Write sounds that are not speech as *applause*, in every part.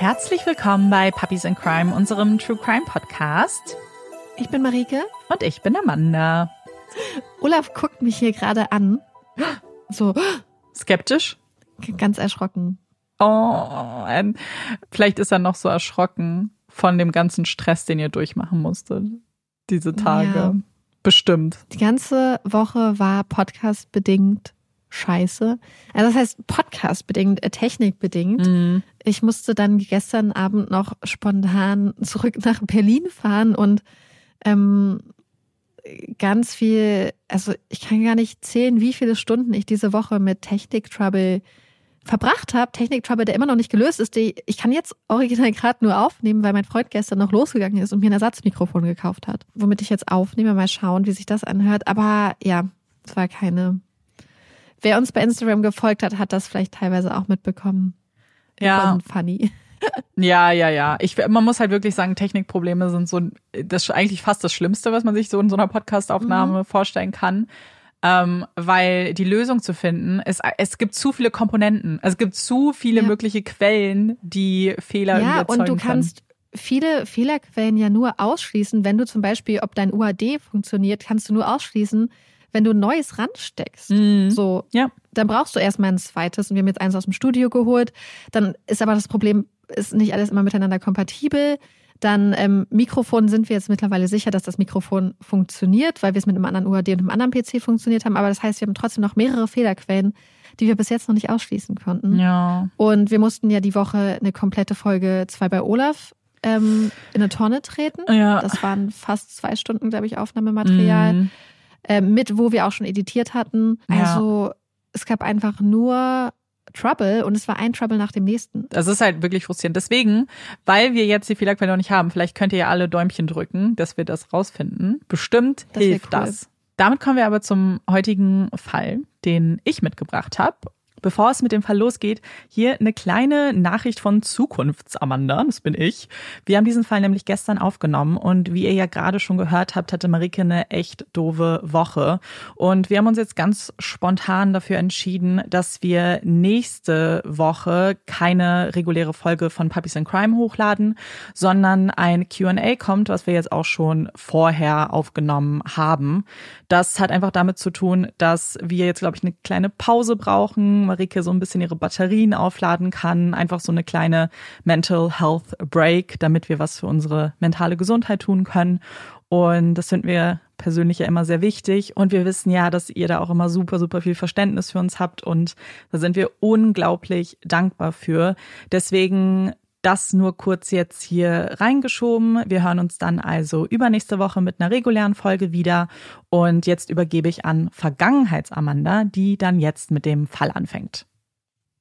Herzlich willkommen bei Puppies in Crime, unserem True Crime Podcast. Ich bin Marike. Und ich bin Amanda. Olaf guckt mich hier gerade an. So. Skeptisch? Ganz erschrocken. Oh, ähm, vielleicht ist er noch so erschrocken von dem ganzen Stress, den ihr durchmachen musstet. Diese Tage. Ja. Bestimmt. Die ganze Woche war podcastbedingt scheiße. Also das heißt podcastbedingt, äh, technikbedingt. Mhm. Ich musste dann gestern Abend noch spontan zurück *laughs* nach Berlin fahren und ähm, ganz viel, also ich kann gar nicht zählen, wie viele Stunden ich diese Woche mit Technik-Trouble verbracht habe. Technik-Trouble, der immer noch nicht gelöst ist. Die, ich kann jetzt original *laughs* gerade nur aufnehmen, weil mein Freund gestern noch losgegangen ist und mir ein Ersatzmikrofon gekauft hat. Womit ich jetzt aufnehme, mal schauen, wie sich das anhört. Aber ja, es war keine Wer uns bei Instagram gefolgt hat, hat das vielleicht teilweise auch mitbekommen. Ja. Funny. *laughs* Ja, ja, ja. Ich, man muss halt wirklich sagen, Technikprobleme sind so das ist eigentlich fast das Schlimmste, was man sich so in so einer Podcastaufnahme mhm. vorstellen kann. Ähm, weil die Lösung zu finden, ist, es gibt zu viele Komponenten. Also es gibt zu viele ja. mögliche Quellen, die Fehler Ja, und du kannst viele Fehlerquellen ja nur ausschließen, wenn du zum Beispiel, ob dein UAD funktioniert, kannst du nur ausschließen, wenn du Neues ransteckst, mhm. so, ja. dann brauchst du erstmal ein zweites. Und wir haben jetzt eins aus dem Studio geholt. Dann ist aber das Problem, ist nicht alles immer miteinander kompatibel. Dann ähm, Mikrofon sind wir jetzt mittlerweile sicher, dass das Mikrofon funktioniert, weil wir es mit einem anderen UAD und einem anderen PC funktioniert haben. Aber das heißt, wir haben trotzdem noch mehrere Fehlerquellen, die wir bis jetzt noch nicht ausschließen konnten. Ja. Und wir mussten ja die Woche eine komplette Folge zwei bei Olaf ähm, in eine Tonne treten. Ja. Das waren fast zwei Stunden, glaube ich, Aufnahmematerial. Mhm äh, mit, wo wir auch schon editiert hatten. Also ja. es gab einfach nur Trouble und es war ein Trouble nach dem nächsten. Das ist halt wirklich frustrierend. Deswegen, weil wir jetzt die Fehlerquelle noch nicht haben, vielleicht könnt ihr ja alle Däumchen drücken, dass wir das rausfinden. Bestimmt das hilft cool. das. Damit kommen wir aber zum heutigen Fall, den ich mitgebracht habe. Bevor es mit dem Fall losgeht, hier eine kleine Nachricht von Zukunftsamanda, das bin ich. Wir haben diesen Fall nämlich gestern aufgenommen und wie ihr ja gerade schon gehört habt, hatte Marike eine echt doofe Woche. Und wir haben uns jetzt ganz spontan dafür entschieden, dass wir nächste Woche keine reguläre Folge von Puppies in Crime hochladen, sondern ein Q&A kommt, was wir jetzt auch schon vorher aufgenommen haben. Das hat einfach damit zu tun, dass wir jetzt, glaube ich, eine kleine Pause brauchen Marike so ein bisschen ihre Batterien aufladen kann. Einfach so eine kleine Mental Health Break, damit wir was für unsere mentale Gesundheit tun können. Und das finden wir persönlich ja immer sehr wichtig. Und wir wissen ja, dass ihr da auch immer super, super viel Verständnis für uns habt. Und da sind wir unglaublich dankbar für. Deswegen das nur kurz jetzt hier reingeschoben. Wir hören uns dann also übernächste Woche mit einer regulären Folge wieder. Und jetzt übergebe ich an Vergangenheitsamanda, die dann jetzt mit dem Fall anfängt.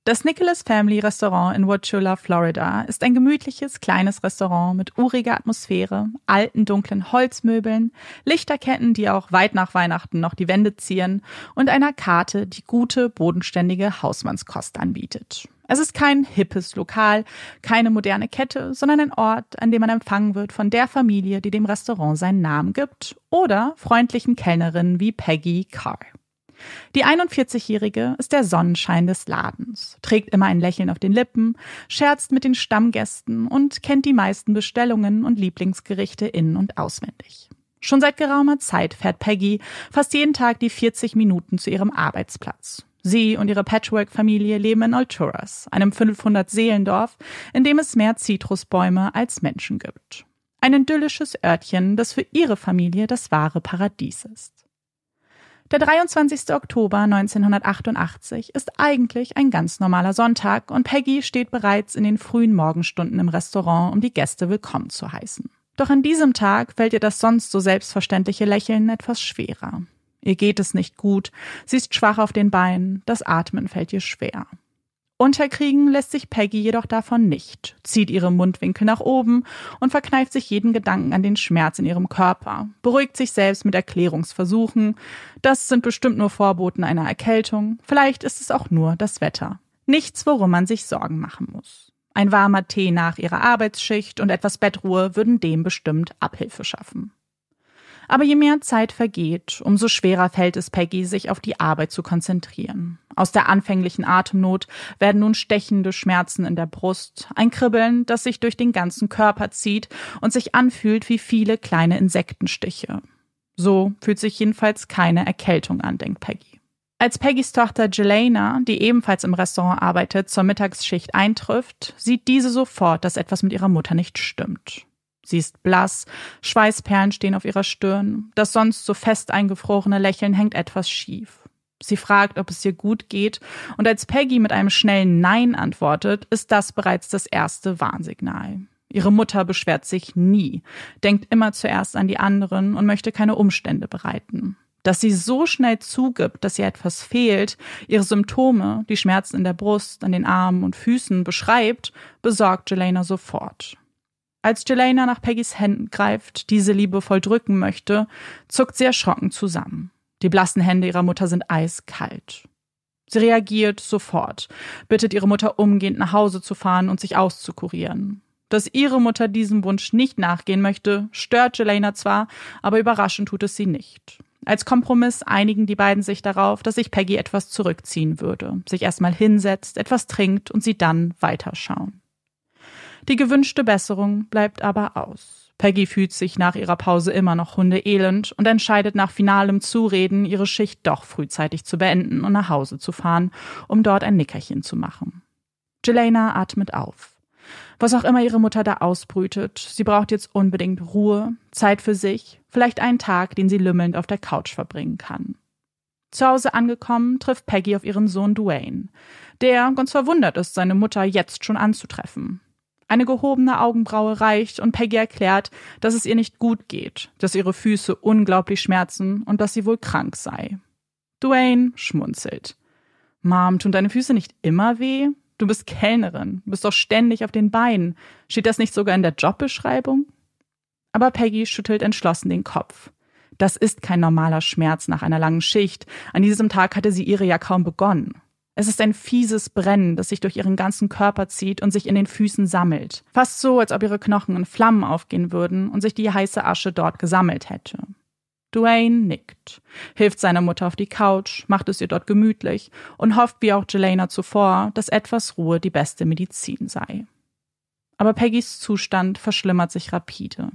Das Nicholas Family Restaurant in Wauchula, Florida, ist ein gemütliches, kleines Restaurant mit uriger Atmosphäre, alten, dunklen Holzmöbeln, Lichterketten, die auch weit nach Weihnachten noch die Wände zieren und einer Karte, die gute, bodenständige Hausmannskost anbietet. Es ist kein hippes Lokal, keine moderne Kette, sondern ein Ort, an dem man empfangen wird von der Familie, die dem Restaurant seinen Namen gibt, oder freundlichen Kellnerinnen wie Peggy Carr. Die 41-Jährige ist der Sonnenschein des Ladens, trägt immer ein Lächeln auf den Lippen, scherzt mit den Stammgästen und kennt die meisten Bestellungen und Lieblingsgerichte in- und auswendig. Schon seit geraumer Zeit fährt Peggy fast jeden Tag die 40 Minuten zu ihrem Arbeitsplatz. Sie und ihre Patchwork-Familie leben in Alturas, einem 500-Seelendorf, in dem es mehr Zitrusbäume als Menschen gibt. Ein idyllisches Örtchen, das für ihre Familie das wahre Paradies ist. Der 23. Oktober 1988 ist eigentlich ein ganz normaler Sonntag und Peggy steht bereits in den frühen Morgenstunden im Restaurant, um die Gäste willkommen zu heißen. Doch an diesem Tag fällt ihr das sonst so selbstverständliche Lächeln etwas schwerer. Ihr geht es nicht gut, sie ist schwach auf den Beinen, das Atmen fällt ihr schwer. Unterkriegen lässt sich Peggy jedoch davon nicht, zieht ihre Mundwinkel nach oben und verkneift sich jeden Gedanken an den Schmerz in ihrem Körper, beruhigt sich selbst mit Erklärungsversuchen. Das sind bestimmt nur Vorboten einer Erkältung, vielleicht ist es auch nur das Wetter. Nichts, worum man sich Sorgen machen muss. Ein warmer Tee nach ihrer Arbeitsschicht und etwas Bettruhe würden dem bestimmt Abhilfe schaffen. Aber je mehr Zeit vergeht, umso schwerer fällt es Peggy, sich auf die Arbeit zu konzentrieren. Aus der anfänglichen Atemnot werden nun stechende Schmerzen in der Brust, ein Kribbeln, das sich durch den ganzen Körper zieht und sich anfühlt wie viele kleine Insektenstiche. So fühlt sich jedenfalls keine Erkältung an, denkt Peggy. Als Peggys Tochter Jelena, die ebenfalls im Restaurant arbeitet, zur Mittagsschicht eintrifft, sieht diese sofort, dass etwas mit ihrer Mutter nicht stimmt. Sie ist blass, Schweißperlen stehen auf ihrer Stirn, das sonst so fest eingefrorene Lächeln hängt etwas schief. Sie fragt, ob es ihr gut geht, und als Peggy mit einem schnellen Nein antwortet, ist das bereits das erste Warnsignal. Ihre Mutter beschwert sich nie, denkt immer zuerst an die anderen und möchte keine Umstände bereiten. Dass sie so schnell zugibt, dass ihr etwas fehlt, ihre Symptome, die Schmerzen in der Brust, an den Armen und Füßen beschreibt, besorgt Jelena sofort. Als Jelena nach Peggys Händen greift, diese liebevoll drücken möchte, zuckt sie erschrocken zusammen. Die blassen Hände ihrer Mutter sind eiskalt. Sie reagiert sofort, bittet ihre Mutter umgehend nach Hause zu fahren und sich auszukurieren. Dass ihre Mutter diesem Wunsch nicht nachgehen möchte, stört Jelena zwar, aber überraschend tut es sie nicht. Als Kompromiss einigen die beiden sich darauf, dass sich Peggy etwas zurückziehen würde, sich erstmal hinsetzt, etwas trinkt und sie dann weiterschauen. Die gewünschte Besserung bleibt aber aus. Peggy fühlt sich nach ihrer Pause immer noch hundeelend und entscheidet nach finalem Zureden, ihre Schicht doch frühzeitig zu beenden und nach Hause zu fahren, um dort ein Nickerchen zu machen. Jelena atmet auf. Was auch immer ihre Mutter da ausbrütet, sie braucht jetzt unbedingt Ruhe, Zeit für sich, vielleicht einen Tag, den sie lümmelnd auf der Couch verbringen kann. Zu Hause angekommen, trifft Peggy auf ihren Sohn Dwayne, der ganz verwundert ist, seine Mutter jetzt schon anzutreffen. Eine gehobene Augenbraue reicht und Peggy erklärt, dass es ihr nicht gut geht, dass ihre Füße unglaublich schmerzen und dass sie wohl krank sei. Dwayne schmunzelt. Mom, tun deine Füße nicht immer weh? Du bist Kellnerin, bist doch ständig auf den Beinen. Steht das nicht sogar in der Jobbeschreibung? Aber Peggy schüttelt entschlossen den Kopf. Das ist kein normaler Schmerz nach einer langen Schicht. An diesem Tag hatte sie ihre ja kaum begonnen. Es ist ein fieses Brennen, das sich durch ihren ganzen Körper zieht und sich in den Füßen sammelt. Fast so, als ob ihre Knochen in Flammen aufgehen würden und sich die heiße Asche dort gesammelt hätte. Dwayne nickt, hilft seiner Mutter auf die Couch, macht es ihr dort gemütlich und hofft wie auch Jelena zuvor, dass etwas Ruhe die beste Medizin sei. Aber Peggys Zustand verschlimmert sich rapide.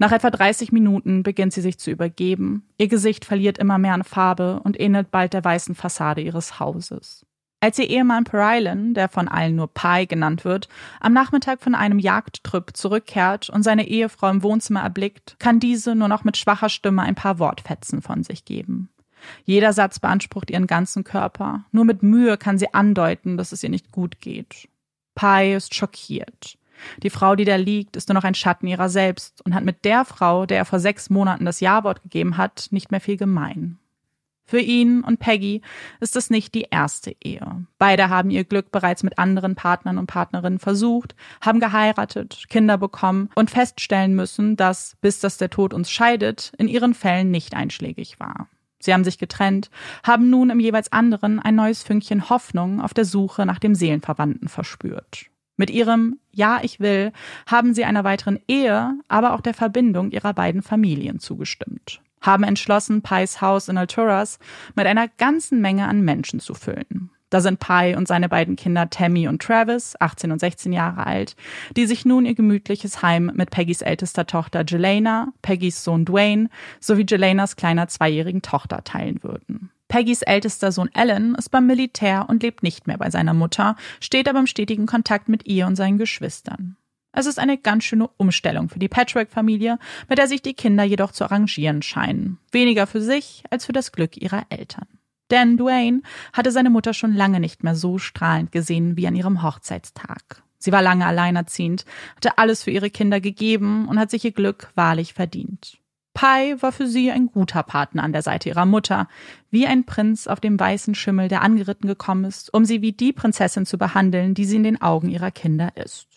Nach etwa 30 Minuten beginnt sie sich zu übergeben. Ihr Gesicht verliert immer mehr an Farbe und ähnelt bald der weißen Fassade ihres Hauses. Als ihr Ehemann Perylan, der von allen nur Pi genannt wird, am Nachmittag von einem Jagdtrip zurückkehrt und seine Ehefrau im Wohnzimmer erblickt, kann diese nur noch mit schwacher Stimme ein paar Wortfetzen von sich geben. Jeder Satz beansprucht ihren ganzen Körper. Nur mit Mühe kann sie andeuten, dass es ihr nicht gut geht. Pi ist schockiert. Die Frau, die da liegt, ist nur noch ein Schatten ihrer selbst und hat mit der Frau, der er vor sechs Monaten das Ja-Wort gegeben hat, nicht mehr viel gemein. Für ihn und Peggy ist es nicht die erste Ehe. Beide haben ihr Glück bereits mit anderen Partnern und Partnerinnen versucht, haben geheiratet, Kinder bekommen und feststellen müssen, dass, bis das der Tod uns scheidet, in ihren Fällen nicht einschlägig war. Sie haben sich getrennt, haben nun im jeweils anderen ein neues Fünkchen Hoffnung auf der Suche nach dem Seelenverwandten verspürt. Mit ihrem Ja, ich will haben sie einer weiteren Ehe, aber auch der Verbindung ihrer beiden Familien zugestimmt haben entschlossen, Pies Haus in Alturas mit einer ganzen Menge an Menschen zu füllen. Da sind Pi und seine beiden Kinder Tammy und Travis, 18 und 16 Jahre alt, die sich nun ihr gemütliches Heim mit Peggys ältester Tochter Jelena, Peggys Sohn Dwayne sowie Jelenas kleiner zweijährigen Tochter teilen würden. Peggys ältester Sohn Alan ist beim Militär und lebt nicht mehr bei seiner Mutter, steht aber im stetigen Kontakt mit ihr und seinen Geschwistern. Es ist eine ganz schöne Umstellung für die Patchwork-Familie, mit der sich die Kinder jedoch zu arrangieren scheinen. Weniger für sich als für das Glück ihrer Eltern. Denn Dwayne hatte seine Mutter schon lange nicht mehr so strahlend gesehen wie an ihrem Hochzeitstag. Sie war lange alleinerziehend, hatte alles für ihre Kinder gegeben und hat sich ihr Glück wahrlich verdient. Pi war für sie ein guter Partner an der Seite ihrer Mutter, wie ein Prinz auf dem weißen Schimmel, der angeritten gekommen ist, um sie wie die Prinzessin zu behandeln, die sie in den Augen ihrer Kinder ist.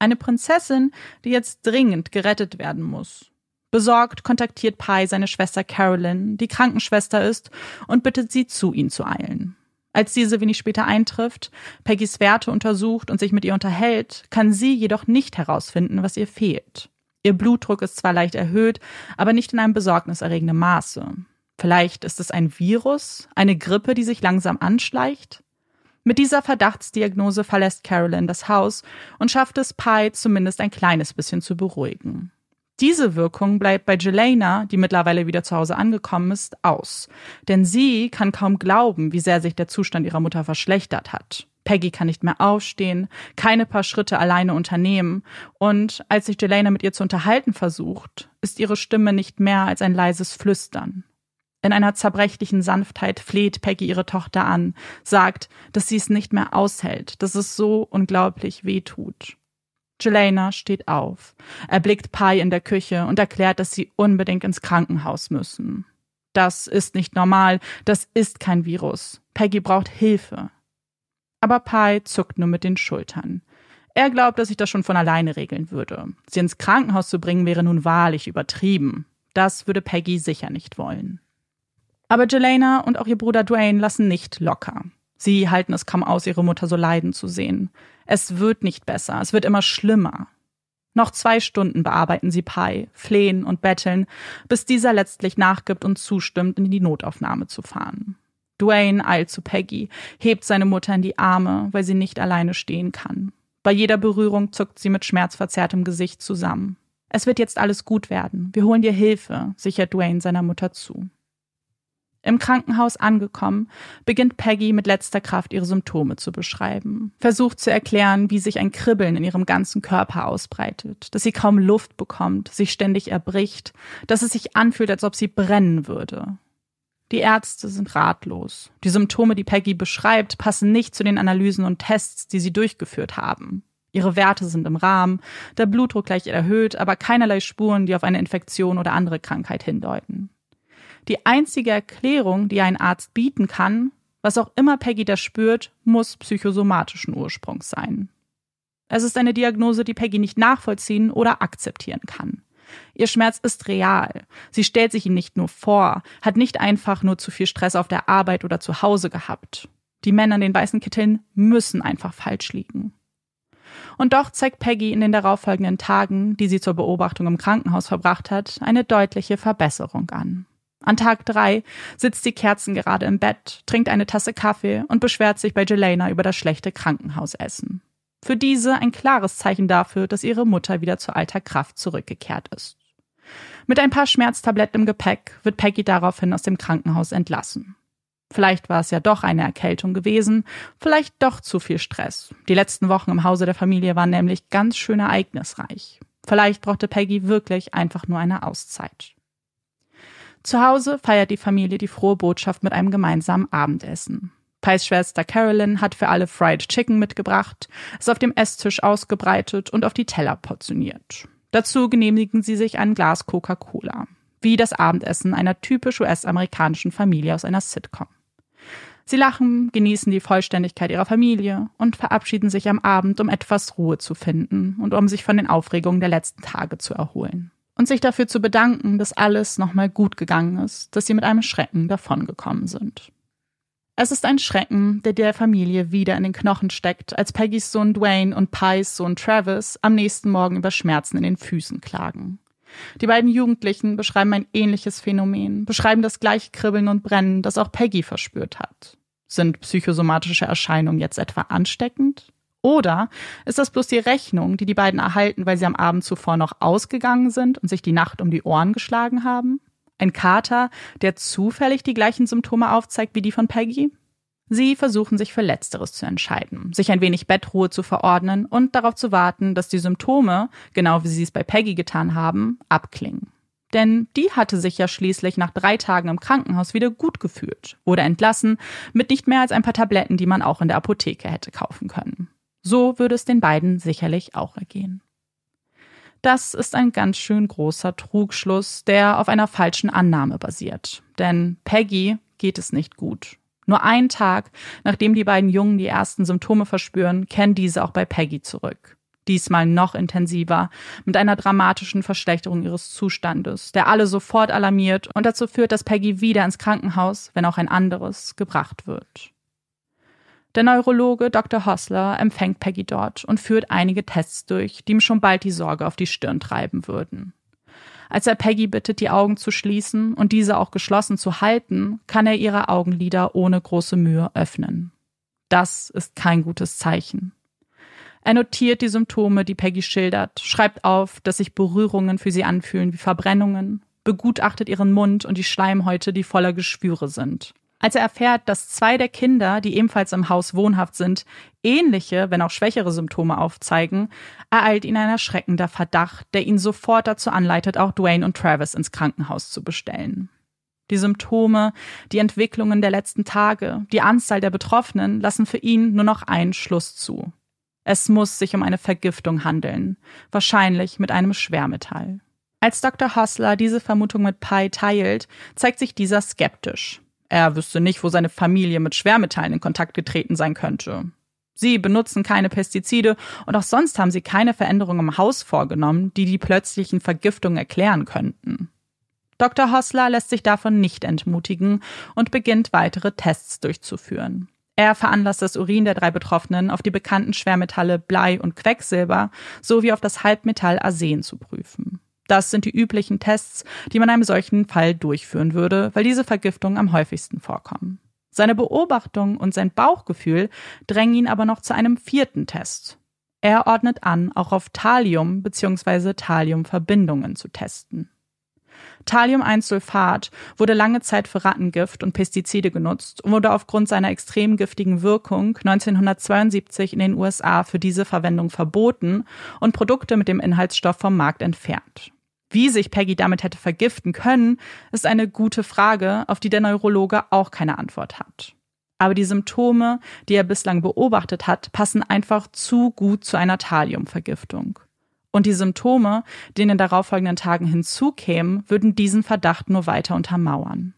Eine Prinzessin, die jetzt dringend gerettet werden muss. Besorgt kontaktiert Pi seine Schwester Carolyn, die Krankenschwester ist, und bittet sie, zu ihm zu eilen. Als diese wenig später eintrifft, Peggys Werte untersucht und sich mit ihr unterhält, kann sie jedoch nicht herausfinden, was ihr fehlt. Ihr Blutdruck ist zwar leicht erhöht, aber nicht in einem besorgniserregenden Maße. Vielleicht ist es ein Virus, eine Grippe, die sich langsam anschleicht? Mit dieser Verdachtsdiagnose verlässt Carolyn das Haus und schafft es Pi zumindest ein kleines bisschen zu beruhigen. Diese Wirkung bleibt bei Jelena, die mittlerweile wieder zu Hause angekommen ist, aus. Denn sie kann kaum glauben, wie sehr sich der Zustand ihrer Mutter verschlechtert hat. Peggy kann nicht mehr aufstehen, keine paar Schritte alleine unternehmen, und als sich Jelena mit ihr zu unterhalten versucht, ist ihre Stimme nicht mehr als ein leises Flüstern. In einer zerbrechlichen Sanftheit fleht Peggy ihre Tochter an, sagt, dass sie es nicht mehr aushält, dass es so unglaublich weh tut. Jelena steht auf, erblickt Pi in der Küche und erklärt, dass sie unbedingt ins Krankenhaus müssen. Das ist nicht normal, das ist kein Virus. Peggy braucht Hilfe. Aber Pi zuckt nur mit den Schultern. Er glaubt, dass sich das schon von alleine regeln würde. Sie ins Krankenhaus zu bringen wäre nun wahrlich übertrieben. Das würde Peggy sicher nicht wollen. Aber Jelena und auch ihr Bruder Dwayne lassen nicht locker. Sie halten es kaum aus, ihre Mutter so leiden zu sehen. Es wird nicht besser, es wird immer schlimmer. Noch zwei Stunden bearbeiten sie Pi, flehen und betteln, bis dieser letztlich nachgibt und zustimmt, in die Notaufnahme zu fahren. Dwayne eilt zu Peggy, hebt seine Mutter in die Arme, weil sie nicht alleine stehen kann. Bei jeder Berührung zuckt sie mit schmerzverzerrtem Gesicht zusammen. Es wird jetzt alles gut werden. Wir holen dir Hilfe, sichert Dwayne seiner Mutter zu. Im Krankenhaus angekommen, beginnt Peggy mit letzter Kraft ihre Symptome zu beschreiben, versucht zu erklären, wie sich ein Kribbeln in ihrem ganzen Körper ausbreitet, dass sie kaum Luft bekommt, sich ständig erbricht, dass es sich anfühlt, als ob sie brennen würde. Die Ärzte sind ratlos. Die Symptome, die Peggy beschreibt, passen nicht zu den Analysen und Tests, die sie durchgeführt haben. Ihre Werte sind im Rahmen, der Blutdruck leicht erhöht, aber keinerlei Spuren, die auf eine Infektion oder andere Krankheit hindeuten. Die einzige Erklärung, die ein Arzt bieten kann, was auch immer Peggy da spürt, muss psychosomatischen Ursprungs sein. Es ist eine Diagnose, die Peggy nicht nachvollziehen oder akzeptieren kann. Ihr Schmerz ist real. Sie stellt sich ihn nicht nur vor, hat nicht einfach nur zu viel Stress auf der Arbeit oder zu Hause gehabt. Die Männer in den weißen Kitteln müssen einfach falsch liegen. Und doch zeigt Peggy in den darauffolgenden Tagen, die sie zur Beobachtung im Krankenhaus verbracht hat, eine deutliche Verbesserung an. An Tag drei sitzt die Kerzen gerade im Bett, trinkt eine Tasse Kaffee und beschwert sich bei Jelena über das schlechte Krankenhausessen. Für diese ein klares Zeichen dafür, dass ihre Mutter wieder zu alter Kraft zurückgekehrt ist. Mit ein paar Schmerztabletten im Gepäck wird Peggy daraufhin aus dem Krankenhaus entlassen. Vielleicht war es ja doch eine Erkältung gewesen, vielleicht doch zu viel Stress. Die letzten Wochen im Hause der Familie waren nämlich ganz schön ereignisreich. Vielleicht brauchte Peggy wirklich einfach nur eine Auszeit. Zu Hause feiert die Familie die frohe Botschaft mit einem gemeinsamen Abendessen. Pais Schwester Carolyn hat für alle Fried Chicken mitgebracht, es auf dem Esstisch ausgebreitet und auf die Teller portioniert. Dazu genehmigen sie sich ein Glas Coca-Cola, wie das Abendessen einer typisch US-amerikanischen Familie aus einer Sitcom. Sie lachen, genießen die Vollständigkeit ihrer Familie und verabschieden sich am Abend, um etwas Ruhe zu finden und um sich von den Aufregungen der letzten Tage zu erholen und sich dafür zu bedanken, dass alles nochmal gut gegangen ist, dass sie mit einem Schrecken davongekommen sind. Es ist ein Schrecken, der der Familie wieder in den Knochen steckt, als Peggys Sohn Dwayne und Pies Sohn Travis am nächsten Morgen über Schmerzen in den Füßen klagen. Die beiden Jugendlichen beschreiben ein ähnliches Phänomen, beschreiben das gleiche Kribbeln und Brennen, das auch Peggy verspürt hat. Sind psychosomatische Erscheinungen jetzt etwa ansteckend? Oder ist das bloß die Rechnung, die die beiden erhalten, weil sie am Abend zuvor noch ausgegangen sind und sich die Nacht um die Ohren geschlagen haben? Ein Kater, der zufällig die gleichen Symptome aufzeigt wie die von Peggy? Sie versuchen sich für Letzteres zu entscheiden, sich ein wenig Bettruhe zu verordnen und darauf zu warten, dass die Symptome, genau wie sie es bei Peggy getan haben, abklingen. Denn die hatte sich ja schließlich nach drei Tagen im Krankenhaus wieder gut gefühlt, wurde entlassen mit nicht mehr als ein paar Tabletten, die man auch in der Apotheke hätte kaufen können. So würde es den beiden sicherlich auch ergehen. Das ist ein ganz schön großer Trugschluss, der auf einer falschen Annahme basiert. Denn Peggy geht es nicht gut. Nur einen Tag, nachdem die beiden Jungen die ersten Symptome verspüren, kehren diese auch bei Peggy zurück. Diesmal noch intensiver, mit einer dramatischen Verschlechterung ihres Zustandes, der alle sofort alarmiert und dazu führt, dass Peggy wieder ins Krankenhaus, wenn auch ein anderes, gebracht wird. Der Neurologe Dr. Hossler empfängt Peggy dort und führt einige Tests durch, die ihm schon bald die Sorge auf die Stirn treiben würden. Als er Peggy bittet, die Augen zu schließen und diese auch geschlossen zu halten, kann er ihre Augenlider ohne große Mühe öffnen. Das ist kein gutes Zeichen. Er notiert die Symptome, die Peggy schildert, schreibt auf, dass sich Berührungen für sie anfühlen wie Verbrennungen, begutachtet ihren Mund und die Schleimhäute, die voller Geschwüre sind. Als er erfährt, dass zwei der Kinder, die ebenfalls im Haus wohnhaft sind, ähnliche, wenn auch schwächere Symptome aufzeigen, ereilt ihn ein erschreckender Verdacht, der ihn sofort dazu anleitet, auch Dwayne und Travis ins Krankenhaus zu bestellen. Die Symptome, die Entwicklungen der letzten Tage, die Anzahl der Betroffenen lassen für ihn nur noch einen Schluss zu. Es muss sich um eine Vergiftung handeln, wahrscheinlich mit einem Schwermetall. Als Dr. Hossler diese Vermutung mit Pi teilt, zeigt sich dieser skeptisch. Er wüsste nicht, wo seine Familie mit Schwermetallen in Kontakt getreten sein könnte. Sie benutzen keine Pestizide und auch sonst haben sie keine Veränderungen im Haus vorgenommen, die die plötzlichen Vergiftungen erklären könnten. Dr. Hossler lässt sich davon nicht entmutigen und beginnt weitere Tests durchzuführen. Er veranlasst das Urin der drei Betroffenen auf die bekannten Schwermetalle Blei und Quecksilber sowie auf das Halbmetall Arsen zu prüfen. Das sind die üblichen Tests, die man in einem solchen Fall durchführen würde, weil diese Vergiftungen am häufigsten vorkommen. Seine Beobachtung und sein Bauchgefühl drängen ihn aber noch zu einem vierten Test. Er ordnet an, auch auf Thallium bzw. Thalliumverbindungen zu testen. Thallium-1-Sulfat wurde lange Zeit für Rattengift und Pestizide genutzt und wurde aufgrund seiner extrem giftigen Wirkung 1972 in den USA für diese Verwendung verboten und Produkte mit dem Inhaltsstoff vom Markt entfernt. Wie sich Peggy damit hätte vergiften können, ist eine gute Frage, auf die der Neurologe auch keine Antwort hat. Aber die Symptome, die er bislang beobachtet hat, passen einfach zu gut zu einer Thalliumvergiftung. Und die Symptome, die in den darauffolgenden Tagen hinzukämen, würden diesen Verdacht nur weiter untermauern.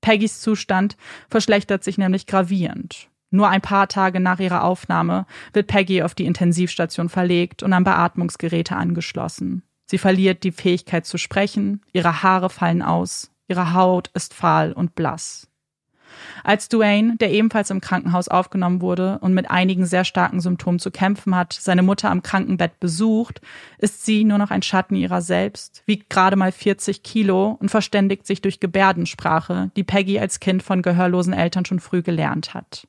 Peggys Zustand verschlechtert sich nämlich gravierend. Nur ein paar Tage nach ihrer Aufnahme wird Peggy auf die Intensivstation verlegt und an Beatmungsgeräte angeschlossen. Sie verliert die Fähigkeit zu sprechen, ihre Haare fallen aus, ihre Haut ist fahl und blass. Als Duane, der ebenfalls im Krankenhaus aufgenommen wurde und mit einigen sehr starken Symptomen zu kämpfen hat, seine Mutter am Krankenbett besucht, ist sie nur noch ein Schatten ihrer selbst, wiegt gerade mal 40 Kilo und verständigt sich durch Gebärdensprache, die Peggy als Kind von gehörlosen Eltern schon früh gelernt hat.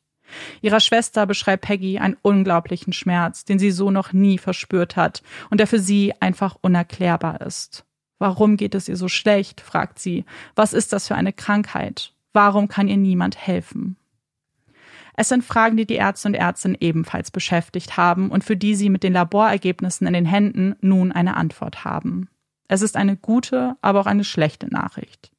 Ihrer Schwester beschreibt Peggy einen unglaublichen Schmerz, den sie so noch nie verspürt hat und der für sie einfach unerklärbar ist. Warum geht es ihr so schlecht? fragt sie. Was ist das für eine Krankheit? Warum kann ihr niemand helfen? Es sind Fragen, die die Ärzte und Ärztinnen ebenfalls beschäftigt haben und für die sie mit den Laborergebnissen in den Händen nun eine Antwort haben. Es ist eine gute, aber auch eine schlechte Nachricht.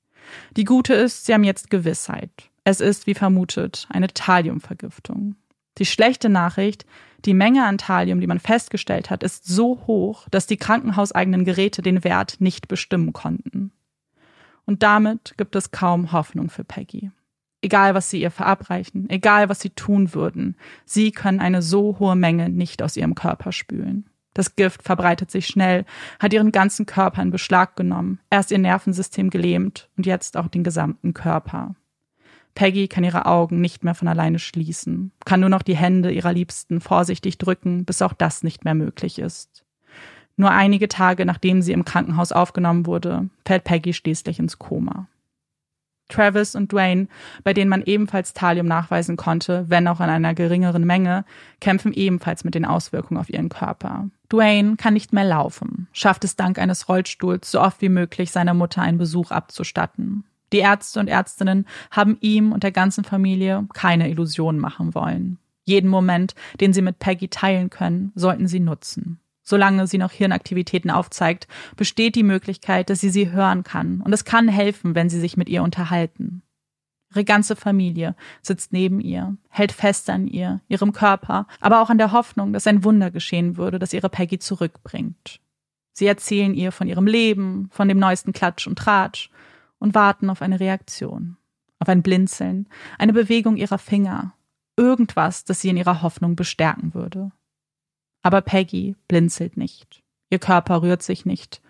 Die gute ist, sie haben jetzt Gewissheit. Es ist, wie vermutet, eine Thalliumvergiftung. Die schlechte Nachricht, die Menge an Thallium, die man festgestellt hat, ist so hoch, dass die krankenhauseigenen Geräte den Wert nicht bestimmen konnten. Und damit gibt es kaum Hoffnung für Peggy. Egal, was sie ihr verabreichen, egal, was sie tun würden, sie können eine so hohe Menge nicht aus ihrem Körper spülen. Das Gift verbreitet sich schnell, hat ihren ganzen Körper in Beschlag genommen, erst ihr Nervensystem gelähmt und jetzt auch den gesamten Körper. Peggy kann ihre Augen nicht mehr von alleine schließen, kann nur noch die Hände ihrer Liebsten vorsichtig drücken, bis auch das nicht mehr möglich ist. Nur einige Tage nachdem sie im Krankenhaus aufgenommen wurde, fällt Peggy schließlich ins Koma. Travis und Dwayne, bei denen man ebenfalls Thallium nachweisen konnte, wenn auch in einer geringeren Menge, kämpfen ebenfalls mit den Auswirkungen auf ihren Körper. Dwayne kann nicht mehr laufen, schafft es dank eines Rollstuhls so oft wie möglich seiner Mutter einen Besuch abzustatten. Die Ärzte und Ärztinnen haben ihm und der ganzen Familie keine Illusionen machen wollen. Jeden Moment, den sie mit Peggy teilen können, sollten sie nutzen. Solange sie noch Hirnaktivitäten aufzeigt, besteht die Möglichkeit, dass sie sie hören kann, und es kann helfen, wenn sie sich mit ihr unterhalten. Ihre ganze Familie sitzt neben ihr, hält fest an ihr, ihrem Körper, aber auch an der Hoffnung, dass ein Wunder geschehen würde, das ihre Peggy zurückbringt. Sie erzählen ihr von ihrem Leben, von dem neuesten Klatsch und Tratsch und warten auf eine Reaktion, auf ein Blinzeln, eine Bewegung ihrer Finger, irgendwas, das sie in ihrer Hoffnung bestärken würde. Aber Peggy blinzelt nicht. Ihr Körper rührt sich nicht.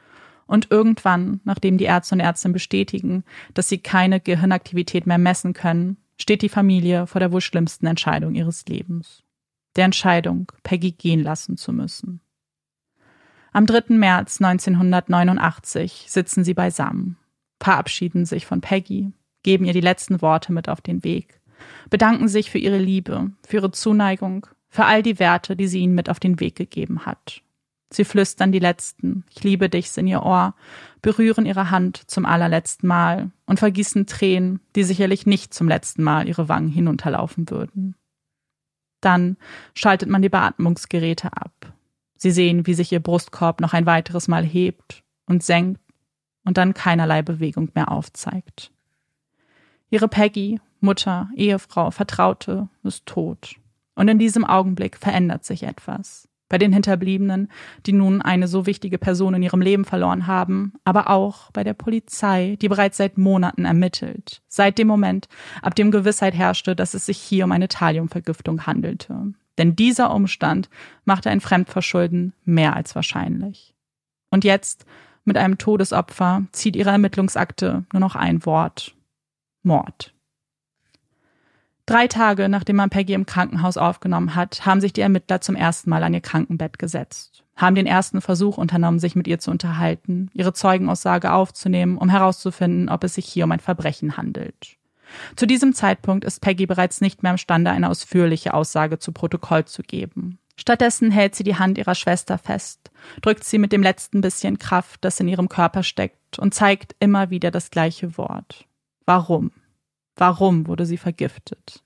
Und irgendwann, nachdem die Ärzte und Ärztinnen bestätigen, dass sie keine Gehirnaktivität mehr messen können, steht die Familie vor der wohl schlimmsten Entscheidung ihres Lebens. Der Entscheidung, Peggy gehen lassen zu müssen. Am 3. März 1989 sitzen sie beisammen, verabschieden sich von Peggy, geben ihr die letzten Worte mit auf den Weg, bedanken sich für ihre Liebe, für ihre Zuneigung, für all die Werte, die sie ihnen mit auf den Weg gegeben hat Sie flüstern die letzten Ich liebe dich in ihr Ohr, berühren ihre Hand zum allerletzten Mal und vergießen Tränen, die sicherlich nicht zum letzten Mal ihre Wangen hinunterlaufen würden. Dann schaltet man die Beatmungsgeräte ab. Sie sehen, wie sich ihr Brustkorb noch ein weiteres Mal hebt und senkt und dann keinerlei Bewegung mehr aufzeigt. Ihre Peggy, Mutter, Ehefrau, Vertraute, ist tot. Und in diesem Augenblick verändert sich etwas bei den Hinterbliebenen, die nun eine so wichtige Person in ihrem Leben verloren haben, aber auch bei der Polizei, die bereits seit Monaten ermittelt, seit dem Moment, ab dem Gewissheit herrschte, dass es sich hier um eine Thaliumvergiftung handelte. Denn dieser Umstand machte ein Fremdverschulden mehr als wahrscheinlich. Und jetzt, mit einem Todesopfer, zieht ihre Ermittlungsakte nur noch ein Wort Mord. Drei Tage nachdem man Peggy im Krankenhaus aufgenommen hat, haben sich die Ermittler zum ersten Mal an ihr Krankenbett gesetzt, haben den ersten Versuch unternommen, sich mit ihr zu unterhalten, ihre Zeugenaussage aufzunehmen, um herauszufinden, ob es sich hier um ein Verbrechen handelt. Zu diesem Zeitpunkt ist Peggy bereits nicht mehr imstande, eine ausführliche Aussage zu Protokoll zu geben. Stattdessen hält sie die Hand ihrer Schwester fest, drückt sie mit dem letzten bisschen Kraft, das in ihrem Körper steckt, und zeigt immer wieder das gleiche Wort. Warum? Warum wurde sie vergiftet?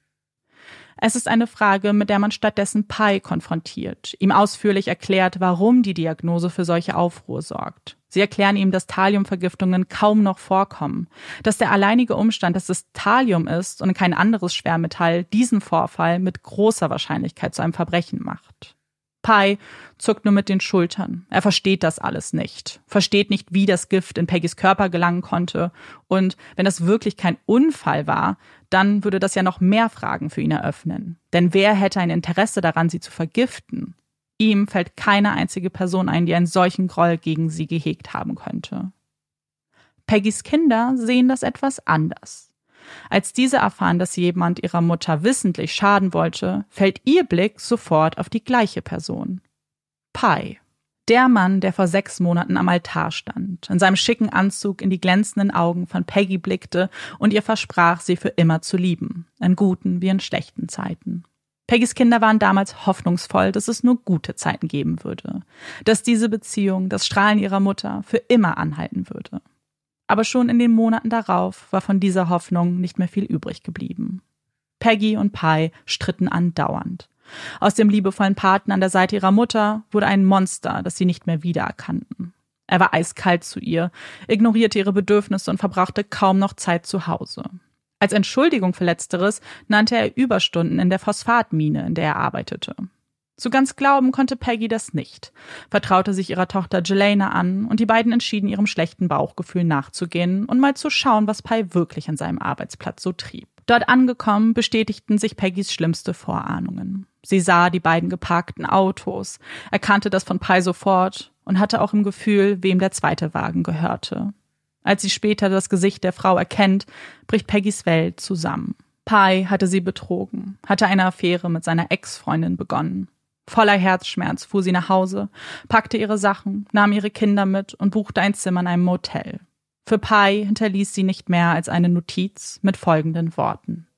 Es ist eine Frage, mit der man stattdessen Pai konfrontiert, ihm ausführlich erklärt, warum die Diagnose für solche Aufruhr sorgt. Sie erklären ihm, dass Thaliumvergiftungen kaum noch vorkommen, dass der alleinige Umstand, dass es Thalium ist und kein anderes Schwermetall, diesen Vorfall mit großer Wahrscheinlichkeit zu einem Verbrechen macht. Pai zuckt nur mit den Schultern. Er versteht das alles nicht. Versteht nicht, wie das Gift in Peggys Körper gelangen konnte. Und wenn das wirklich kein Unfall war, dann würde das ja noch mehr Fragen für ihn eröffnen. Denn wer hätte ein Interesse daran, sie zu vergiften? Ihm fällt keine einzige Person ein, die einen solchen Groll gegen sie gehegt haben könnte. Peggys Kinder sehen das etwas anders. Als diese erfahren, dass jemand ihrer Mutter wissentlich schaden wollte, fällt ihr Blick sofort auf die gleiche Person. Pai. Der Mann, der vor sechs Monaten am Altar stand, in seinem schicken Anzug in die glänzenden Augen von Peggy blickte und ihr versprach, sie für immer zu lieben, in guten wie in schlechten Zeiten. Peggys Kinder waren damals hoffnungsvoll, dass es nur gute Zeiten geben würde, dass diese Beziehung, das Strahlen ihrer Mutter, für immer anhalten würde aber schon in den Monaten darauf war von dieser Hoffnung nicht mehr viel übrig geblieben. Peggy und Pi stritten andauernd. Aus dem liebevollen Paten an der Seite ihrer Mutter wurde ein Monster, das sie nicht mehr wiedererkannten. Er war eiskalt zu ihr, ignorierte ihre Bedürfnisse und verbrachte kaum noch Zeit zu Hause. Als Entschuldigung für Letzteres nannte er Überstunden in der Phosphatmine, in der er arbeitete. So ganz glauben konnte Peggy das nicht, vertraute sich ihrer Tochter Jelena an und die beiden entschieden, ihrem schlechten Bauchgefühl nachzugehen und mal zu schauen, was Pi wirklich an seinem Arbeitsplatz so trieb. Dort angekommen, bestätigten sich Peggys schlimmste Vorahnungen. Sie sah die beiden geparkten Autos, erkannte das von Pi sofort und hatte auch im Gefühl, wem der zweite Wagen gehörte. Als sie später das Gesicht der Frau erkennt, bricht Peggys Welt zusammen. Pi hatte sie betrogen, hatte eine Affäre mit seiner Ex-Freundin begonnen. Voller Herzschmerz fuhr sie nach Hause, packte ihre Sachen, nahm ihre Kinder mit und buchte ein Zimmer in einem Motel. Für Pai hinterließ sie nicht mehr als eine Notiz mit folgenden Worten.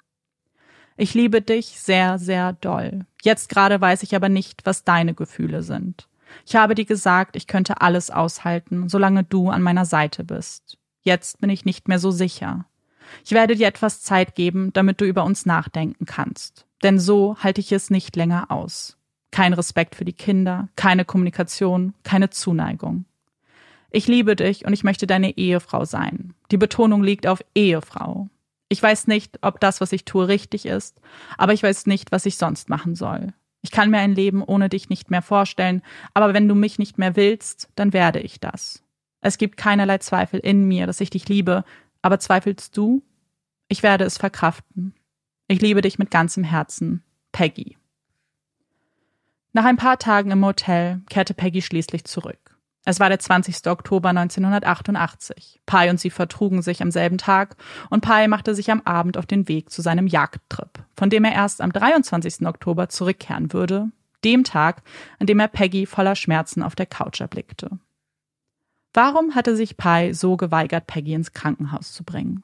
Ich liebe dich sehr, sehr doll. Jetzt gerade weiß ich aber nicht, was deine Gefühle sind. Ich habe dir gesagt, ich könnte alles aushalten, solange du an meiner Seite bist. Jetzt bin ich nicht mehr so sicher. Ich werde dir etwas Zeit geben, damit du über uns nachdenken kannst. Denn so halte ich es nicht länger aus. Kein Respekt für die Kinder, keine Kommunikation, keine Zuneigung. Ich liebe dich und ich möchte deine Ehefrau sein. Die Betonung liegt auf Ehefrau. Ich weiß nicht, ob das, was ich tue, richtig ist, aber ich weiß nicht, was ich sonst machen soll. Ich kann mir ein Leben ohne dich nicht mehr vorstellen, aber wenn du mich nicht mehr willst, dann werde ich das. Es gibt keinerlei Zweifel in mir, dass ich dich liebe, aber zweifelst du? Ich werde es verkraften. Ich liebe dich mit ganzem Herzen. Peggy. Nach ein paar Tagen im Motel kehrte Peggy schließlich zurück. Es war der 20. Oktober 1988. Pai und sie vertrugen sich am selben Tag und Pai machte sich am Abend auf den Weg zu seinem Jagdtrip, von dem er erst am 23. Oktober zurückkehren würde, dem Tag, an dem er Peggy voller Schmerzen auf der Couch erblickte. Warum hatte sich Pai so geweigert, Peggy ins Krankenhaus zu bringen?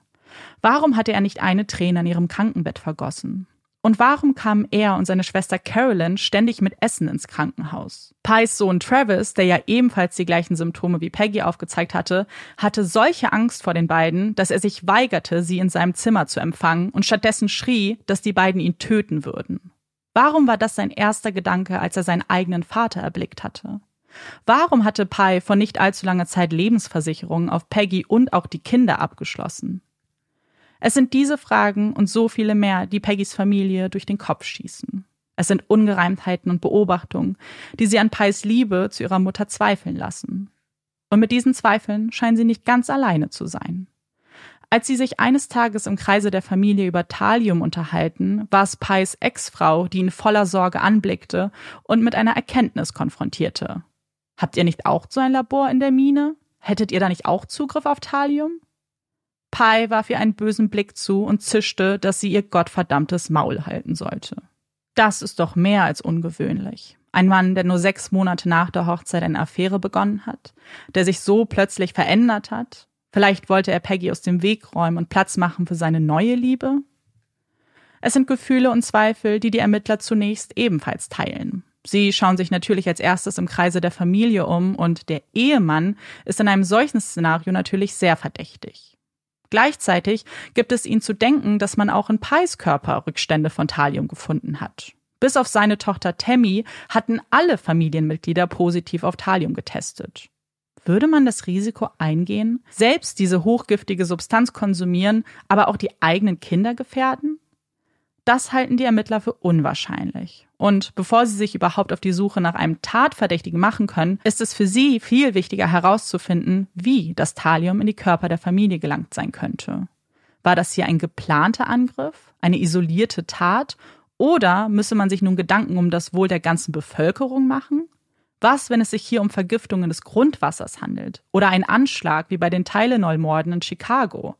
Warum hatte er nicht eine Träne an ihrem Krankenbett vergossen? Und warum kamen er und seine Schwester Carolyn ständig mit Essen ins Krankenhaus? Pies Sohn Travis, der ja ebenfalls die gleichen Symptome wie Peggy aufgezeigt hatte, hatte solche Angst vor den beiden, dass er sich weigerte, sie in seinem Zimmer zu empfangen und stattdessen schrie, dass die beiden ihn töten würden. Warum war das sein erster Gedanke, als er seinen eigenen Vater erblickt hatte? Warum hatte Pie vor nicht allzu langer Zeit Lebensversicherungen auf Peggy und auch die Kinder abgeschlossen? Es sind diese Fragen und so viele mehr, die Peggys Familie durch den Kopf schießen. Es sind Ungereimtheiten und Beobachtungen, die sie an Pies Liebe zu ihrer Mutter zweifeln lassen. Und mit diesen Zweifeln scheinen sie nicht ganz alleine zu sein. Als sie sich eines Tages im Kreise der Familie über Thalium unterhalten, war es Pies Ex-Frau, die ihn voller Sorge anblickte und mit einer Erkenntnis konfrontierte. Habt ihr nicht auch so ein Labor in der Mine? Hättet ihr da nicht auch Zugriff auf Thalium? Pai warf ihr einen bösen Blick zu und zischte, dass sie ihr gottverdammtes Maul halten sollte. Das ist doch mehr als ungewöhnlich. Ein Mann, der nur sechs Monate nach der Hochzeit eine Affäre begonnen hat, der sich so plötzlich verändert hat. Vielleicht wollte er Peggy aus dem Weg räumen und Platz machen für seine neue Liebe? Es sind Gefühle und Zweifel, die die Ermittler zunächst ebenfalls teilen. Sie schauen sich natürlich als erstes im Kreise der Familie um und der Ehemann ist in einem solchen Szenario natürlich sehr verdächtig. Gleichzeitig gibt es ihn zu denken, dass man auch in Pies Körper Rückstände von Thalium gefunden hat. Bis auf seine Tochter Tammy hatten alle Familienmitglieder positiv auf Thalium getestet. Würde man das Risiko eingehen, selbst diese hochgiftige Substanz konsumieren, aber auch die eigenen Kinder gefährden? Das halten die Ermittler für unwahrscheinlich. Und bevor sie sich überhaupt auf die Suche nach einem Tatverdächtigen machen können, ist es für sie viel wichtiger herauszufinden, wie das Thalium in die Körper der Familie gelangt sein könnte. War das hier ein geplanter Angriff, eine isolierte Tat, oder müsse man sich nun Gedanken um das Wohl der ganzen Bevölkerung machen? Was, wenn es sich hier um Vergiftungen des Grundwassers handelt? Oder ein Anschlag wie bei den Tylenol-Morden in Chicago?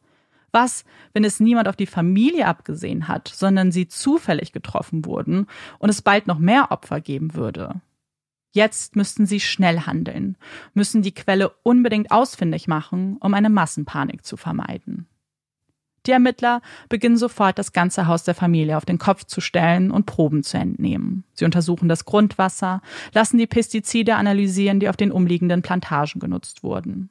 Was, wenn es niemand auf die Familie abgesehen hat, sondern sie zufällig getroffen wurden und es bald noch mehr Opfer geben würde? Jetzt müssten sie schnell handeln, müssen die Quelle unbedingt ausfindig machen, um eine Massenpanik zu vermeiden. Die Ermittler beginnen sofort, das ganze Haus der Familie auf den Kopf zu stellen und Proben zu entnehmen. Sie untersuchen das Grundwasser, lassen die Pestizide analysieren, die auf den umliegenden Plantagen genutzt wurden.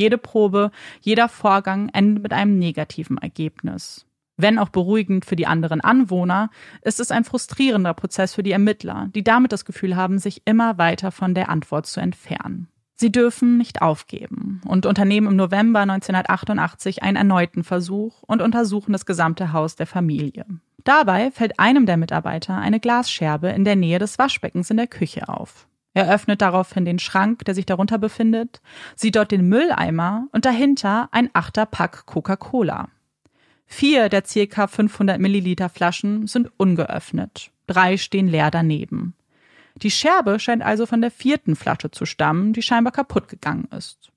Jede Probe, jeder Vorgang endet mit einem negativen Ergebnis. Wenn auch beruhigend für die anderen Anwohner, ist es ein frustrierender Prozess für die Ermittler, die damit das Gefühl haben, sich immer weiter von der Antwort zu entfernen. Sie dürfen nicht aufgeben und unternehmen im November 1988 einen erneuten Versuch und untersuchen das gesamte Haus der Familie. Dabei fällt einem der Mitarbeiter eine Glasscherbe in der Nähe des Waschbeckens in der Küche auf. Er öffnet daraufhin den Schrank, der sich darunter befindet, sieht dort den Mülleimer und dahinter ein achter Pack Coca-Cola. Vier der ca. 500 Milliliter Flaschen sind ungeöffnet. Drei stehen leer daneben. Die Scherbe scheint also von der vierten Flasche zu stammen, die scheinbar kaputt gegangen ist.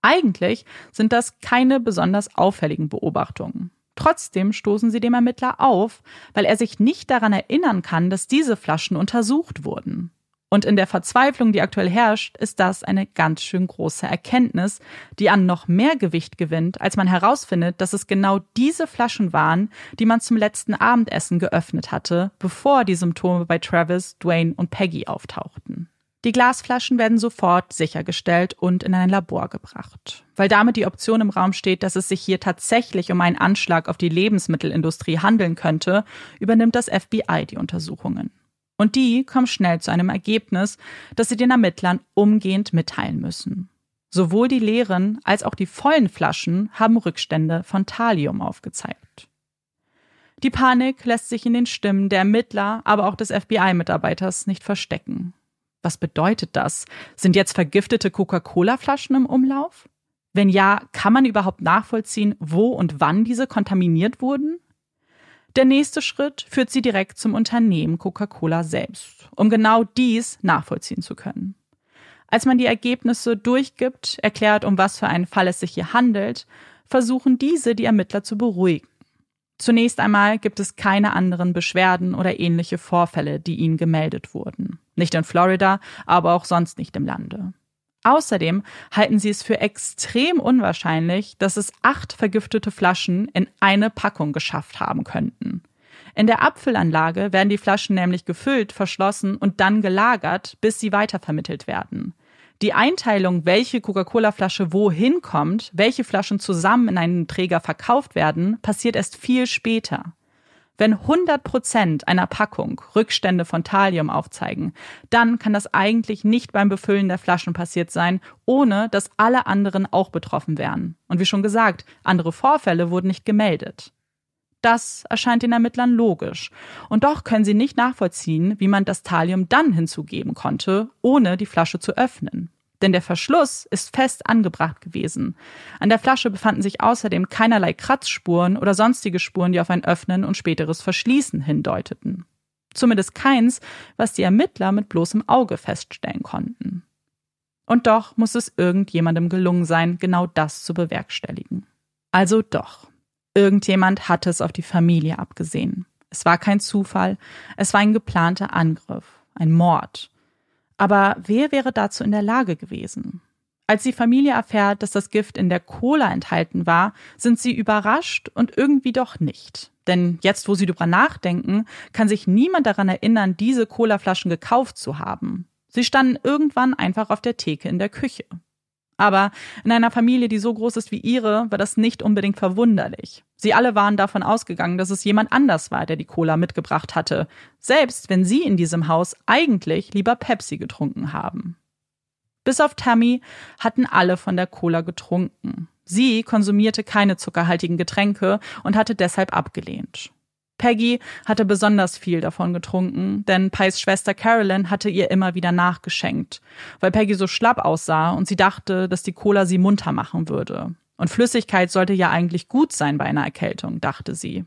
Eigentlich sind das keine besonders auffälligen Beobachtungen. Trotzdem stoßen sie dem Ermittler auf, weil er sich nicht daran erinnern kann, dass diese Flaschen untersucht wurden. Und in der Verzweiflung, die aktuell herrscht, ist das eine ganz schön große Erkenntnis, die an noch mehr Gewicht gewinnt, als man herausfindet, dass es genau diese Flaschen waren, die man zum letzten Abendessen geöffnet hatte, bevor die Symptome bei Travis, Dwayne und Peggy auftauchten. Die Glasflaschen werden sofort sichergestellt und in ein Labor gebracht. Weil damit die Option im Raum steht, dass es sich hier tatsächlich um einen Anschlag auf die Lebensmittelindustrie handeln könnte, übernimmt das FBI die Untersuchungen. Und die kommen schnell zu einem Ergebnis, das sie den Ermittlern umgehend mitteilen müssen. Sowohl die leeren als auch die vollen Flaschen haben Rückstände von Thalium aufgezeigt. Die Panik lässt sich in den Stimmen der Ermittler, aber auch des FBI-Mitarbeiters nicht verstecken. Was bedeutet das? Sind jetzt vergiftete Coca-Cola-Flaschen im Umlauf? Wenn ja, kann man überhaupt nachvollziehen, wo und wann diese kontaminiert wurden? Der nächste Schritt führt sie direkt zum Unternehmen Coca-Cola selbst, um genau dies nachvollziehen zu können. Als man die Ergebnisse durchgibt, erklärt, um was für einen Fall es sich hier handelt, versuchen diese die Ermittler zu beruhigen. Zunächst einmal gibt es keine anderen Beschwerden oder ähnliche Vorfälle, die ihnen gemeldet wurden. Nicht in Florida, aber auch sonst nicht im Lande. Außerdem halten sie es für extrem unwahrscheinlich, dass es acht vergiftete Flaschen in eine Packung geschafft haben könnten. In der Abfüllanlage werden die Flaschen nämlich gefüllt, verschlossen und dann gelagert, bis sie weitervermittelt werden. Die Einteilung, welche Coca-Cola-Flasche wohin kommt, welche Flaschen zusammen in einen Träger verkauft werden, passiert erst viel später. Wenn 100 Prozent einer Packung Rückstände von Thallium aufzeigen, dann kann das eigentlich nicht beim Befüllen der Flaschen passiert sein, ohne dass alle anderen auch betroffen wären. Und wie schon gesagt, andere Vorfälle wurden nicht gemeldet. Das erscheint den Ermittlern logisch. Und doch können sie nicht nachvollziehen, wie man das Thallium dann hinzugeben konnte, ohne die Flasche zu öffnen denn der Verschluss ist fest angebracht gewesen. An der Flasche befanden sich außerdem keinerlei Kratzspuren oder sonstige Spuren, die auf ein Öffnen und späteres Verschließen hindeuteten. Zumindest keins, was die Ermittler mit bloßem Auge feststellen konnten. Und doch muss es irgendjemandem gelungen sein, genau das zu bewerkstelligen. Also doch. Irgendjemand hatte es auf die Familie abgesehen. Es war kein Zufall, es war ein geplanter Angriff, ein Mord. Aber wer wäre dazu in der Lage gewesen? Als die Familie erfährt, dass das Gift in der Cola enthalten war, sind sie überrascht und irgendwie doch nicht. Denn jetzt, wo sie drüber nachdenken, kann sich niemand daran erinnern, diese Colaflaschen gekauft zu haben. Sie standen irgendwann einfach auf der Theke in der Küche. Aber in einer Familie, die so groß ist wie ihre, war das nicht unbedingt verwunderlich. Sie alle waren davon ausgegangen, dass es jemand anders war, der die Cola mitgebracht hatte, selbst wenn sie in diesem Haus eigentlich lieber Pepsi getrunken haben. Bis auf Tammy hatten alle von der Cola getrunken. Sie konsumierte keine zuckerhaltigen Getränke und hatte deshalb abgelehnt. Peggy hatte besonders viel davon getrunken, denn Pies Schwester Carolyn hatte ihr immer wieder nachgeschenkt, weil Peggy so schlapp aussah und sie dachte, dass die Cola sie munter machen würde. Und Flüssigkeit sollte ja eigentlich gut sein bei einer Erkältung, dachte sie.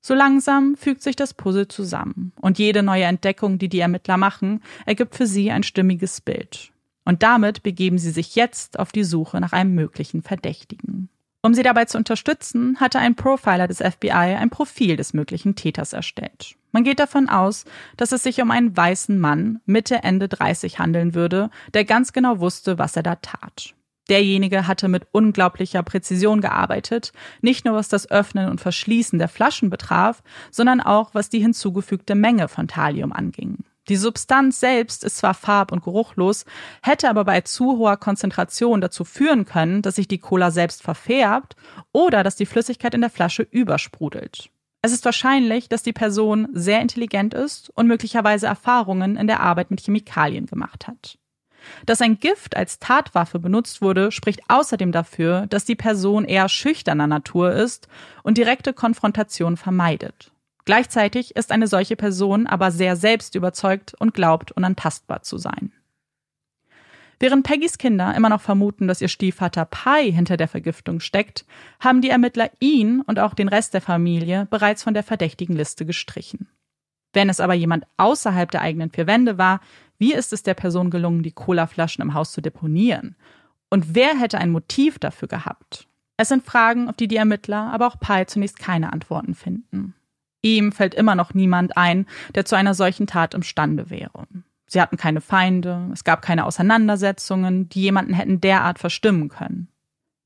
So langsam fügt sich das Puzzle zusammen und jede neue Entdeckung, die die Ermittler machen, ergibt für sie ein stimmiges Bild. Und damit begeben sie sich jetzt auf die Suche nach einem möglichen Verdächtigen. Um sie dabei zu unterstützen, hatte ein Profiler des FBI ein Profil des möglichen Täters erstellt. Man geht davon aus, dass es sich um einen weißen Mann Mitte, Ende 30 handeln würde, der ganz genau wusste, was er da tat. Derjenige hatte mit unglaublicher Präzision gearbeitet, nicht nur was das Öffnen und Verschließen der Flaschen betraf, sondern auch was die hinzugefügte Menge von Thallium anging. Die Substanz selbst ist zwar farb- und geruchlos, hätte aber bei zu hoher Konzentration dazu führen können, dass sich die Cola selbst verfärbt oder dass die Flüssigkeit in der Flasche übersprudelt. Es ist wahrscheinlich, dass die Person sehr intelligent ist und möglicherweise Erfahrungen in der Arbeit mit Chemikalien gemacht hat. Dass ein Gift als Tatwaffe benutzt wurde, spricht außerdem dafür, dass die Person eher schüchterner Natur ist und direkte Konfrontation vermeidet. Gleichzeitig ist eine solche Person aber sehr selbstüberzeugt und glaubt, unantastbar zu sein. Während Peggys Kinder immer noch vermuten, dass ihr Stiefvater Pi hinter der Vergiftung steckt, haben die Ermittler ihn und auch den Rest der Familie bereits von der verdächtigen Liste gestrichen. Wenn es aber jemand außerhalb der eigenen vier Wände war, wie ist es der Person gelungen, die Colaflaschen im Haus zu deponieren? Und wer hätte ein Motiv dafür gehabt? Es sind Fragen, auf die die Ermittler, aber auch Pi zunächst keine Antworten finden. Ihm fällt immer noch niemand ein, der zu einer solchen Tat imstande wäre. Sie hatten keine Feinde, es gab keine Auseinandersetzungen, die jemanden hätten derart verstimmen können.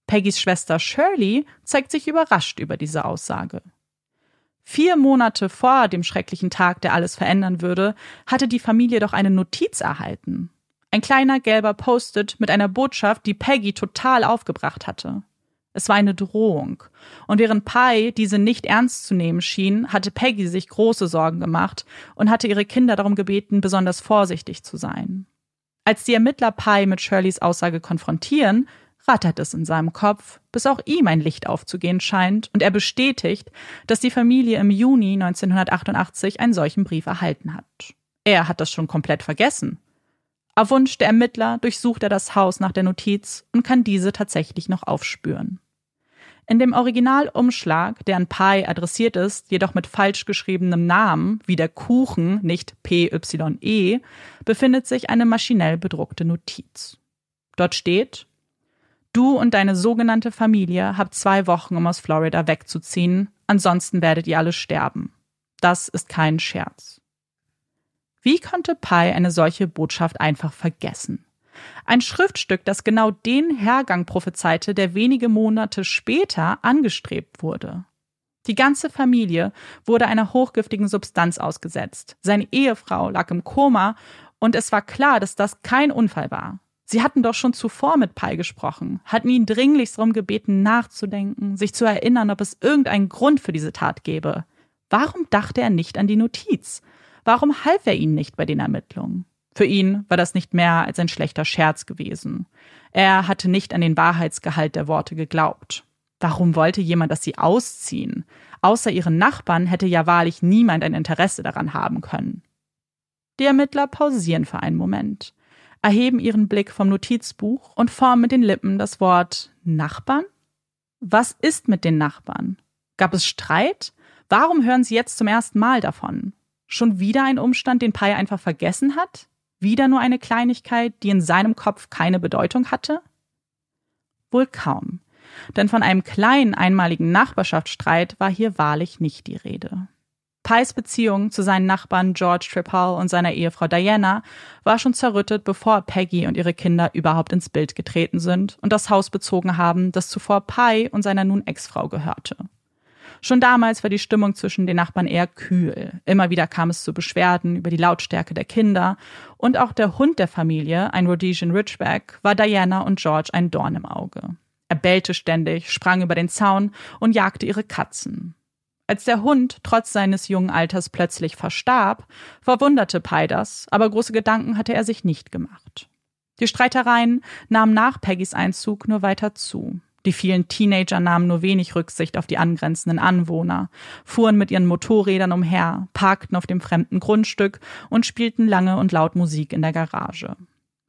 Peggys Schwester Shirley zeigt sich überrascht über diese Aussage. Vier Monate vor dem schrecklichen Tag, der alles verändern würde, hatte die Familie doch eine Notiz erhalten. Ein kleiner gelber Post-it mit einer Botschaft, die Peggy total aufgebracht hatte. Es war eine Drohung. Und während Pi diese nicht ernst zu nehmen schien, hatte Peggy sich große Sorgen gemacht und hatte ihre Kinder darum gebeten, besonders vorsichtig zu sein. Als die Ermittler Pi mit Shirleys Aussage konfrontieren, rattert es in seinem Kopf, bis auch ihm ein Licht aufzugehen scheint und er bestätigt, dass die Familie im Juni 1988 einen solchen Brief erhalten hat. Er hat das schon komplett vergessen. Auf Wunsch der Ermittler durchsucht er das Haus nach der Notiz und kann diese tatsächlich noch aufspüren. In dem Originalumschlag, der an Pi adressiert ist, jedoch mit falsch geschriebenem Namen, wie der Kuchen, nicht PYE, befindet sich eine maschinell bedruckte Notiz. Dort steht, Du und deine sogenannte Familie habt zwei Wochen, um aus Florida wegzuziehen, ansonsten werdet ihr alle sterben. Das ist kein Scherz. Wie konnte Pi eine solche Botschaft einfach vergessen? Ein Schriftstück, das genau den Hergang prophezeite, der wenige Monate später angestrebt wurde. Die ganze Familie wurde einer hochgiftigen Substanz ausgesetzt. Seine Ehefrau lag im Koma und es war klar, dass das kein Unfall war. Sie hatten doch schon zuvor mit Pai gesprochen, hatten ihn dringlichst darum gebeten, nachzudenken, sich zu erinnern, ob es irgendeinen Grund für diese Tat gäbe. Warum dachte er nicht an die Notiz? Warum half er ihnen nicht bei den Ermittlungen? Für ihn war das nicht mehr als ein schlechter Scherz gewesen. Er hatte nicht an den Wahrheitsgehalt der Worte geglaubt. Warum wollte jemand, dass sie ausziehen? Außer ihren Nachbarn hätte ja wahrlich niemand ein Interesse daran haben können. Die Ermittler pausieren für einen Moment, erheben ihren Blick vom Notizbuch und formen mit den Lippen das Wort Nachbarn? Was ist mit den Nachbarn? Gab es Streit? Warum hören sie jetzt zum ersten Mal davon? Schon wieder ein Umstand, den Pai einfach vergessen hat? Wieder nur eine Kleinigkeit, die in seinem Kopf keine Bedeutung hatte? Wohl kaum, denn von einem kleinen einmaligen Nachbarschaftsstreit war hier wahrlich nicht die Rede. Pies Beziehung zu seinen Nachbarn George Trippall und seiner Ehefrau Diana war schon zerrüttet, bevor Peggy und ihre Kinder überhaupt ins Bild getreten sind und das Haus bezogen haben, das zuvor Pie und seiner nun Ex-Frau gehörte. Schon damals war die Stimmung zwischen den Nachbarn eher kühl. Immer wieder kam es zu Beschwerden über die Lautstärke der Kinder und auch der Hund der Familie, ein Rhodesian Ridgeback, war Diana und George ein Dorn im Auge. Er bellte ständig, sprang über den Zaun und jagte ihre Katzen. Als der Hund trotz seines jungen Alters plötzlich verstarb, verwunderte Pai das, aber große Gedanken hatte er sich nicht gemacht. Die Streitereien nahmen nach Peggys Einzug nur weiter zu. Die vielen Teenager nahmen nur wenig Rücksicht auf die angrenzenden Anwohner, fuhren mit ihren Motorrädern umher, parkten auf dem fremden Grundstück und spielten lange und laut Musik in der Garage.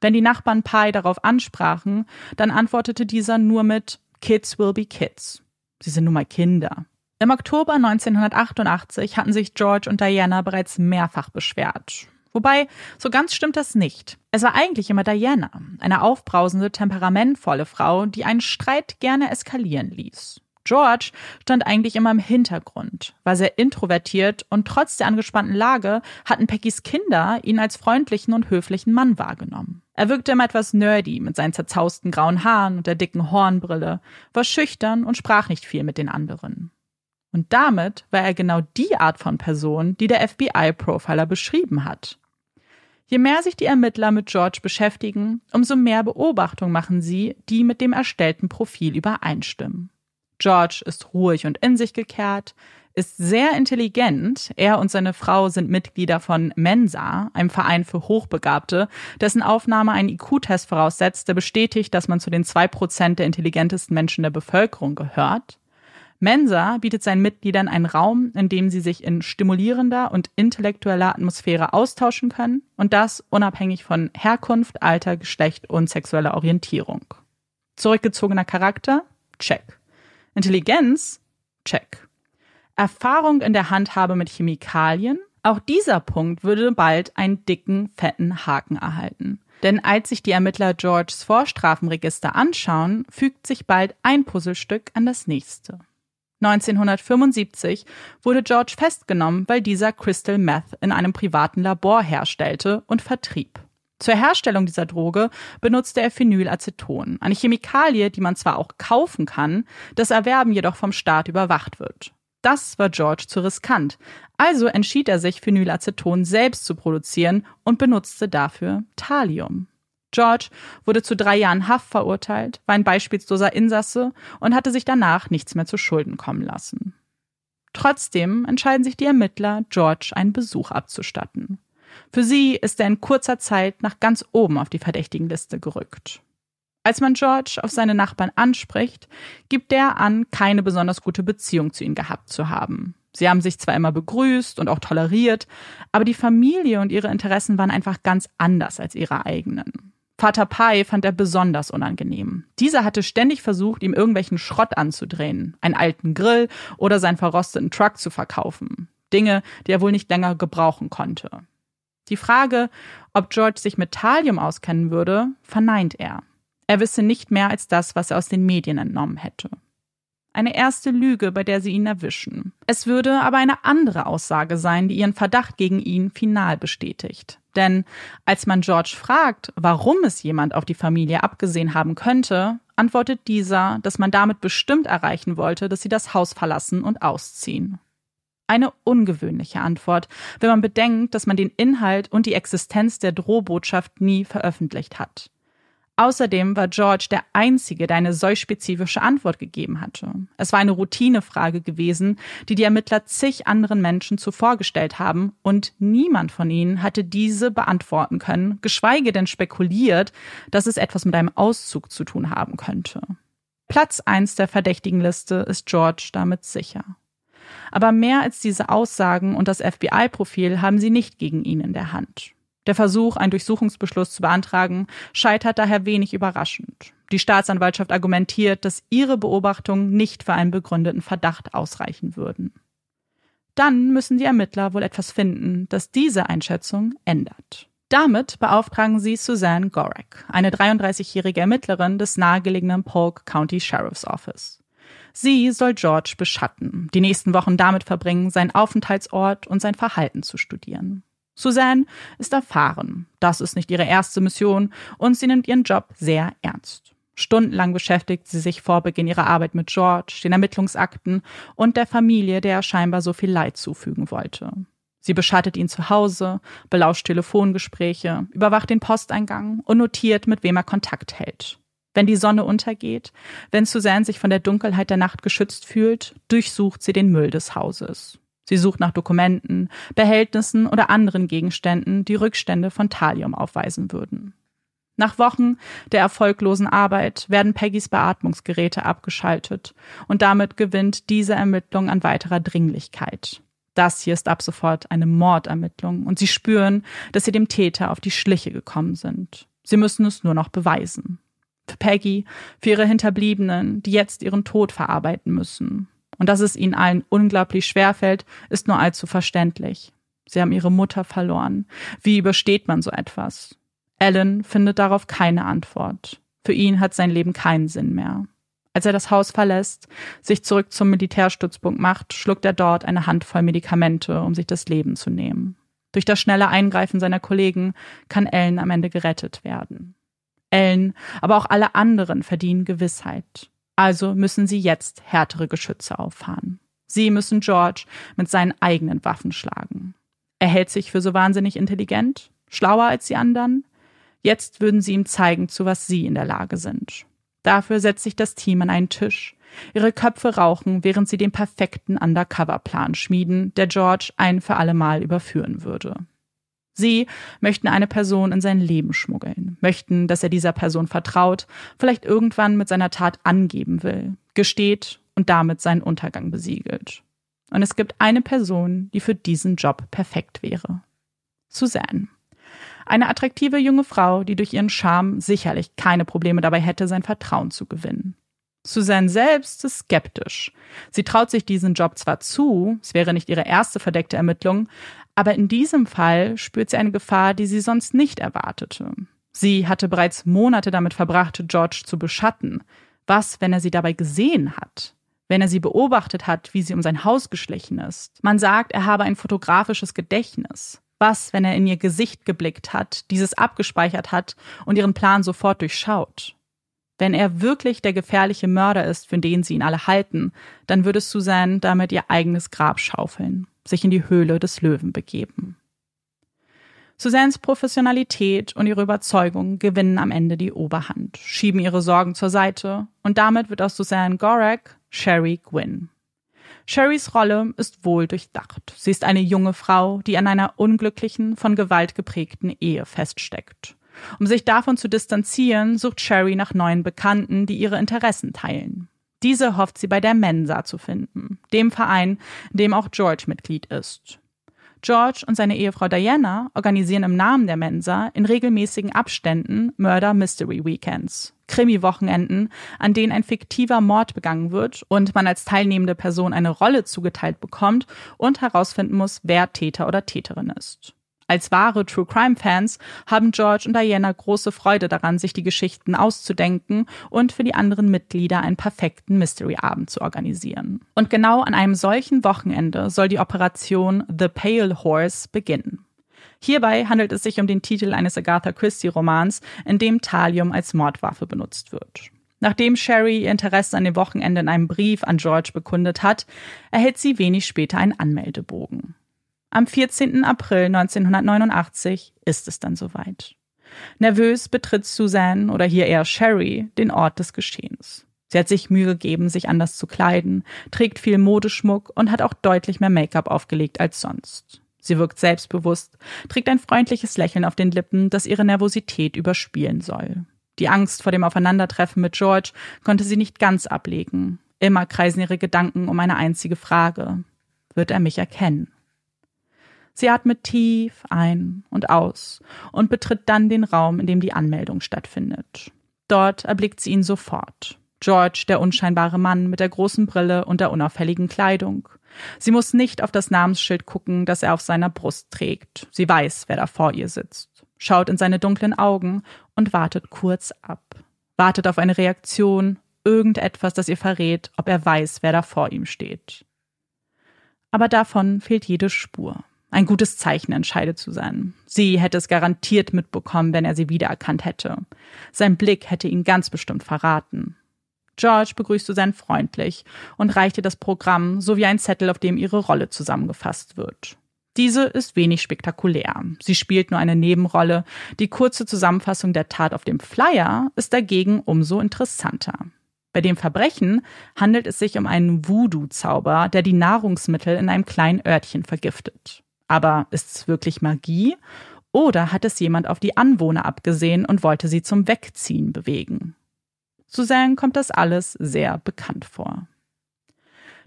Wenn die Nachbarn Pi darauf ansprachen, dann antwortete dieser nur mit Kids will be kids. Sie sind nun mal Kinder. Im Oktober 1988 hatten sich George und Diana bereits mehrfach beschwert. Wobei, so ganz stimmt das nicht. Es war eigentlich immer Diana, eine aufbrausende, temperamentvolle Frau, die einen Streit gerne eskalieren ließ. George stand eigentlich immer im Hintergrund, war sehr introvertiert und trotz der angespannten Lage hatten Peckys Kinder ihn als freundlichen und höflichen Mann wahrgenommen. Er wirkte immer etwas nerdy mit seinen zerzausten grauen Haaren und der dicken Hornbrille, war schüchtern und sprach nicht viel mit den anderen. Und damit war er genau die Art von Person, die der FBI-Profiler beschrieben hat. Je mehr sich die Ermittler mit George beschäftigen, umso mehr Beobachtungen machen sie, die mit dem erstellten Profil übereinstimmen. George ist ruhig und in sich gekehrt, ist sehr intelligent. Er und seine Frau sind Mitglieder von Mensa, einem Verein für Hochbegabte, dessen Aufnahme einen IQ-Test voraussetzt, der bestätigt, dass man zu den zwei Prozent der intelligentesten Menschen der Bevölkerung gehört. Mensa bietet seinen Mitgliedern einen Raum, in dem sie sich in stimulierender und intellektueller Atmosphäre austauschen können und das unabhängig von Herkunft, Alter, Geschlecht und sexueller Orientierung. Zurückgezogener Charakter? Check. Intelligenz? Check. Erfahrung in der Handhabe mit Chemikalien? Auch dieser Punkt würde bald einen dicken, fetten Haken erhalten. Denn als sich die Ermittler Georges Vorstrafenregister anschauen, fügt sich bald ein Puzzlestück an das nächste. 1975 wurde George festgenommen, weil dieser Crystal Meth in einem privaten Labor herstellte und vertrieb. Zur Herstellung dieser Droge benutzte er Phenylaceton, eine Chemikalie, die man zwar auch kaufen kann, das Erwerben jedoch vom Staat überwacht wird. Das war George zu riskant, also entschied er sich, Phenylaceton selbst zu produzieren und benutzte dafür Thallium. George wurde zu drei Jahren Haft verurteilt, war ein beispielsloser Insasse und hatte sich danach nichts mehr zu Schulden kommen lassen. Trotzdem entscheiden sich die Ermittler, George einen Besuch abzustatten. Für sie ist er in kurzer Zeit nach ganz oben auf die Verdächtigenliste gerückt. Als man George auf seine Nachbarn anspricht, gibt er an, keine besonders gute Beziehung zu ihnen gehabt zu haben. Sie haben sich zwar immer begrüßt und auch toleriert, aber die Familie und ihre Interessen waren einfach ganz anders als ihre eigenen. Vater Pai fand er besonders unangenehm. Dieser hatte ständig versucht, ihm irgendwelchen Schrott anzudrehen, einen alten Grill oder seinen verrosteten Truck zu verkaufen. Dinge, die er wohl nicht länger gebrauchen konnte. Die Frage, ob George sich mit Thallium auskennen würde, verneint er. Er wisse nicht mehr als das, was er aus den Medien entnommen hätte. Eine erste Lüge, bei der sie ihn erwischen. Es würde aber eine andere Aussage sein, die ihren Verdacht gegen ihn final bestätigt. Denn als man George fragt, warum es jemand auf die Familie abgesehen haben könnte, antwortet dieser, dass man damit bestimmt erreichen wollte, dass sie das Haus verlassen und ausziehen. Eine ungewöhnliche Antwort, wenn man bedenkt, dass man den Inhalt und die Existenz der Drohbotschaft nie veröffentlicht hat. Außerdem war George der Einzige, der eine solch spezifische Antwort gegeben hatte. Es war eine Routinefrage gewesen, die die Ermittler zig anderen Menschen zuvor gestellt haben, und niemand von ihnen hatte diese beantworten können, geschweige denn spekuliert, dass es etwas mit einem Auszug zu tun haben könnte. Platz eins der verdächtigen Liste ist George damit sicher. Aber mehr als diese Aussagen und das FBI-Profil haben sie nicht gegen ihn in der Hand. Der Versuch, einen Durchsuchungsbeschluss zu beantragen, scheitert daher wenig überraschend. Die Staatsanwaltschaft argumentiert, dass ihre Beobachtungen nicht für einen begründeten Verdacht ausreichen würden. Dann müssen die Ermittler wohl etwas finden, das diese Einschätzung ändert. Damit beauftragen sie Suzanne Gorek, eine 33-jährige Ermittlerin des nahegelegenen Polk County Sheriff's Office. Sie soll George beschatten, die nächsten Wochen damit verbringen, seinen Aufenthaltsort und sein Verhalten zu studieren. Suzanne ist erfahren. Das ist nicht ihre erste Mission und sie nimmt ihren Job sehr ernst. Stundenlang beschäftigt sie sich vor Beginn ihrer Arbeit mit George, den Ermittlungsakten und der Familie, der er scheinbar so viel Leid zufügen wollte. Sie beschattet ihn zu Hause, belauscht Telefongespräche, überwacht den Posteingang und notiert, mit wem er Kontakt hält. Wenn die Sonne untergeht, wenn Suzanne sich von der Dunkelheit der Nacht geschützt fühlt, durchsucht sie den Müll des Hauses. Sie sucht nach Dokumenten, Behältnissen oder anderen Gegenständen, die Rückstände von Thallium aufweisen würden. Nach Wochen der erfolglosen Arbeit werden Peggys Beatmungsgeräte abgeschaltet und damit gewinnt diese Ermittlung an weiterer Dringlichkeit. Das hier ist ab sofort eine Mordermittlung und sie spüren, dass sie dem Täter auf die Schliche gekommen sind. Sie müssen es nur noch beweisen. Für Peggy, für ihre Hinterbliebenen, die jetzt ihren Tod verarbeiten müssen. Und dass es ihnen allen unglaublich schwer fällt, ist nur allzu verständlich. Sie haben ihre Mutter verloren. Wie übersteht man so etwas? Alan findet darauf keine Antwort. Für ihn hat sein Leben keinen Sinn mehr. Als er das Haus verlässt, sich zurück zum Militärstützpunkt macht, schluckt er dort eine Handvoll Medikamente, um sich das Leben zu nehmen. Durch das schnelle Eingreifen seiner Kollegen kann Ellen am Ende gerettet werden. Ellen, aber auch alle anderen verdienen Gewissheit. Also müssen sie jetzt härtere Geschütze auffahren. Sie müssen George mit seinen eigenen Waffen schlagen. Er hält sich für so wahnsinnig intelligent, schlauer als die anderen. Jetzt würden sie ihm zeigen, zu was sie in der Lage sind. Dafür setzt sich das Team an einen Tisch. Ihre Köpfe rauchen, während sie den perfekten Undercover-Plan schmieden, der George ein für alle Mal überführen würde. Sie möchten eine Person in sein Leben schmuggeln, möchten, dass er dieser Person vertraut, vielleicht irgendwann mit seiner Tat angeben will, gesteht und damit seinen Untergang besiegelt. Und es gibt eine Person, die für diesen Job perfekt wäre. Suzanne. Eine attraktive junge Frau, die durch ihren Charme sicherlich keine Probleme dabei hätte, sein Vertrauen zu gewinnen. Suzanne selbst ist skeptisch. Sie traut sich diesen Job zwar zu, es wäre nicht ihre erste verdeckte Ermittlung, aber in diesem Fall spürt sie eine Gefahr, die sie sonst nicht erwartete. Sie hatte bereits Monate damit verbracht, George zu beschatten. Was, wenn er sie dabei gesehen hat? Wenn er sie beobachtet hat, wie sie um sein Haus geschlichen ist? Man sagt, er habe ein fotografisches Gedächtnis. Was, wenn er in ihr Gesicht geblickt hat, dieses abgespeichert hat und ihren Plan sofort durchschaut? Wenn er wirklich der gefährliche Mörder ist, für den sie ihn alle halten, dann würde Suzanne damit ihr eigenes Grab schaufeln sich in die Höhle des Löwen begeben. Suzannes Professionalität und ihre Überzeugung gewinnen am Ende die Oberhand, schieben ihre Sorgen zur Seite und damit wird aus Suzanne Gorak Sherry Gwynn. Sherrys Rolle ist wohl durchdacht. Sie ist eine junge Frau, die an einer unglücklichen, von Gewalt geprägten Ehe feststeckt. Um sich davon zu distanzieren, sucht Sherry nach neuen Bekannten, die ihre Interessen teilen. Diese hofft sie bei der Mensa zu finden, dem Verein, in dem auch George Mitglied ist. George und seine Ehefrau Diana organisieren im Namen der Mensa in regelmäßigen Abständen Murder Mystery Weekends, Krimi-Wochenenden, an denen ein fiktiver Mord begangen wird und man als teilnehmende Person eine Rolle zugeteilt bekommt und herausfinden muss, wer Täter oder Täterin ist. Als wahre True Crime Fans haben George und Diana große Freude daran, sich die Geschichten auszudenken und für die anderen Mitglieder einen perfekten Mystery-Abend zu organisieren. Und genau an einem solchen Wochenende soll die Operation The Pale Horse beginnen. Hierbei handelt es sich um den Titel eines Agatha Christie-Romans, in dem Thallium als Mordwaffe benutzt wird. Nachdem Sherry ihr Interesse an dem Wochenende in einem Brief an George bekundet hat, erhält sie wenig später einen Anmeldebogen. Am 14. April 1989 ist es dann soweit. Nervös betritt Suzanne oder hier eher Sherry den Ort des Geschehens. Sie hat sich Mühe gegeben, sich anders zu kleiden, trägt viel Modeschmuck und hat auch deutlich mehr Make-up aufgelegt als sonst. Sie wirkt selbstbewusst, trägt ein freundliches Lächeln auf den Lippen, das ihre Nervosität überspielen soll. Die Angst vor dem Aufeinandertreffen mit George konnte sie nicht ganz ablegen. Immer kreisen ihre Gedanken um eine einzige Frage. Wird er mich erkennen? Sie atmet tief ein und aus und betritt dann den Raum, in dem die Anmeldung stattfindet. Dort erblickt sie ihn sofort. George, der unscheinbare Mann mit der großen Brille und der unauffälligen Kleidung. Sie muss nicht auf das Namensschild gucken, das er auf seiner Brust trägt. Sie weiß, wer da vor ihr sitzt, schaut in seine dunklen Augen und wartet kurz ab. Wartet auf eine Reaktion, irgendetwas, das ihr verrät, ob er weiß, wer da vor ihm steht. Aber davon fehlt jede Spur. Ein gutes Zeichen entscheidet zu sein. Sie hätte es garantiert mitbekommen, wenn er sie wiedererkannt hätte. Sein Blick hätte ihn ganz bestimmt verraten. George begrüßt Susanne freundlich und reichte das Programm sowie ein Zettel, auf dem ihre Rolle zusammengefasst wird. Diese ist wenig spektakulär. Sie spielt nur eine Nebenrolle. Die kurze Zusammenfassung der Tat auf dem Flyer ist dagegen umso interessanter. Bei dem Verbrechen handelt es sich um einen Voodoo-Zauber, der die Nahrungsmittel in einem kleinen Örtchen vergiftet. Aber ist es wirklich Magie? Oder hat es jemand auf die Anwohner abgesehen und wollte sie zum Wegziehen bewegen? Suzanne kommt das alles sehr bekannt vor.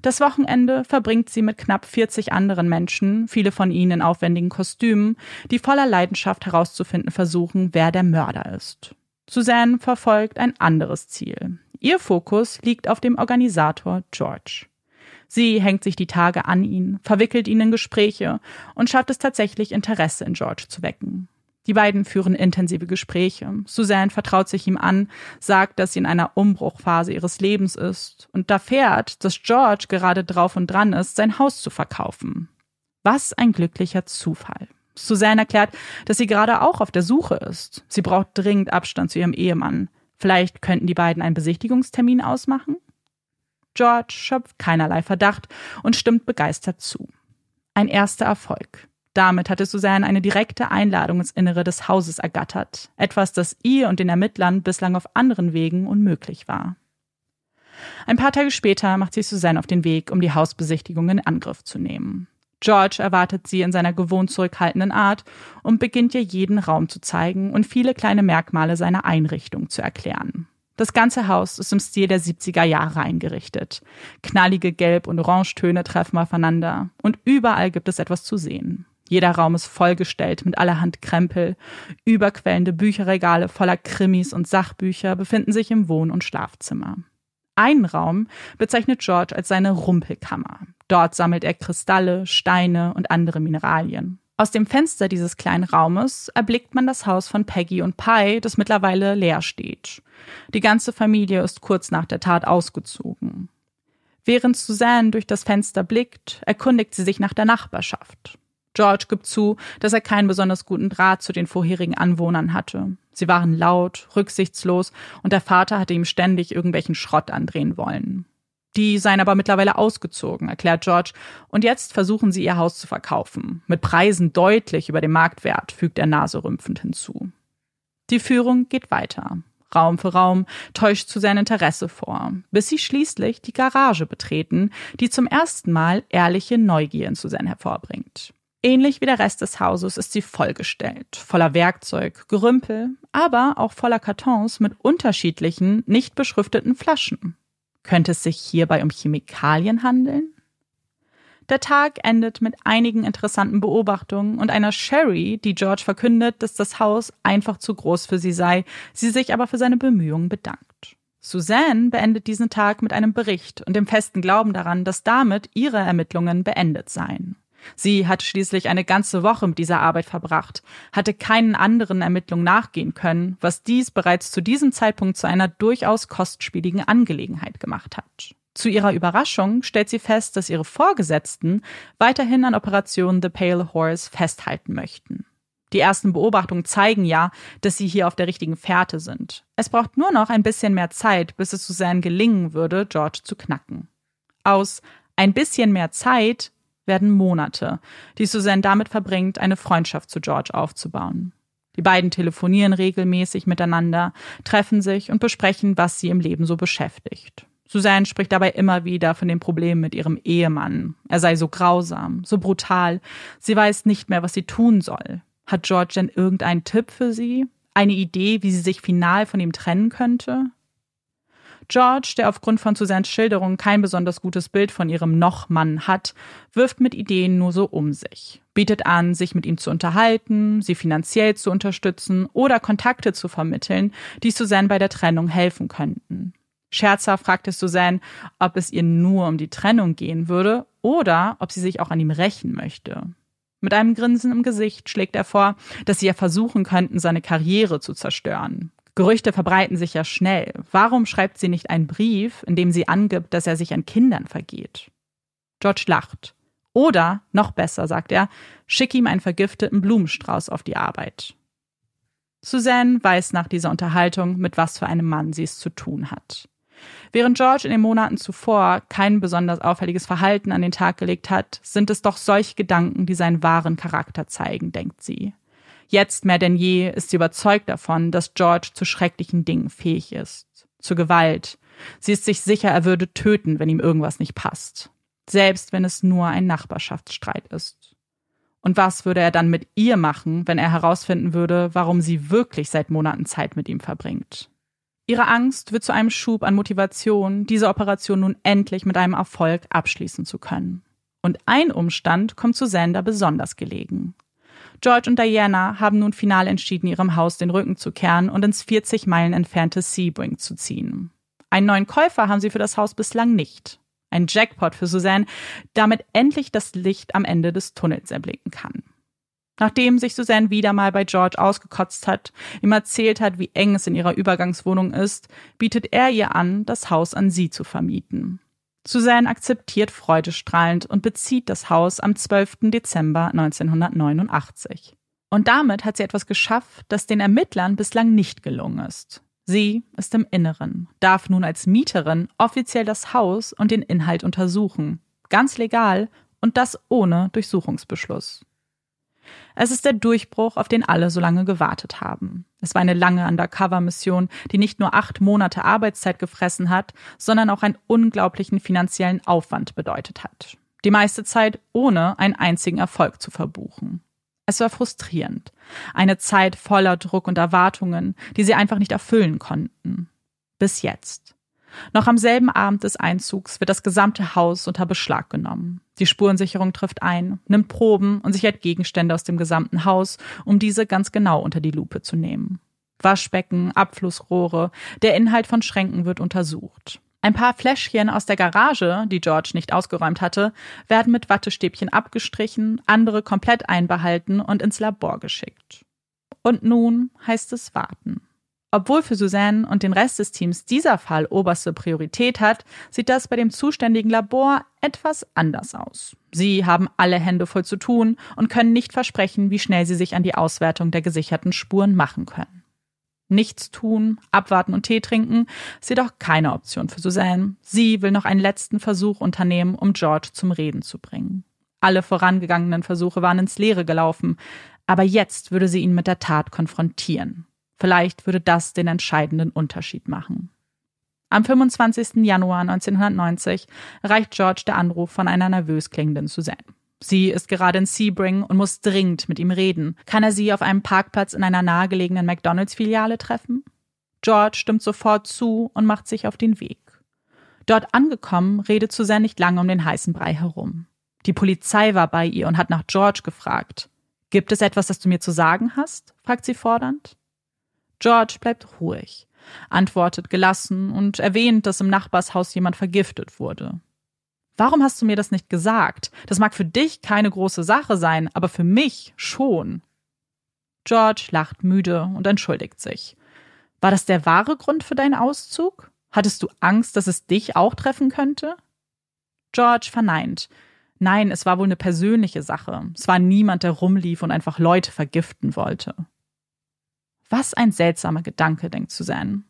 Das Wochenende verbringt sie mit knapp 40 anderen Menschen, viele von ihnen in aufwendigen Kostümen, die voller Leidenschaft herauszufinden versuchen, wer der Mörder ist. Suzanne verfolgt ein anderes Ziel. Ihr Fokus liegt auf dem Organisator George. Sie hängt sich die Tage an ihn, verwickelt ihn in Gespräche und schafft es tatsächlich, Interesse in George zu wecken. Die beiden führen intensive Gespräche. Suzanne vertraut sich ihm an, sagt, dass sie in einer Umbruchphase ihres Lebens ist und erfährt, dass George gerade drauf und dran ist, sein Haus zu verkaufen. Was ein glücklicher Zufall. Suzanne erklärt, dass sie gerade auch auf der Suche ist. Sie braucht dringend Abstand zu ihrem Ehemann. Vielleicht könnten die beiden einen Besichtigungstermin ausmachen? George schöpft keinerlei Verdacht und stimmt begeistert zu. Ein erster Erfolg. Damit hatte Suzanne eine direkte Einladung ins Innere des Hauses ergattert, etwas, das ihr und den Ermittlern bislang auf anderen Wegen unmöglich war. Ein paar Tage später macht sich Suzanne auf den Weg, um die Hausbesichtigung in Angriff zu nehmen. George erwartet sie in seiner gewohnt zurückhaltenden Art und beginnt ihr jeden Raum zu zeigen und viele kleine Merkmale seiner Einrichtung zu erklären. Das ganze Haus ist im Stil der 70er Jahre eingerichtet. Knallige Gelb- und Orangetöne treffen aufeinander und überall gibt es etwas zu sehen. Jeder Raum ist vollgestellt mit allerhand Krempel. Überquellende Bücherregale voller Krimis und Sachbücher befinden sich im Wohn- und Schlafzimmer. Einen Raum bezeichnet George als seine Rumpelkammer. Dort sammelt er Kristalle, Steine und andere Mineralien. Aus dem Fenster dieses kleinen Raumes erblickt man das Haus von Peggy und Pi, das mittlerweile leer steht. Die ganze Familie ist kurz nach der Tat ausgezogen. Während Suzanne durch das Fenster blickt, erkundigt sie sich nach der Nachbarschaft. George gibt zu, dass er keinen besonders guten Draht zu den vorherigen Anwohnern hatte. Sie waren laut, rücksichtslos und der Vater hatte ihm ständig irgendwelchen Schrott andrehen wollen. Die seien aber mittlerweile ausgezogen, erklärt George, und jetzt versuchen sie ihr Haus zu verkaufen. Mit Preisen deutlich über dem Marktwert, fügt er naserümpfend hinzu. Die Führung geht weiter. Raum für Raum täuscht zu sein Interesse vor, bis sie schließlich die Garage betreten, die zum ersten Mal ehrliche Neugier in Suzanne hervorbringt. Ähnlich wie der Rest des Hauses ist sie vollgestellt, voller Werkzeug, Gerümpel, aber auch voller Kartons mit unterschiedlichen, nicht beschrifteten Flaschen. Könnte es sich hierbei um Chemikalien handeln? Der Tag endet mit einigen interessanten Beobachtungen und einer Sherry, die George verkündet, dass das Haus einfach zu groß für sie sei, sie sich aber für seine Bemühungen bedankt. Suzanne beendet diesen Tag mit einem Bericht und dem festen Glauben daran, dass damit ihre Ermittlungen beendet seien. Sie hatte schließlich eine ganze Woche mit dieser Arbeit verbracht, hatte keinen anderen Ermittlungen nachgehen können, was dies bereits zu diesem Zeitpunkt zu einer durchaus kostspieligen Angelegenheit gemacht hat. Zu ihrer Überraschung stellt sie fest, dass ihre Vorgesetzten weiterhin an Operation The Pale Horse festhalten möchten. Die ersten Beobachtungen zeigen ja, dass sie hier auf der richtigen Fährte sind. Es braucht nur noch ein bisschen mehr Zeit, bis es Suzanne gelingen würde, George zu knacken. Aus ein bisschen mehr Zeit werden Monate, die Suzanne damit verbringt, eine Freundschaft zu George aufzubauen. Die beiden telefonieren regelmäßig miteinander, treffen sich und besprechen, was sie im Leben so beschäftigt. Suzanne spricht dabei immer wieder von dem Problem mit ihrem Ehemann. Er sei so grausam, so brutal. Sie weiß nicht mehr, was sie tun soll. Hat George denn irgendeinen Tipp für sie? Eine Idee, wie sie sich final von ihm trennen könnte? George, der aufgrund von Susannes Schilderung kein besonders gutes Bild von ihrem Noch-Mann hat, wirft mit Ideen nur so um sich, bietet an, sich mit ihm zu unterhalten, sie finanziell zu unterstützen oder Kontakte zu vermitteln, die Susanne bei der Trennung helfen könnten. Scherzhaft fragte Susanne, ob es ihr nur um die Trennung gehen würde oder ob sie sich auch an ihm rächen möchte. Mit einem Grinsen im Gesicht schlägt er vor, dass sie ja versuchen könnten, seine Karriere zu zerstören. Gerüchte verbreiten sich ja schnell. Warum schreibt sie nicht einen Brief, in dem sie angibt, dass er sich an Kindern vergeht? George lacht. Oder, noch besser, sagt er, schick ihm einen vergifteten Blumenstrauß auf die Arbeit. Suzanne weiß nach dieser Unterhaltung, mit was für einem Mann sie es zu tun hat. Während George in den Monaten zuvor kein besonders auffälliges Verhalten an den Tag gelegt hat, sind es doch solche Gedanken, die seinen wahren Charakter zeigen, denkt sie. Jetzt mehr denn je ist sie überzeugt davon, dass George zu schrecklichen Dingen fähig ist. Zur Gewalt. Sie ist sich sicher, er würde töten, wenn ihm irgendwas nicht passt. Selbst wenn es nur ein Nachbarschaftsstreit ist. Und was würde er dann mit ihr machen, wenn er herausfinden würde, warum sie wirklich seit Monaten Zeit mit ihm verbringt? Ihre Angst wird zu einem Schub an Motivation, diese Operation nun endlich mit einem Erfolg abschließen zu können. Und ein Umstand kommt zu Sander besonders gelegen. George und Diana haben nun final entschieden, ihrem Haus den Rücken zu kehren und ins 40 Meilen entfernte Sebring zu ziehen. Einen neuen Käufer haben sie für das Haus bislang nicht. Ein Jackpot für Suzanne, damit endlich das Licht am Ende des Tunnels erblicken kann. Nachdem sich Suzanne wieder mal bei George ausgekotzt hat, ihm erzählt hat, wie eng es in ihrer Übergangswohnung ist, bietet er ihr an, das Haus an sie zu vermieten. Suzanne akzeptiert freudestrahlend und bezieht das Haus am 12. Dezember 1989. Und damit hat sie etwas geschafft, das den Ermittlern bislang nicht gelungen ist. Sie ist im Inneren, darf nun als Mieterin offiziell das Haus und den Inhalt untersuchen. Ganz legal und das ohne Durchsuchungsbeschluss. Es ist der Durchbruch, auf den alle so lange gewartet haben. Es war eine lange Undercover-Mission, die nicht nur acht Monate Arbeitszeit gefressen hat, sondern auch einen unglaublichen finanziellen Aufwand bedeutet hat. Die meiste Zeit ohne einen einzigen Erfolg zu verbuchen. Es war frustrierend. Eine Zeit voller Druck und Erwartungen, die sie einfach nicht erfüllen konnten. Bis jetzt. Noch am selben Abend des Einzugs wird das gesamte Haus unter Beschlag genommen. Die Spurensicherung trifft ein, nimmt Proben und sichert Gegenstände aus dem gesamten Haus, um diese ganz genau unter die Lupe zu nehmen. Waschbecken, Abflussrohre, der Inhalt von Schränken wird untersucht. Ein paar Fläschchen aus der Garage, die George nicht ausgeräumt hatte, werden mit Wattestäbchen abgestrichen, andere komplett einbehalten und ins Labor geschickt. Und nun heißt es warten. Obwohl für Suzanne und den Rest des Teams dieser Fall oberste Priorität hat, sieht das bei dem zuständigen Labor etwas anders aus. Sie haben alle Hände voll zu tun und können nicht versprechen, wie schnell sie sich an die Auswertung der gesicherten Spuren machen können. Nichts tun, abwarten und Tee trinken ist jedoch keine Option für Suzanne. Sie will noch einen letzten Versuch unternehmen, um George zum Reden zu bringen. Alle vorangegangenen Versuche waren ins Leere gelaufen, aber jetzt würde sie ihn mit der Tat konfrontieren. Vielleicht würde das den entscheidenden Unterschied machen. Am 25. Januar 1990 erreicht George der Anruf von einer nervös klingenden Suzanne. Sie ist gerade in Sebring und muss dringend mit ihm reden. Kann er sie auf einem Parkplatz in einer nahegelegenen McDonalds-Filiale treffen? George stimmt sofort zu und macht sich auf den Weg. Dort angekommen, redet Suzanne nicht lange um den heißen Brei herum. Die Polizei war bei ihr und hat nach George gefragt. Gibt es etwas, das du mir zu sagen hast? fragt sie fordernd. George bleibt ruhig, antwortet gelassen und erwähnt, dass im Nachbarshaus jemand vergiftet wurde. Warum hast du mir das nicht gesagt? Das mag für dich keine große Sache sein, aber für mich schon. George lacht müde und entschuldigt sich. War das der wahre Grund für deinen Auszug? Hattest du Angst, dass es dich auch treffen könnte? George verneint. Nein, es war wohl eine persönliche Sache. Es war niemand, der rumlief und einfach Leute vergiften wollte. Was ein seltsamer Gedanke, denkt Suzanne.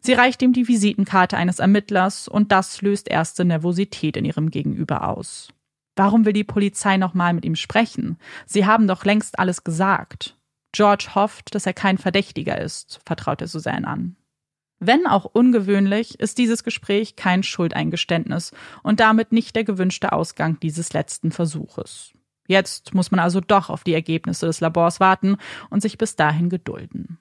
Sie reicht ihm die Visitenkarte eines Ermittlers und das löst erste Nervosität in ihrem Gegenüber aus. Warum will die Polizei nochmal mit ihm sprechen? Sie haben doch längst alles gesagt. George hofft, dass er kein Verdächtiger ist, vertraut er Suzanne an. Wenn auch ungewöhnlich, ist dieses Gespräch kein Schuldeingeständnis und damit nicht der gewünschte Ausgang dieses letzten Versuches. Jetzt muss man also doch auf die Ergebnisse des Labors warten und sich bis dahin gedulden.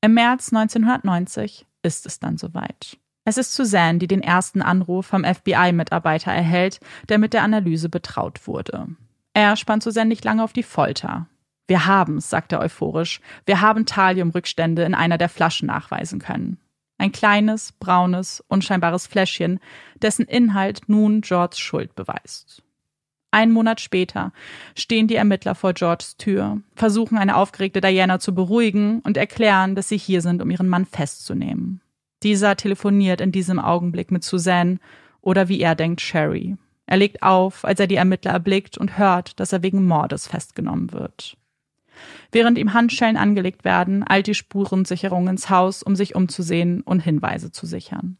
Im März 1990 ist es dann soweit. Es ist Suzanne, die den ersten Anruf vom FBI-Mitarbeiter erhält, der mit der Analyse betraut wurde. Er spannt Suzanne nicht lange auf die Folter. Wir haben's, sagt er euphorisch. Wir haben Thaliumrückstände in einer der Flaschen nachweisen können. Ein kleines, braunes, unscheinbares Fläschchen, dessen Inhalt nun Georges Schuld beweist. Einen Monat später stehen die Ermittler vor Georges Tür, versuchen eine aufgeregte Diana zu beruhigen und erklären, dass sie hier sind, um ihren Mann festzunehmen. Dieser telefoniert in diesem Augenblick mit Suzanne oder wie er denkt, Sherry. Er legt auf, als er die Ermittler erblickt und hört, dass er wegen Mordes festgenommen wird. Während ihm Handschellen angelegt werden, eilt die Spurensicherung ins Haus, um sich umzusehen und Hinweise zu sichern.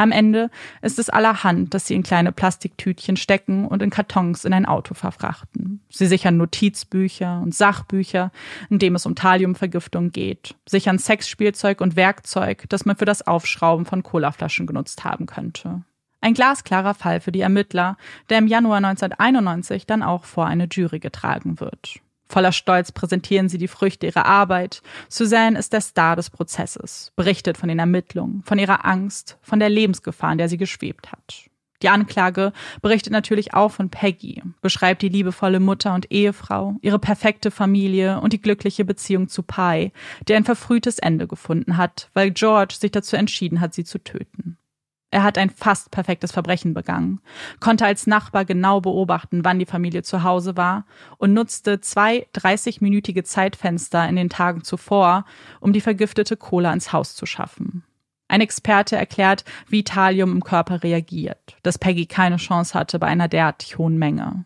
Am Ende ist es allerhand, dass sie in kleine Plastiktütchen stecken und in Kartons in ein Auto verfrachten. Sie sichern Notizbücher und Sachbücher, in dem es um Thaliumvergiftung geht, sichern Sexspielzeug und Werkzeug, das man für das Aufschrauben von Colaflaschen genutzt haben könnte. Ein glasklarer Fall für die Ermittler, der im Januar 1991 dann auch vor eine Jury getragen wird. Voller Stolz präsentieren sie die Früchte ihrer Arbeit. Suzanne ist der Star des Prozesses, berichtet von den Ermittlungen, von ihrer Angst, von der Lebensgefahr, in der sie geschwebt hat. Die Anklage berichtet natürlich auch von Peggy, beschreibt die liebevolle Mutter und Ehefrau, ihre perfekte Familie und die glückliche Beziehung zu Pi, der ein verfrühtes Ende gefunden hat, weil George sich dazu entschieden hat, sie zu töten. Er hat ein fast perfektes Verbrechen begangen, konnte als Nachbar genau beobachten, wann die Familie zu Hause war und nutzte zwei 30-minütige Zeitfenster in den Tagen zuvor, um die vergiftete Cola ins Haus zu schaffen. Ein Experte erklärt, wie Thalium im Körper reagiert, dass Peggy keine Chance hatte bei einer derartig hohen Menge.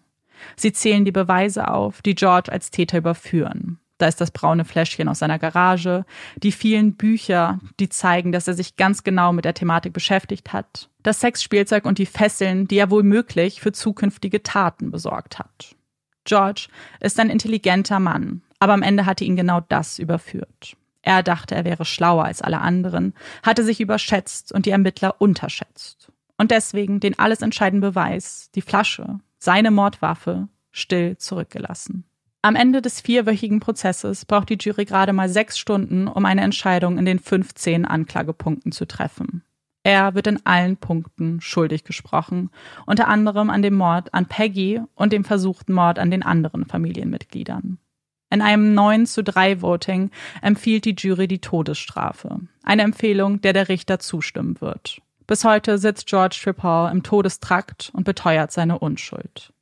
Sie zählen die Beweise auf, die George als Täter überführen. Da ist das braune Fläschchen aus seiner Garage, die vielen Bücher, die zeigen, dass er sich ganz genau mit der Thematik beschäftigt hat, das Sexspielzeug und die Fesseln, die er wohl möglich für zukünftige Taten besorgt hat. George ist ein intelligenter Mann, aber am Ende hatte ihn genau das überführt. Er dachte, er wäre schlauer als alle anderen, hatte sich überschätzt und die Ermittler unterschätzt. Und deswegen den alles entscheidenden Beweis, die Flasche, seine Mordwaffe, still zurückgelassen. Am Ende des vierwöchigen Prozesses braucht die Jury gerade mal sechs Stunden, um eine Entscheidung in den 15 Anklagepunkten zu treffen. Er wird in allen Punkten schuldig gesprochen, unter anderem an dem Mord an Peggy und dem versuchten Mord an den anderen Familienmitgliedern. In einem 9 zu 3 Voting empfiehlt die Jury die Todesstrafe. Eine Empfehlung, der der Richter zustimmen wird. Bis heute sitzt George Tripal im Todestrakt und beteuert seine Unschuld.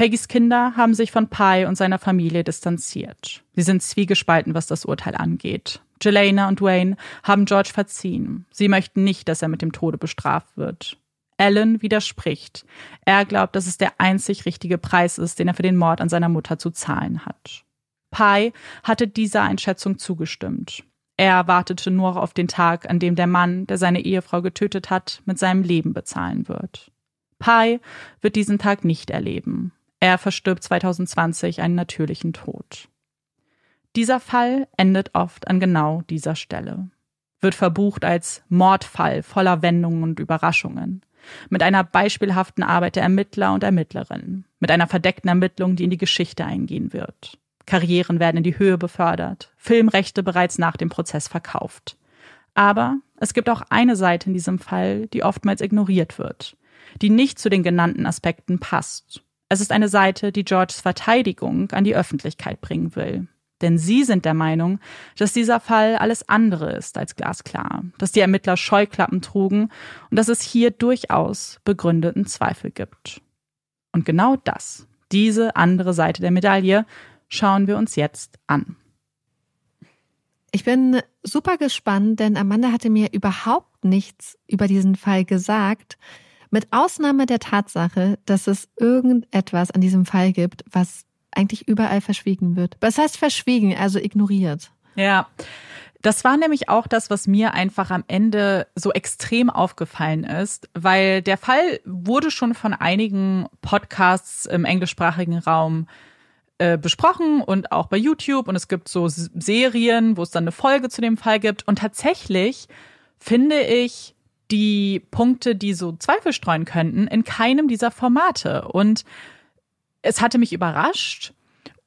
Peggys Kinder haben sich von Pi und seiner Familie distanziert. Sie sind zwiegespalten, was das Urteil angeht. Jelena und Wayne haben George verziehen. Sie möchten nicht, dass er mit dem Tode bestraft wird. Alan widerspricht. Er glaubt, dass es der einzig richtige Preis ist, den er für den Mord an seiner Mutter zu zahlen hat. Pi hatte dieser Einschätzung zugestimmt. Er wartete nur auf den Tag, an dem der Mann, der seine Ehefrau getötet hat, mit seinem Leben bezahlen wird. Pi wird diesen Tag nicht erleben. Er verstirbt 2020 einen natürlichen Tod. Dieser Fall endet oft an genau dieser Stelle. Wird verbucht als Mordfall voller Wendungen und Überraschungen. Mit einer beispielhaften Arbeit der Ermittler und Ermittlerinnen. Mit einer verdeckten Ermittlung, die in die Geschichte eingehen wird. Karrieren werden in die Höhe befördert. Filmrechte bereits nach dem Prozess verkauft. Aber es gibt auch eine Seite in diesem Fall, die oftmals ignoriert wird, die nicht zu den genannten Aspekten passt. Es ist eine Seite, die Georges Verteidigung an die Öffentlichkeit bringen will. Denn sie sind der Meinung, dass dieser Fall alles andere ist als glasklar, dass die Ermittler Scheuklappen trugen und dass es hier durchaus begründeten Zweifel gibt. Und genau das, diese andere Seite der Medaille, schauen wir uns jetzt an. Ich bin super gespannt, denn Amanda hatte mir überhaupt nichts über diesen Fall gesagt. Mit Ausnahme der Tatsache, dass es irgendetwas an diesem Fall gibt, was eigentlich überall verschwiegen wird. Was heißt verschwiegen? Also ignoriert. Ja. Das war nämlich auch das, was mir einfach am Ende so extrem aufgefallen ist, weil der Fall wurde schon von einigen Podcasts im englischsprachigen Raum äh, besprochen und auch bei YouTube und es gibt so Serien, wo es dann eine Folge zu dem Fall gibt und tatsächlich finde ich die Punkte, die so Zweifel streuen könnten, in keinem dieser Formate und es hatte mich überrascht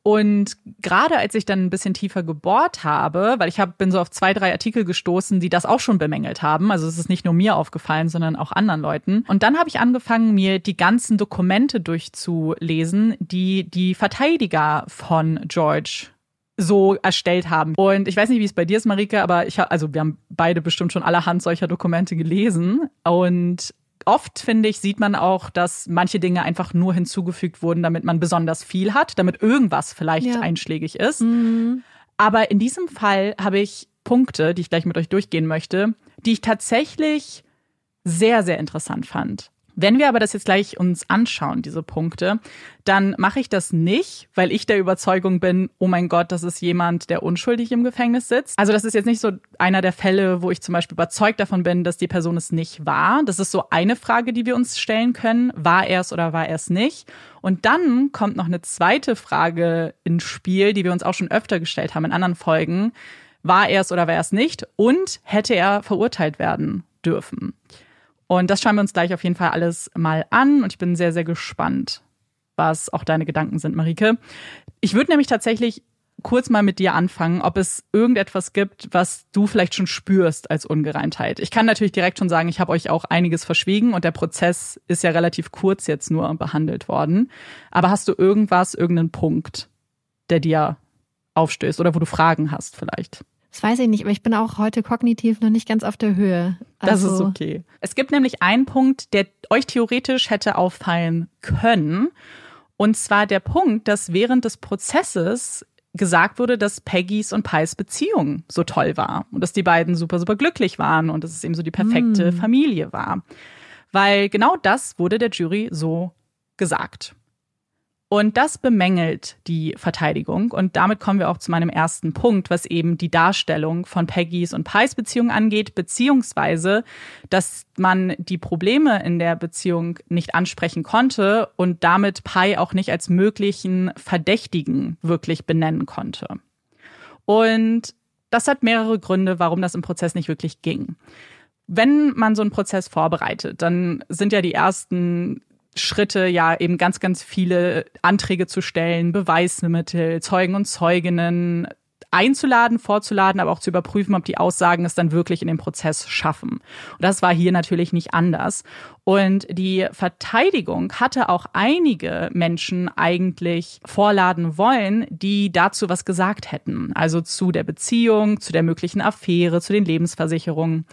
und gerade als ich dann ein bisschen tiefer gebohrt habe, weil ich hab, bin so auf zwei, drei Artikel gestoßen, die das auch schon bemängelt haben. Also es ist nicht nur mir aufgefallen, sondern auch anderen Leuten. Und dann habe ich angefangen, mir die ganzen Dokumente durchzulesen, die die Verteidiger von George so erstellt haben. Und ich weiß nicht, wie es bei dir ist, Marike, aber ich habe, also wir haben beide bestimmt schon allerhand solcher Dokumente gelesen. Und oft, finde ich, sieht man auch, dass manche Dinge einfach nur hinzugefügt wurden, damit man besonders viel hat, damit irgendwas vielleicht ja. einschlägig ist. Mhm. Aber in diesem Fall habe ich Punkte, die ich gleich mit euch durchgehen möchte, die ich tatsächlich sehr, sehr interessant fand. Wenn wir aber das jetzt gleich uns anschauen, diese Punkte, dann mache ich das nicht, weil ich der Überzeugung bin, oh mein Gott, das ist jemand, der unschuldig im Gefängnis sitzt. Also das ist jetzt nicht so einer der Fälle, wo ich zum Beispiel überzeugt davon bin, dass die Person es nicht war. Das ist so eine Frage, die wir uns stellen können. War er es oder war er es nicht? Und dann kommt noch eine zweite Frage ins Spiel, die wir uns auch schon öfter gestellt haben in anderen Folgen. War er es oder war er es nicht? Und hätte er verurteilt werden dürfen? Und das schauen wir uns gleich auf jeden Fall alles mal an. Und ich bin sehr, sehr gespannt, was auch deine Gedanken sind, Marike. Ich würde nämlich tatsächlich kurz mal mit dir anfangen, ob es irgendetwas gibt, was du vielleicht schon spürst als Ungereimtheit. Ich kann natürlich direkt schon sagen, ich habe euch auch einiges verschwiegen und der Prozess ist ja relativ kurz jetzt nur behandelt worden. Aber hast du irgendwas, irgendeinen Punkt, der dir aufstößt oder wo du Fragen hast vielleicht? Das weiß ich nicht, aber ich bin auch heute kognitiv noch nicht ganz auf der Höhe. Also das ist okay. Es gibt nämlich einen Punkt, der euch theoretisch hätte auffallen können. Und zwar der Punkt, dass während des Prozesses gesagt wurde, dass Peggys und Pies Beziehung so toll war und dass die beiden super, super glücklich waren und dass es eben so die perfekte mm. Familie war. Weil genau das wurde der Jury so gesagt. Und das bemängelt die Verteidigung. Und damit kommen wir auch zu meinem ersten Punkt, was eben die Darstellung von Peggys und Pies Beziehung angeht, beziehungsweise, dass man die Probleme in der Beziehung nicht ansprechen konnte und damit Pie auch nicht als möglichen Verdächtigen wirklich benennen konnte. Und das hat mehrere Gründe, warum das im Prozess nicht wirklich ging. Wenn man so einen Prozess vorbereitet, dann sind ja die ersten Schritte, ja eben ganz, ganz viele Anträge zu stellen, Beweismittel, Zeugen und Zeuginnen einzuladen, vorzuladen, aber auch zu überprüfen, ob die Aussagen es dann wirklich in den Prozess schaffen. Und das war hier natürlich nicht anders. Und die Verteidigung hatte auch einige Menschen eigentlich vorladen wollen, die dazu was gesagt hätten. Also zu der Beziehung, zu der möglichen Affäre, zu den Lebensversicherungen.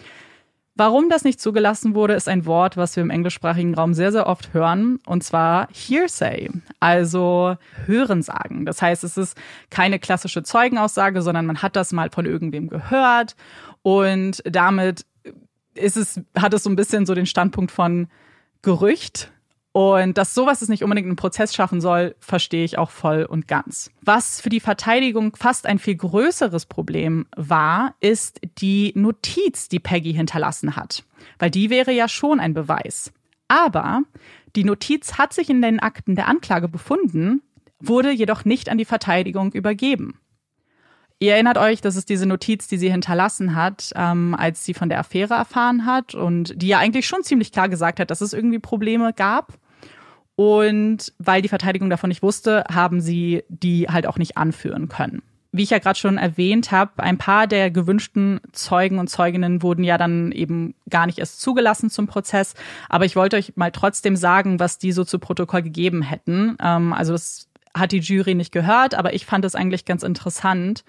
Warum das nicht zugelassen wurde, ist ein Wort, was wir im englischsprachigen Raum sehr, sehr oft hören, und zwar Hearsay, also Hörensagen. Das heißt, es ist keine klassische Zeugenaussage, sondern man hat das mal von irgendwem gehört und damit ist es, hat es so ein bisschen so den Standpunkt von Gerücht, und dass sowas es nicht unbedingt einen Prozess schaffen soll, verstehe ich auch voll und ganz. Was für die Verteidigung fast ein viel größeres Problem war, ist die Notiz, die Peggy hinterlassen hat. Weil die wäre ja schon ein Beweis. Aber die Notiz hat sich in den Akten der Anklage befunden, wurde jedoch nicht an die Verteidigung übergeben. Ihr erinnert euch, das ist diese Notiz, die sie hinterlassen hat, ähm, als sie von der Affäre erfahren hat und die ja eigentlich schon ziemlich klar gesagt hat, dass es irgendwie Probleme gab. Und weil die Verteidigung davon nicht wusste, haben sie die halt auch nicht anführen können. Wie ich ja gerade schon erwähnt habe, ein paar der gewünschten Zeugen und Zeuginnen wurden ja dann eben gar nicht erst zugelassen zum Prozess. Aber ich wollte euch mal trotzdem sagen, was die so zu Protokoll gegeben hätten. Ähm, also das hat die Jury nicht gehört, aber ich fand es eigentlich ganz interessant.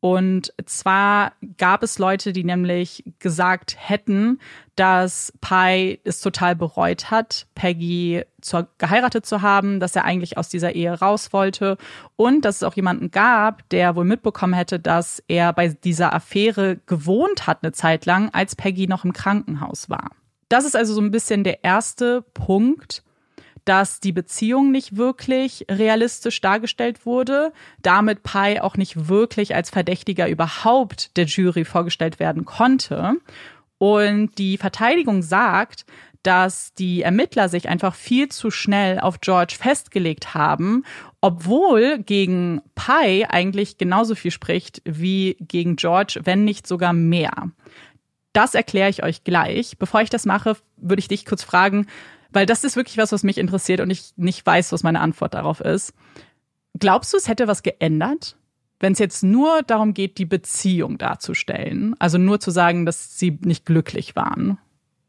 Und zwar gab es Leute, die nämlich gesagt hätten, dass Pi es total bereut hat, Peggy zu, geheiratet zu haben, dass er eigentlich aus dieser Ehe raus wollte und dass es auch jemanden gab, der wohl mitbekommen hätte, dass er bei dieser Affäre gewohnt hat eine Zeit lang, als Peggy noch im Krankenhaus war. Das ist also so ein bisschen der erste Punkt, dass die Beziehung nicht wirklich realistisch dargestellt wurde, damit Pi auch nicht wirklich als Verdächtiger überhaupt der Jury vorgestellt werden konnte. Und die Verteidigung sagt, dass die Ermittler sich einfach viel zu schnell auf George festgelegt haben, obwohl gegen Pi eigentlich genauso viel spricht wie gegen George, wenn nicht sogar mehr. Das erkläre ich euch gleich. Bevor ich das mache, würde ich dich kurz fragen, weil das ist wirklich was, was mich interessiert und ich nicht weiß, was meine Antwort darauf ist. Glaubst du, es hätte was geändert, wenn es jetzt nur darum geht, die Beziehung darzustellen? Also nur zu sagen, dass sie nicht glücklich waren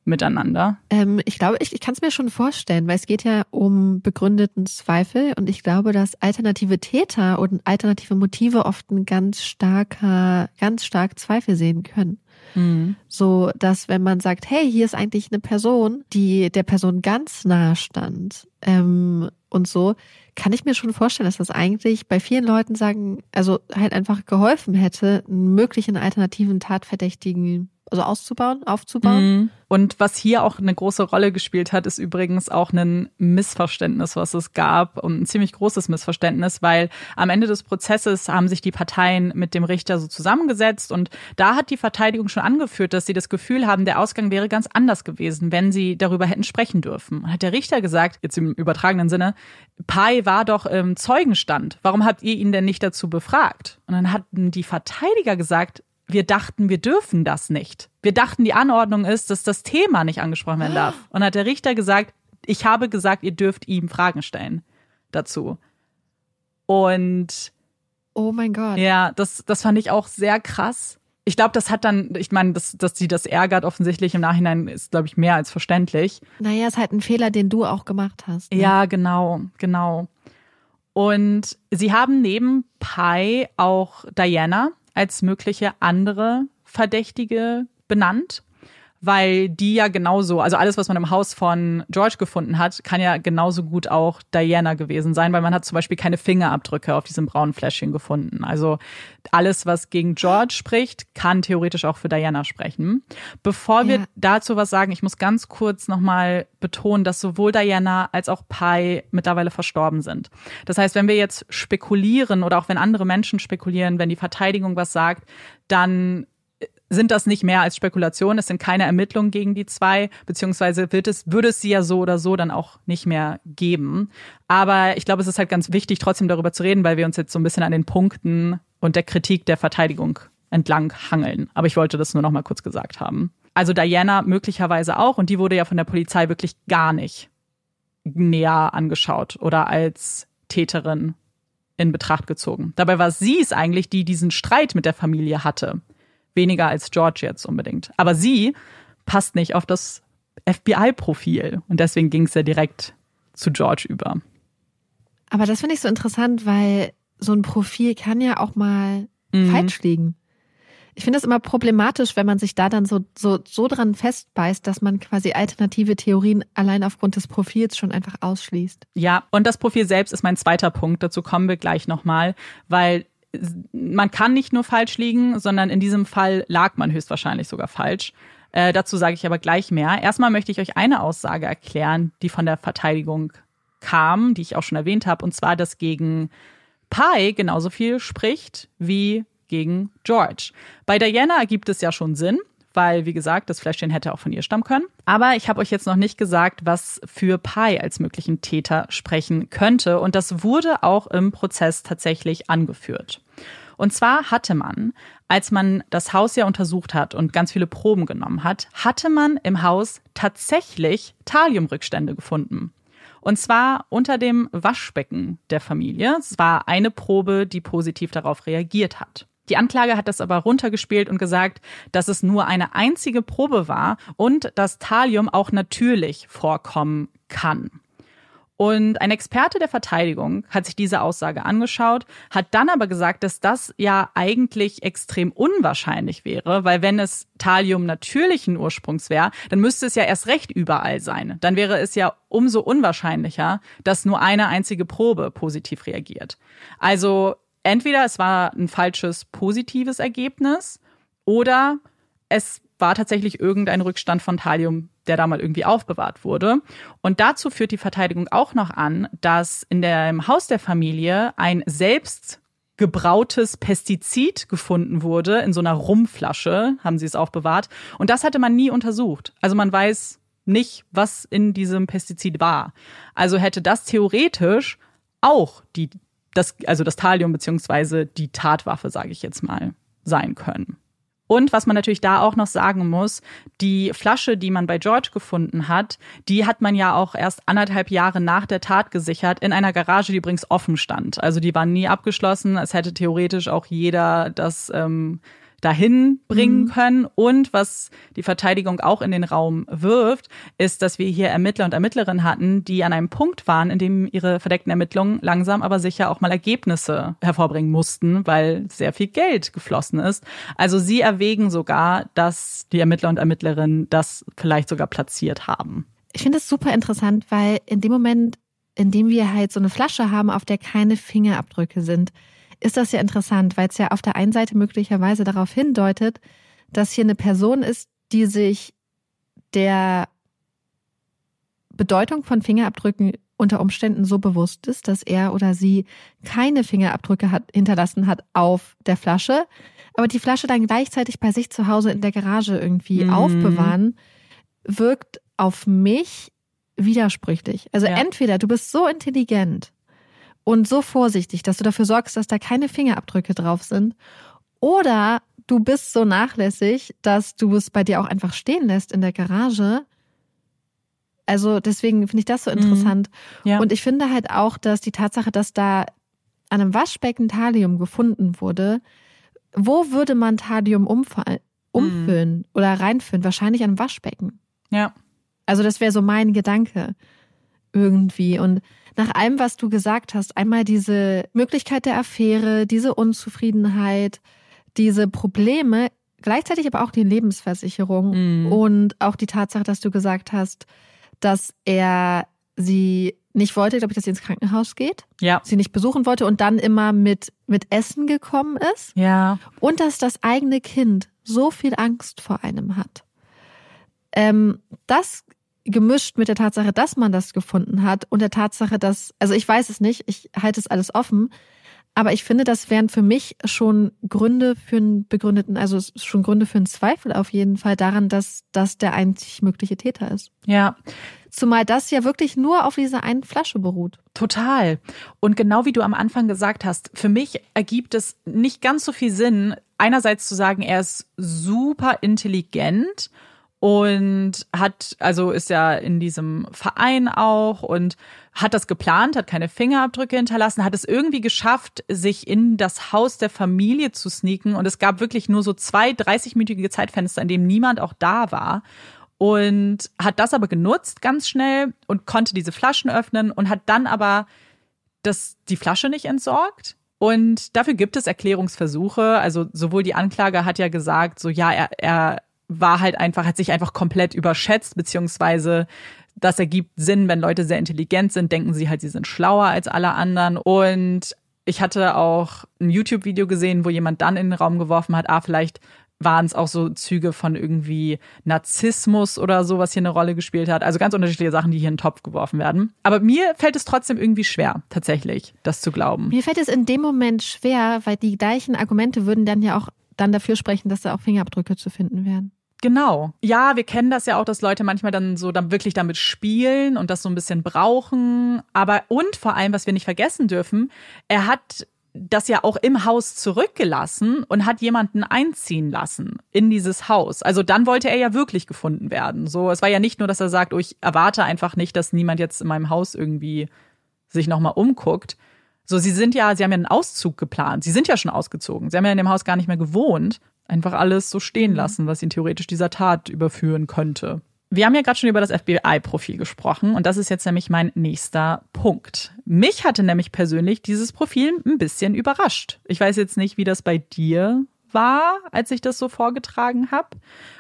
miteinander? Ähm, ich glaube, ich, ich kann es mir schon vorstellen, weil es geht ja um begründeten Zweifel und ich glaube, dass alternative Täter und alternative Motive oft ein ganz starker, ganz stark Zweifel sehen können. Mhm. So, dass wenn man sagt, hey, hier ist eigentlich eine Person, die der Person ganz nahe stand ähm, und so, kann ich mir schon vorstellen, dass das eigentlich bei vielen Leuten sagen, also halt einfach geholfen hätte, einen möglichen alternativen Tatverdächtigen also auszubauen, aufzubauen. Mhm. Und was hier auch eine große Rolle gespielt hat, ist übrigens auch ein Missverständnis, was es gab und ein ziemlich großes Missverständnis, weil am Ende des Prozesses haben sich die Parteien mit dem Richter so zusammengesetzt und da hat die Verteidigung schon angeführt, dass sie das Gefühl haben, der Ausgang wäre ganz anders gewesen, wenn sie darüber hätten sprechen dürfen. Und hat der Richter gesagt, jetzt im übertragenen Sinne, Pai war doch im Zeugenstand. Warum habt ihr ihn denn nicht dazu befragt? Und dann hatten die Verteidiger gesagt, wir dachten, wir dürfen das nicht. Wir dachten, die Anordnung ist, dass das Thema nicht angesprochen werden darf. *gasps* Und hat der Richter gesagt, ich habe gesagt, ihr dürft ihm Fragen stellen dazu. Und Oh mein Gott. Ja, das, das fand ich auch sehr krass. Ich glaube, das hat dann, ich meine, dass, dass sie das ärgert, offensichtlich im Nachhinein ist, glaube ich, mehr als verständlich. Naja, ist halt ein Fehler, den du auch gemacht hast. Ne? Ja, genau, genau. Und sie haben neben Pi auch Diana, als mögliche andere Verdächtige benannt weil die ja genauso, also alles, was man im Haus von George gefunden hat, kann ja genauso gut auch Diana gewesen sein, weil man hat zum Beispiel keine Fingerabdrücke auf diesem braunen Fläschchen gefunden. Also alles, was gegen George spricht, kann theoretisch auch für Diana sprechen. Bevor wir ja. dazu was sagen, ich muss ganz kurz nochmal betonen, dass sowohl Diana als auch Pi mittlerweile verstorben sind. Das heißt, wenn wir jetzt spekulieren oder auch wenn andere Menschen spekulieren, wenn die Verteidigung was sagt, dann sind das nicht mehr als Spekulation. Es sind keine Ermittlungen gegen die zwei, beziehungsweise wird es, würde es sie ja so oder so dann auch nicht mehr geben. Aber ich glaube, es ist halt ganz wichtig, trotzdem darüber zu reden, weil wir uns jetzt so ein bisschen an den Punkten und der Kritik der Verteidigung entlang hangeln. Aber ich wollte das nur noch mal kurz gesagt haben. Also Diana möglicherweise auch und die wurde ja von der Polizei wirklich gar nicht näher angeschaut oder als Täterin in Betracht gezogen. Dabei war sie es eigentlich, die diesen Streit mit der Familie hatte weniger als George jetzt unbedingt. Aber sie passt nicht auf das FBI-Profil und deswegen ging es ja direkt zu George über. Aber das finde ich so interessant, weil so ein Profil kann ja auch mal mhm. falsch liegen. Ich finde es immer problematisch, wenn man sich da dann so, so, so dran festbeißt, dass man quasi alternative Theorien allein aufgrund des Profils schon einfach ausschließt. Ja, und das Profil selbst ist mein zweiter Punkt. Dazu kommen wir gleich nochmal, weil man kann nicht nur falsch liegen, sondern in diesem Fall lag man höchstwahrscheinlich sogar falsch. Äh, dazu sage ich aber gleich mehr. Erstmal möchte ich euch eine Aussage erklären, die von der Verteidigung kam, die ich auch schon erwähnt habe, und zwar, dass gegen Pi genauso viel spricht wie gegen George. Bei Diana ergibt es ja schon Sinn, weil, wie gesagt, das Fläschchen hätte auch von ihr stammen können. Aber ich habe euch jetzt noch nicht gesagt, was für Pi als möglichen Täter sprechen könnte. Und das wurde auch im Prozess tatsächlich angeführt. Und zwar hatte man, als man das Haus ja untersucht hat und ganz viele Proben genommen hat, hatte man im Haus tatsächlich Thaliumrückstände gefunden. Und zwar unter dem Waschbecken der Familie. Es war eine Probe, die positiv darauf reagiert hat. Die Anklage hat das aber runtergespielt und gesagt, dass es nur eine einzige Probe war und dass Thalium auch natürlich vorkommen kann. Und ein Experte der Verteidigung hat sich diese Aussage angeschaut, hat dann aber gesagt, dass das ja eigentlich extrem unwahrscheinlich wäre, weil wenn es Thalium natürlichen Ursprungs wäre, dann müsste es ja erst recht überall sein. Dann wäre es ja umso unwahrscheinlicher, dass nur eine einzige Probe positiv reagiert. Also entweder es war ein falsches positives Ergebnis oder es war tatsächlich irgendein Rückstand von Thalium der da mal irgendwie aufbewahrt wurde. Und dazu führt die Verteidigung auch noch an, dass in dem Haus der Familie ein selbst gebrautes Pestizid gefunden wurde in so einer Rumflasche, haben sie es aufbewahrt. Und das hatte man nie untersucht. Also man weiß nicht, was in diesem Pestizid war. Also hätte das theoretisch auch die, das, also das Thalium beziehungsweise die Tatwaffe, sage ich jetzt mal, sein können. Und was man natürlich da auch noch sagen muss, die Flasche, die man bei George gefunden hat, die hat man ja auch erst anderthalb Jahre nach der Tat gesichert in einer Garage, die übrigens offen stand. Also die war nie abgeschlossen. Es hätte theoretisch auch jeder das ähm, dahin bringen mhm. können. Und was die Verteidigung auch in den Raum wirft, ist, dass wir hier Ermittler und Ermittlerinnen hatten, die an einem Punkt waren, in dem ihre verdeckten Ermittlungen langsam aber sicher auch mal Ergebnisse hervorbringen mussten, weil sehr viel Geld geflossen ist. Also sie erwägen sogar, dass die Ermittler und Ermittlerinnen das vielleicht sogar platziert haben. Ich finde es super interessant, weil in dem Moment, in dem wir halt so eine Flasche haben, auf der keine Fingerabdrücke sind, ist das ja interessant, weil es ja auf der einen Seite möglicherweise darauf hindeutet, dass hier eine Person ist, die sich der Bedeutung von Fingerabdrücken unter Umständen so bewusst ist, dass er oder sie keine Fingerabdrücke hat, hinterlassen hat auf der Flasche, aber die Flasche dann gleichzeitig bei sich zu Hause in der Garage irgendwie mhm. aufbewahren, wirkt auf mich widersprüchlich. Also ja. entweder du bist so intelligent und so vorsichtig, dass du dafür sorgst, dass da keine Fingerabdrücke drauf sind. Oder du bist so nachlässig, dass du es bei dir auch einfach stehen lässt in der Garage. Also deswegen finde ich das so mhm. interessant. Mhm. Ja. Und ich finde halt auch, dass die Tatsache, dass da an einem Waschbecken Thalium gefunden wurde, wo würde man Thalium umfallen, umfüllen mhm. oder reinfüllen? Wahrscheinlich an einem Waschbecken. Ja. Also das wäre so mein Gedanke irgendwie. Und nach allem, was du gesagt hast, einmal diese Möglichkeit der Affäre, diese Unzufriedenheit, diese Probleme, gleichzeitig aber auch die Lebensversicherung mhm. und auch die Tatsache, dass du gesagt hast, dass er sie nicht wollte, glaube ich, dass sie ins Krankenhaus geht. Ja. Sie nicht besuchen wollte und dann immer mit, mit Essen gekommen ist. Ja. Und dass das eigene Kind so viel Angst vor einem hat. Ähm, das gemischt mit der Tatsache, dass man das gefunden hat und der Tatsache, dass, also ich weiß es nicht, ich halte es alles offen, aber ich finde, das wären für mich schon Gründe für einen begründeten, also schon Gründe für einen Zweifel auf jeden Fall daran, dass das der einzig mögliche Täter ist. Ja. Zumal das ja wirklich nur auf dieser einen Flasche beruht. Total. Und genau wie du am Anfang gesagt hast, für mich ergibt es nicht ganz so viel Sinn, einerseits zu sagen, er ist super intelligent und hat, also ist ja in diesem Verein auch und hat das geplant, hat keine Fingerabdrücke hinterlassen, hat es irgendwie geschafft, sich in das Haus der Familie zu sneaken und es gab wirklich nur so zwei 30-minütige Zeitfenster, in dem niemand auch da war und hat das aber genutzt ganz schnell und konnte diese Flaschen öffnen und hat dann aber das, die Flasche nicht entsorgt. Und dafür gibt es Erklärungsversuche. Also sowohl die Anklage hat ja gesagt, so ja, er, er war halt einfach, hat sich einfach komplett überschätzt, beziehungsweise das ergibt Sinn, wenn Leute sehr intelligent sind, denken sie halt, sie sind schlauer als alle anderen. Und ich hatte auch ein YouTube-Video gesehen, wo jemand dann in den Raum geworfen hat, ah, vielleicht waren es auch so Züge von irgendwie Narzissmus oder so, was hier eine Rolle gespielt hat. Also ganz unterschiedliche Sachen, die hier in den Topf geworfen werden. Aber mir fällt es trotzdem irgendwie schwer, tatsächlich, das zu glauben. Mir fällt es in dem Moment schwer, weil die gleichen Argumente würden dann ja auch dann dafür sprechen, dass da auch Fingerabdrücke zu finden wären. Genau. Ja, wir kennen das ja auch, dass Leute manchmal dann so dann wirklich damit spielen und das so ein bisschen brauchen. Aber und vor allem, was wir nicht vergessen dürfen, er hat das ja auch im Haus zurückgelassen und hat jemanden einziehen lassen in dieses Haus. Also dann wollte er ja wirklich gefunden werden. So, es war ja nicht nur, dass er sagt, oh, ich erwarte einfach nicht, dass niemand jetzt in meinem Haus irgendwie sich nochmal umguckt. So, sie sind ja, sie haben ja einen Auszug geplant. Sie sind ja schon ausgezogen. Sie haben ja in dem Haus gar nicht mehr gewohnt. Einfach alles so stehen mhm. lassen, was ihn theoretisch dieser Tat überführen könnte. Wir haben ja gerade schon über das FBI-Profil gesprochen und das ist jetzt nämlich mein nächster Punkt. Mich hatte nämlich persönlich dieses Profil ein bisschen überrascht. Ich weiß jetzt nicht, wie das bei dir war, als ich das so vorgetragen habe,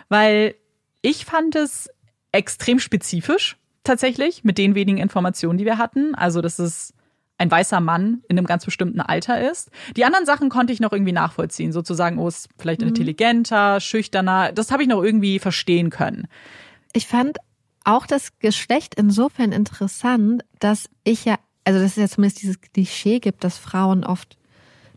weil ich fand es extrem spezifisch tatsächlich mit den wenigen Informationen, die wir hatten. Also, dass es ein weißer Mann in einem ganz bestimmten Alter ist. Die anderen Sachen konnte ich noch irgendwie nachvollziehen, sozusagen, oh, ist vielleicht mhm. intelligenter, schüchterner. Das habe ich noch irgendwie verstehen können. Ich fand auch das Geschlecht insofern interessant, dass ich ja, also dass es ja zumindest dieses Klischee gibt, dass Frauen oft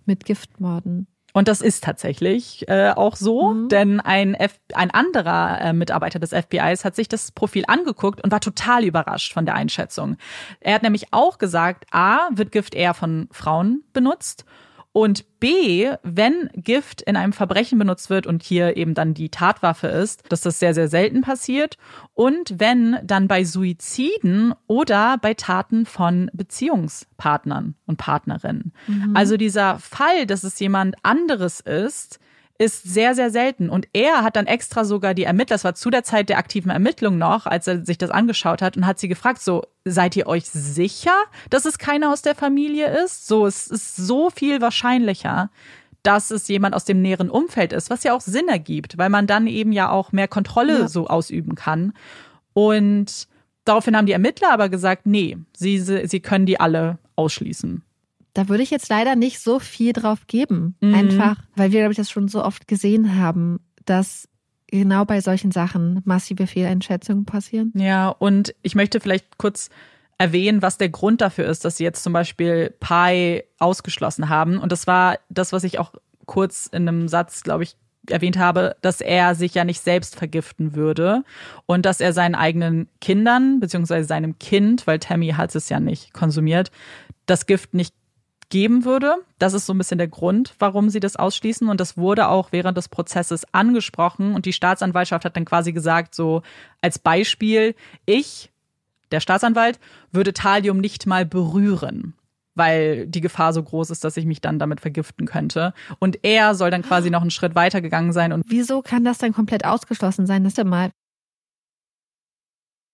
mit Gift morden. Und das ist tatsächlich äh, auch so, mhm. denn ein, F ein anderer äh, Mitarbeiter des FBIs hat sich das Profil angeguckt und war total überrascht von der Einschätzung. Er hat nämlich auch gesagt, a, wird Gift eher von Frauen benutzt und B, wenn Gift in einem Verbrechen benutzt wird und hier eben dann die Tatwaffe ist, dass das sehr, sehr selten passiert. Und wenn dann bei Suiziden oder bei Taten von Beziehungspartnern und Partnerinnen. Mhm. Also dieser Fall, dass es jemand anderes ist, ist sehr, sehr selten. Und er hat dann extra sogar die Ermittler, das war zu der Zeit der aktiven Ermittlung noch, als er sich das angeschaut hat und hat sie gefragt, so, seid ihr euch sicher, dass es keiner aus der Familie ist? So, es ist so viel wahrscheinlicher, dass es jemand aus dem näheren Umfeld ist, was ja auch Sinn ergibt, weil man dann eben ja auch mehr Kontrolle ja. so ausüben kann. Und daraufhin haben die Ermittler aber gesagt, nee, sie, sie können die alle ausschließen. Da würde ich jetzt leider nicht so viel drauf geben. Mhm. Einfach, weil wir, glaube ich, das schon so oft gesehen haben, dass genau bei solchen Sachen massive Fehleinschätzungen passieren. Ja, und ich möchte vielleicht kurz erwähnen, was der Grund dafür ist, dass sie jetzt zum Beispiel Pi ausgeschlossen haben. Und das war das, was ich auch kurz in einem Satz, glaube ich, erwähnt habe, dass er sich ja nicht selbst vergiften würde und dass er seinen eigenen Kindern, beziehungsweise seinem Kind, weil Tammy hat es ja nicht konsumiert, das Gift nicht geben würde. Das ist so ein bisschen der Grund, warum sie das ausschließen. Und das wurde auch während des Prozesses angesprochen. Und die Staatsanwaltschaft hat dann quasi gesagt, so als Beispiel, ich, der Staatsanwalt, würde Thalium nicht mal berühren weil die Gefahr so groß ist, dass ich mich dann damit vergiften könnte. Und er soll dann quasi noch einen Schritt weiter gegangen sein. Und Wieso kann das dann komplett ausgeschlossen sein? Das ist ja mal,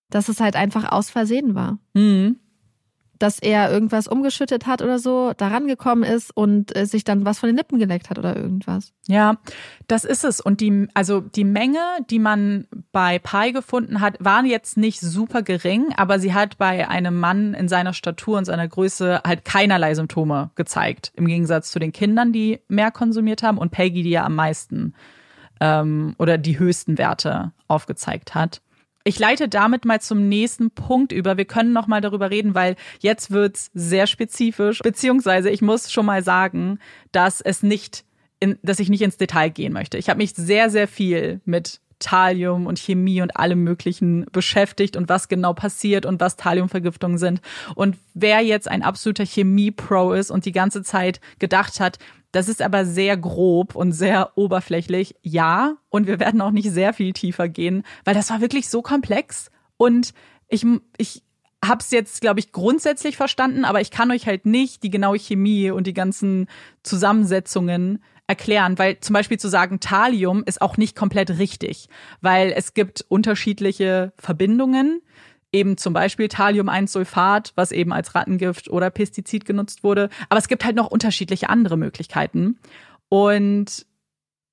dass es halt einfach aus Versehen war. Mhm dass er irgendwas umgeschüttet hat oder so, da rangekommen ist und äh, sich dann was von den Lippen geleckt hat oder irgendwas. Ja, das ist es. Und die, also die Menge, die man bei Pi gefunden hat, war jetzt nicht super gering, aber sie hat bei einem Mann in seiner Statur und seiner Größe halt keinerlei Symptome gezeigt. Im Gegensatz zu den Kindern, die mehr konsumiert haben und Peggy, die ja am meisten ähm, oder die höchsten Werte aufgezeigt hat. Ich leite damit mal zum nächsten Punkt über. Wir können noch mal darüber reden, weil jetzt wird's sehr spezifisch. Beziehungsweise ich muss schon mal sagen, dass es nicht, in, dass ich nicht ins Detail gehen möchte. Ich habe mich sehr, sehr viel mit Thalium und Chemie und allem Möglichen beschäftigt und was genau passiert und was Thaliumvergiftungen sind. Und wer jetzt ein absoluter Chemie-Pro ist und die ganze Zeit gedacht hat, das ist aber sehr grob und sehr oberflächlich. Ja, und wir werden auch nicht sehr viel tiefer gehen, weil das war wirklich so komplex. Und ich, ich habe es jetzt, glaube ich, grundsätzlich verstanden, aber ich kann euch halt nicht die genaue Chemie und die ganzen Zusammensetzungen erklären, weil zum Beispiel zu sagen Thalium ist auch nicht komplett richtig, weil es gibt unterschiedliche Verbindungen eben zum Beispiel Thallium-1-Sulfat, was eben als Rattengift oder Pestizid genutzt wurde. Aber es gibt halt noch unterschiedliche andere Möglichkeiten. Und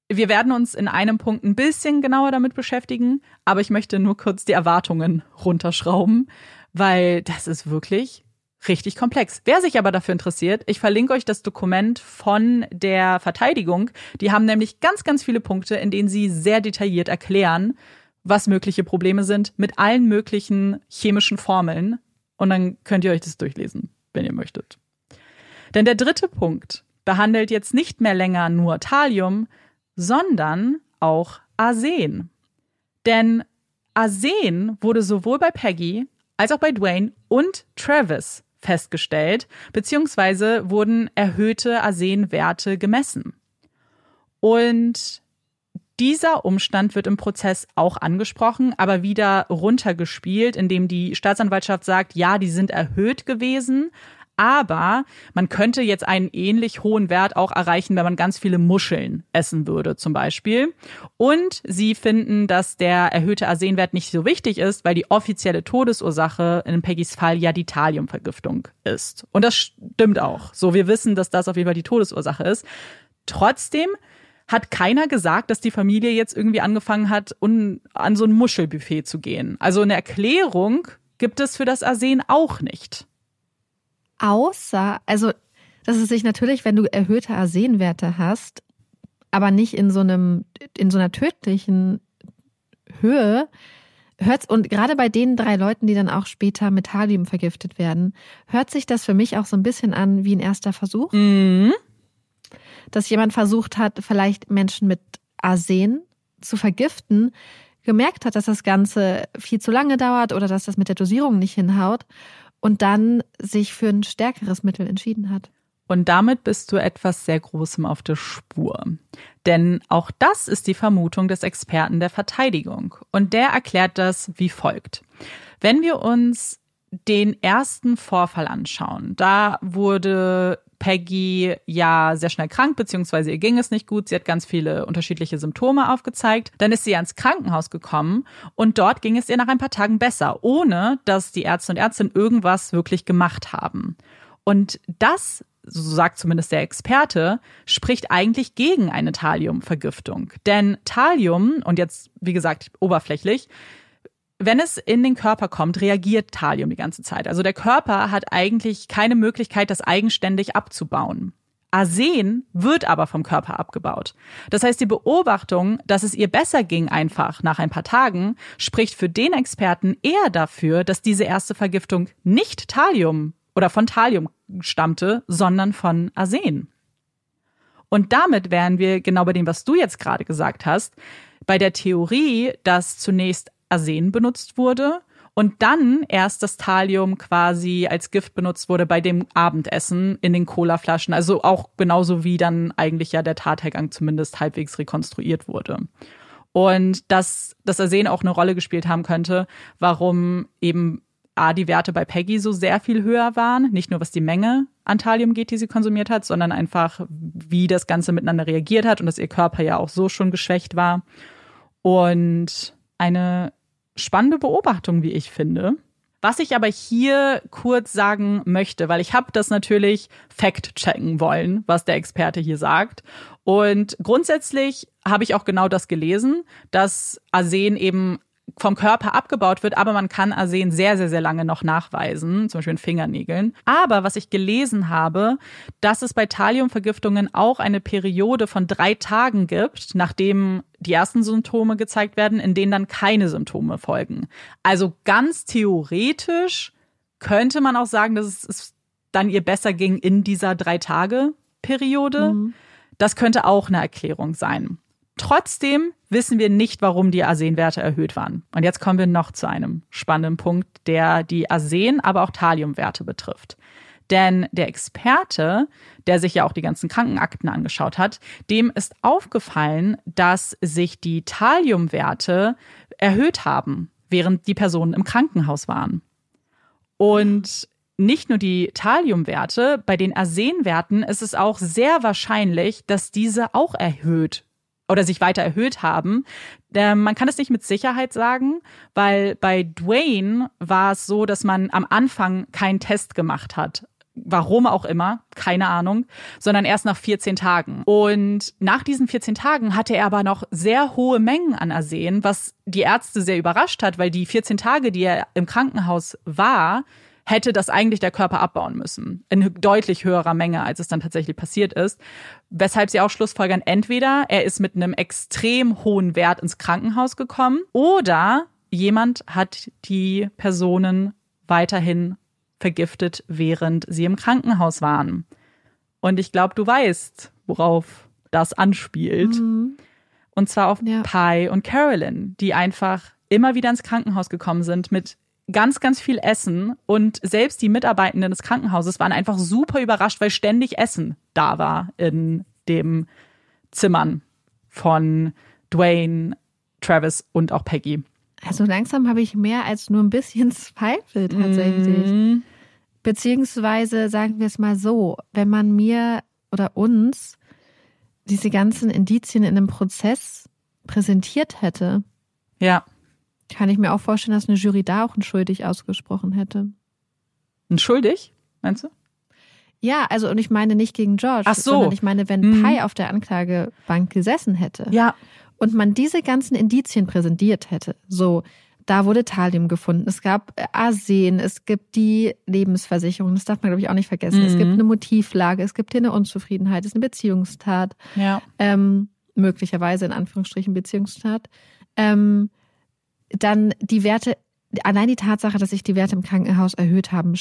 wir werden uns in einem Punkt ein bisschen genauer damit beschäftigen, aber ich möchte nur kurz die Erwartungen runterschrauben, weil das ist wirklich richtig komplex. Wer sich aber dafür interessiert, ich verlinke euch das Dokument von der Verteidigung. Die haben nämlich ganz, ganz viele Punkte, in denen sie sehr detailliert erklären, was mögliche Probleme sind, mit allen möglichen chemischen Formeln. Und dann könnt ihr euch das durchlesen, wenn ihr möchtet. Denn der dritte Punkt behandelt jetzt nicht mehr länger nur Thalium, sondern auch Arsen. Denn Arsen wurde sowohl bei Peggy als auch bei Dwayne und Travis festgestellt, beziehungsweise wurden erhöhte Arsenwerte gemessen. Und dieser Umstand wird im Prozess auch angesprochen, aber wieder runtergespielt, indem die Staatsanwaltschaft sagt, ja, die sind erhöht gewesen, aber man könnte jetzt einen ähnlich hohen Wert auch erreichen, wenn man ganz viele Muscheln essen würde, zum Beispiel. Und sie finden, dass der erhöhte Arsenwert nicht so wichtig ist, weil die offizielle Todesursache in Peggys Fall ja die Thaliumvergiftung ist. Und das stimmt auch. So, wir wissen, dass das auf jeden Fall die Todesursache ist. Trotzdem hat keiner gesagt, dass die Familie jetzt irgendwie angefangen hat, un, an so ein Muschelbuffet zu gehen. Also eine Erklärung gibt es für das Arsen auch nicht. Außer, also, dass es sich natürlich, wenn du erhöhte Arsenwerte hast, aber nicht in so einem, in so einer tödlichen Höhe, hört's, und gerade bei den drei Leuten, die dann auch später mit Halium vergiftet werden, hört sich das für mich auch so ein bisschen an wie ein erster Versuch. Mhm dass jemand versucht hat, vielleicht Menschen mit Arsen zu vergiften, gemerkt hat, dass das Ganze viel zu lange dauert oder dass das mit der Dosierung nicht hinhaut und dann sich für ein stärkeres Mittel entschieden hat. Und damit bist du etwas sehr Großem auf der Spur. Denn auch das ist die Vermutung des Experten der Verteidigung. Und der erklärt das wie folgt. Wenn wir uns den ersten Vorfall anschauen, da wurde Peggy ja sehr schnell krank, beziehungsweise ihr ging es nicht gut. Sie hat ganz viele unterschiedliche Symptome aufgezeigt. Dann ist sie ans Krankenhaus gekommen und dort ging es ihr nach ein paar Tagen besser, ohne dass die Ärzte und Ärztinnen irgendwas wirklich gemacht haben. Und das so sagt zumindest der Experte, spricht eigentlich gegen eine Thaliumvergiftung. Denn Thalium, und jetzt, wie gesagt, oberflächlich, wenn es in den Körper kommt, reagiert Thalium die ganze Zeit. Also der Körper hat eigentlich keine Möglichkeit, das eigenständig abzubauen. Arsen wird aber vom Körper abgebaut. Das heißt, die Beobachtung, dass es ihr besser ging einfach nach ein paar Tagen, spricht für den Experten eher dafür, dass diese erste Vergiftung nicht Thalium oder von Thalium stammte, sondern von Arsen. Und damit wären wir genau bei dem, was du jetzt gerade gesagt hast, bei der Theorie, dass zunächst Arsen benutzt wurde und dann erst das Thalium quasi als Gift benutzt wurde bei dem Abendessen in den Colaflaschen. Also auch genauso wie dann eigentlich ja der Tathergang zumindest halbwegs rekonstruiert wurde. Und dass das Arsen auch eine Rolle gespielt haben könnte, warum eben A, die Werte bei Peggy so sehr viel höher waren. Nicht nur was die Menge an Thalium geht, die sie konsumiert hat, sondern einfach, wie das Ganze miteinander reagiert hat und dass ihr Körper ja auch so schon geschwächt war. Und eine spannende Beobachtung, wie ich finde. Was ich aber hier kurz sagen möchte, weil ich habe das natürlich fact-checken wollen, was der Experte hier sagt. Und grundsätzlich habe ich auch genau das gelesen, dass Arsen eben vom Körper abgebaut wird, aber man kann Arsen sehr, sehr, sehr lange noch nachweisen, zum Beispiel in Fingernägeln. Aber was ich gelesen habe, dass es bei Thaliumvergiftungen auch eine Periode von drei Tagen gibt, nachdem die ersten Symptome gezeigt werden, in denen dann keine Symptome folgen. Also ganz theoretisch könnte man auch sagen, dass es dann ihr besser ging in dieser drei Tage Periode. Mhm. Das könnte auch eine Erklärung sein. Trotzdem wissen wir nicht, warum die Arsenwerte erhöht waren. Und jetzt kommen wir noch zu einem spannenden Punkt, der die Arsen, aber auch Thaliumwerte betrifft. Denn der Experte, der sich ja auch die ganzen Krankenakten angeschaut hat, dem ist aufgefallen, dass sich die Thaliumwerte erhöht haben, während die Personen im Krankenhaus waren. Und nicht nur die Thaliumwerte, bei den Arsenwerten ist es auch sehr wahrscheinlich, dass diese auch erhöht oder sich weiter erhöht haben. Ähm, man kann es nicht mit Sicherheit sagen, weil bei Dwayne war es so, dass man am Anfang keinen Test gemacht hat. Warum auch immer, keine Ahnung, sondern erst nach 14 Tagen. Und nach diesen 14 Tagen hatte er aber noch sehr hohe Mengen an Arsen, was die Ärzte sehr überrascht hat, weil die 14 Tage, die er im Krankenhaus war, hätte das eigentlich der Körper abbauen müssen. In deutlich höherer Menge, als es dann tatsächlich passiert ist. Weshalb sie auch schlussfolgern, entweder er ist mit einem extrem hohen Wert ins Krankenhaus gekommen oder jemand hat die Personen weiterhin vergiftet, während sie im Krankenhaus waren. Und ich glaube, du weißt, worauf das anspielt. Mhm. Und zwar auf ja. Pi und Carolyn, die einfach immer wieder ins Krankenhaus gekommen sind mit ganz, ganz viel Essen und selbst die Mitarbeitenden des Krankenhauses waren einfach super überrascht, weil ständig Essen da war in dem Zimmern von Dwayne, Travis und auch Peggy. Also langsam habe ich mehr als nur ein bisschen *laughs* Zweifel tatsächlich. Mm. Beziehungsweise sagen wir es mal so, wenn man mir oder uns diese ganzen Indizien in einem Prozess präsentiert hätte, ja. Kann ich mir auch vorstellen, dass eine Jury da auch ein schuldig ausgesprochen hätte. Ein schuldig, meinst du? Ja, also und ich meine nicht gegen George, Ach so. sondern ich meine, wenn mhm. Pai auf der Anklagebank gesessen hätte ja. und man diese ganzen Indizien präsentiert hätte, so da wurde Thalium gefunden, es gab Arsen, es gibt die Lebensversicherung, das darf man glaube ich auch nicht vergessen, mhm. es gibt mhm. eine Motivlage, es gibt hier eine Unzufriedenheit, es ist eine Beziehungstat, ja. ähm, möglicherweise in Anführungsstrichen Beziehungstat, ähm, dann die Werte, allein die Tatsache, dass sich die Werte im Krankenhaus erhöht haben,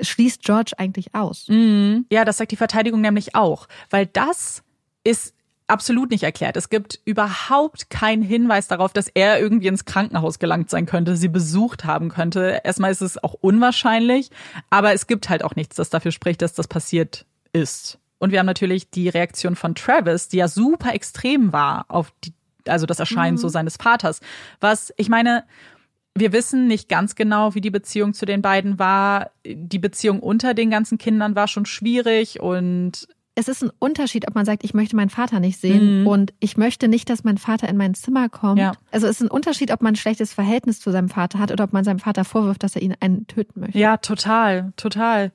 schließt George eigentlich aus. Mhm. Ja, das sagt die Verteidigung nämlich auch, weil das ist absolut nicht erklärt. Es gibt überhaupt keinen Hinweis darauf, dass er irgendwie ins Krankenhaus gelangt sein könnte, sie besucht haben könnte. Erstmal ist es auch unwahrscheinlich, aber es gibt halt auch nichts, das dafür spricht, dass das passiert ist. Und wir haben natürlich die Reaktion von Travis, die ja super extrem war auf die, also das Erscheinen mhm. so seines Vaters. Was, ich meine, wir wissen nicht ganz genau, wie die Beziehung zu den beiden war. Die Beziehung unter den ganzen Kindern war schon schwierig und es ist ein Unterschied, ob man sagt, ich möchte meinen Vater nicht sehen mhm. und ich möchte nicht, dass mein Vater in mein Zimmer kommt. Ja. Also es ist ein Unterschied, ob man ein schlechtes Verhältnis zu seinem Vater hat oder ob man seinem Vater vorwirft, dass er ihn einen töten möchte. Ja, total, total.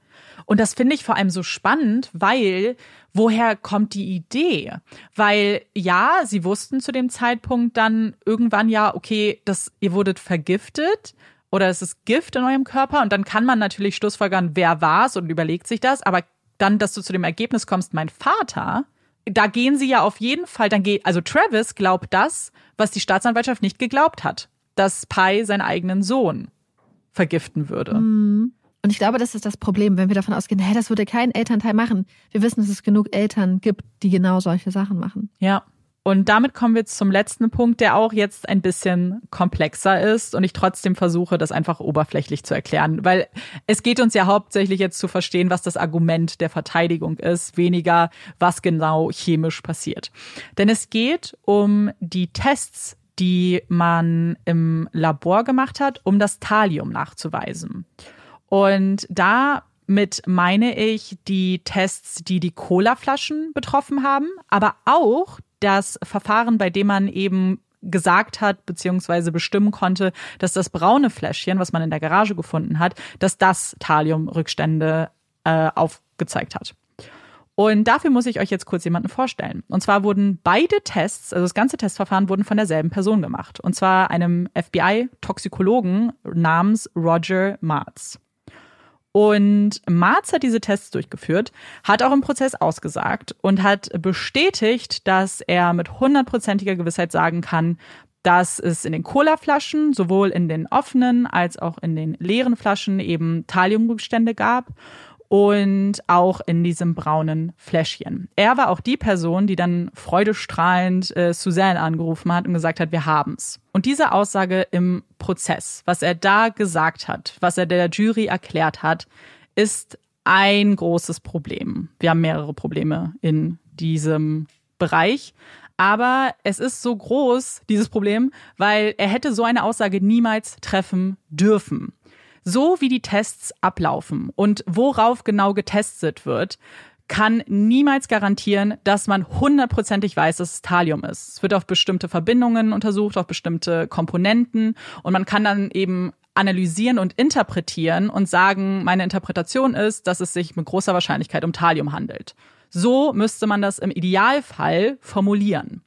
Und das finde ich vor allem so spannend, weil woher kommt die Idee? Weil ja, sie wussten zu dem Zeitpunkt dann irgendwann ja, okay, das, ihr wurdet vergiftet oder es ist Gift in eurem Körper und dann kann man natürlich schlussfolgern, wer war es und überlegt sich das, aber dann, dass du zu dem Ergebnis kommst, mein Vater, da gehen sie ja auf jeden Fall, dann geht, also Travis glaubt das, was die Staatsanwaltschaft nicht geglaubt hat, dass Pi seinen eigenen Sohn vergiften würde. Mhm. Und ich glaube, das ist das Problem, wenn wir davon ausgehen, hey, das würde kein Elternteil machen. Wir wissen, dass es genug Eltern gibt, die genau solche Sachen machen. Ja. Und damit kommen wir zum letzten Punkt, der auch jetzt ein bisschen komplexer ist und ich trotzdem versuche, das einfach oberflächlich zu erklären, weil es geht uns ja hauptsächlich jetzt zu verstehen, was das Argument der Verteidigung ist, weniger was genau chemisch passiert. Denn es geht um die Tests, die man im Labor gemacht hat, um das Thalium nachzuweisen. Und damit meine ich die Tests, die die Colaflaschen betroffen haben, aber auch das Verfahren, bei dem man eben gesagt hat, beziehungsweise bestimmen konnte, dass das braune Fläschchen, was man in der Garage gefunden hat, dass das Thaliumrückstände äh, aufgezeigt hat. Und dafür muss ich euch jetzt kurz jemanden vorstellen. Und zwar wurden beide Tests, also das ganze Testverfahren, wurden von derselben Person gemacht. Und zwar einem FBI-Toxikologen namens Roger Martz. Und Marz hat diese Tests durchgeführt, hat auch im Prozess ausgesagt und hat bestätigt, dass er mit hundertprozentiger Gewissheit sagen kann, dass es in den Colaflaschen, sowohl in den offenen als auch in den leeren Flaschen eben Thaliumrückstände gab und auch in diesem braunen Fläschchen. Er war auch die Person, die dann freudestrahlend äh, Suzanne angerufen hat und gesagt hat, wir haben's. Und diese Aussage im Prozess, was er da gesagt hat, was er der Jury erklärt hat, ist ein großes Problem. Wir haben mehrere Probleme in diesem Bereich. Aber es ist so groß, dieses Problem, weil er hätte so eine Aussage niemals treffen dürfen so wie die Tests ablaufen und worauf genau getestet wird, kann niemals garantieren, dass man hundertprozentig weiß, dass es Thalium ist. Es wird auf bestimmte Verbindungen untersucht, auf bestimmte Komponenten und man kann dann eben analysieren und interpretieren und sagen, meine Interpretation ist, dass es sich mit großer Wahrscheinlichkeit um Thalium handelt. So müsste man das im Idealfall formulieren.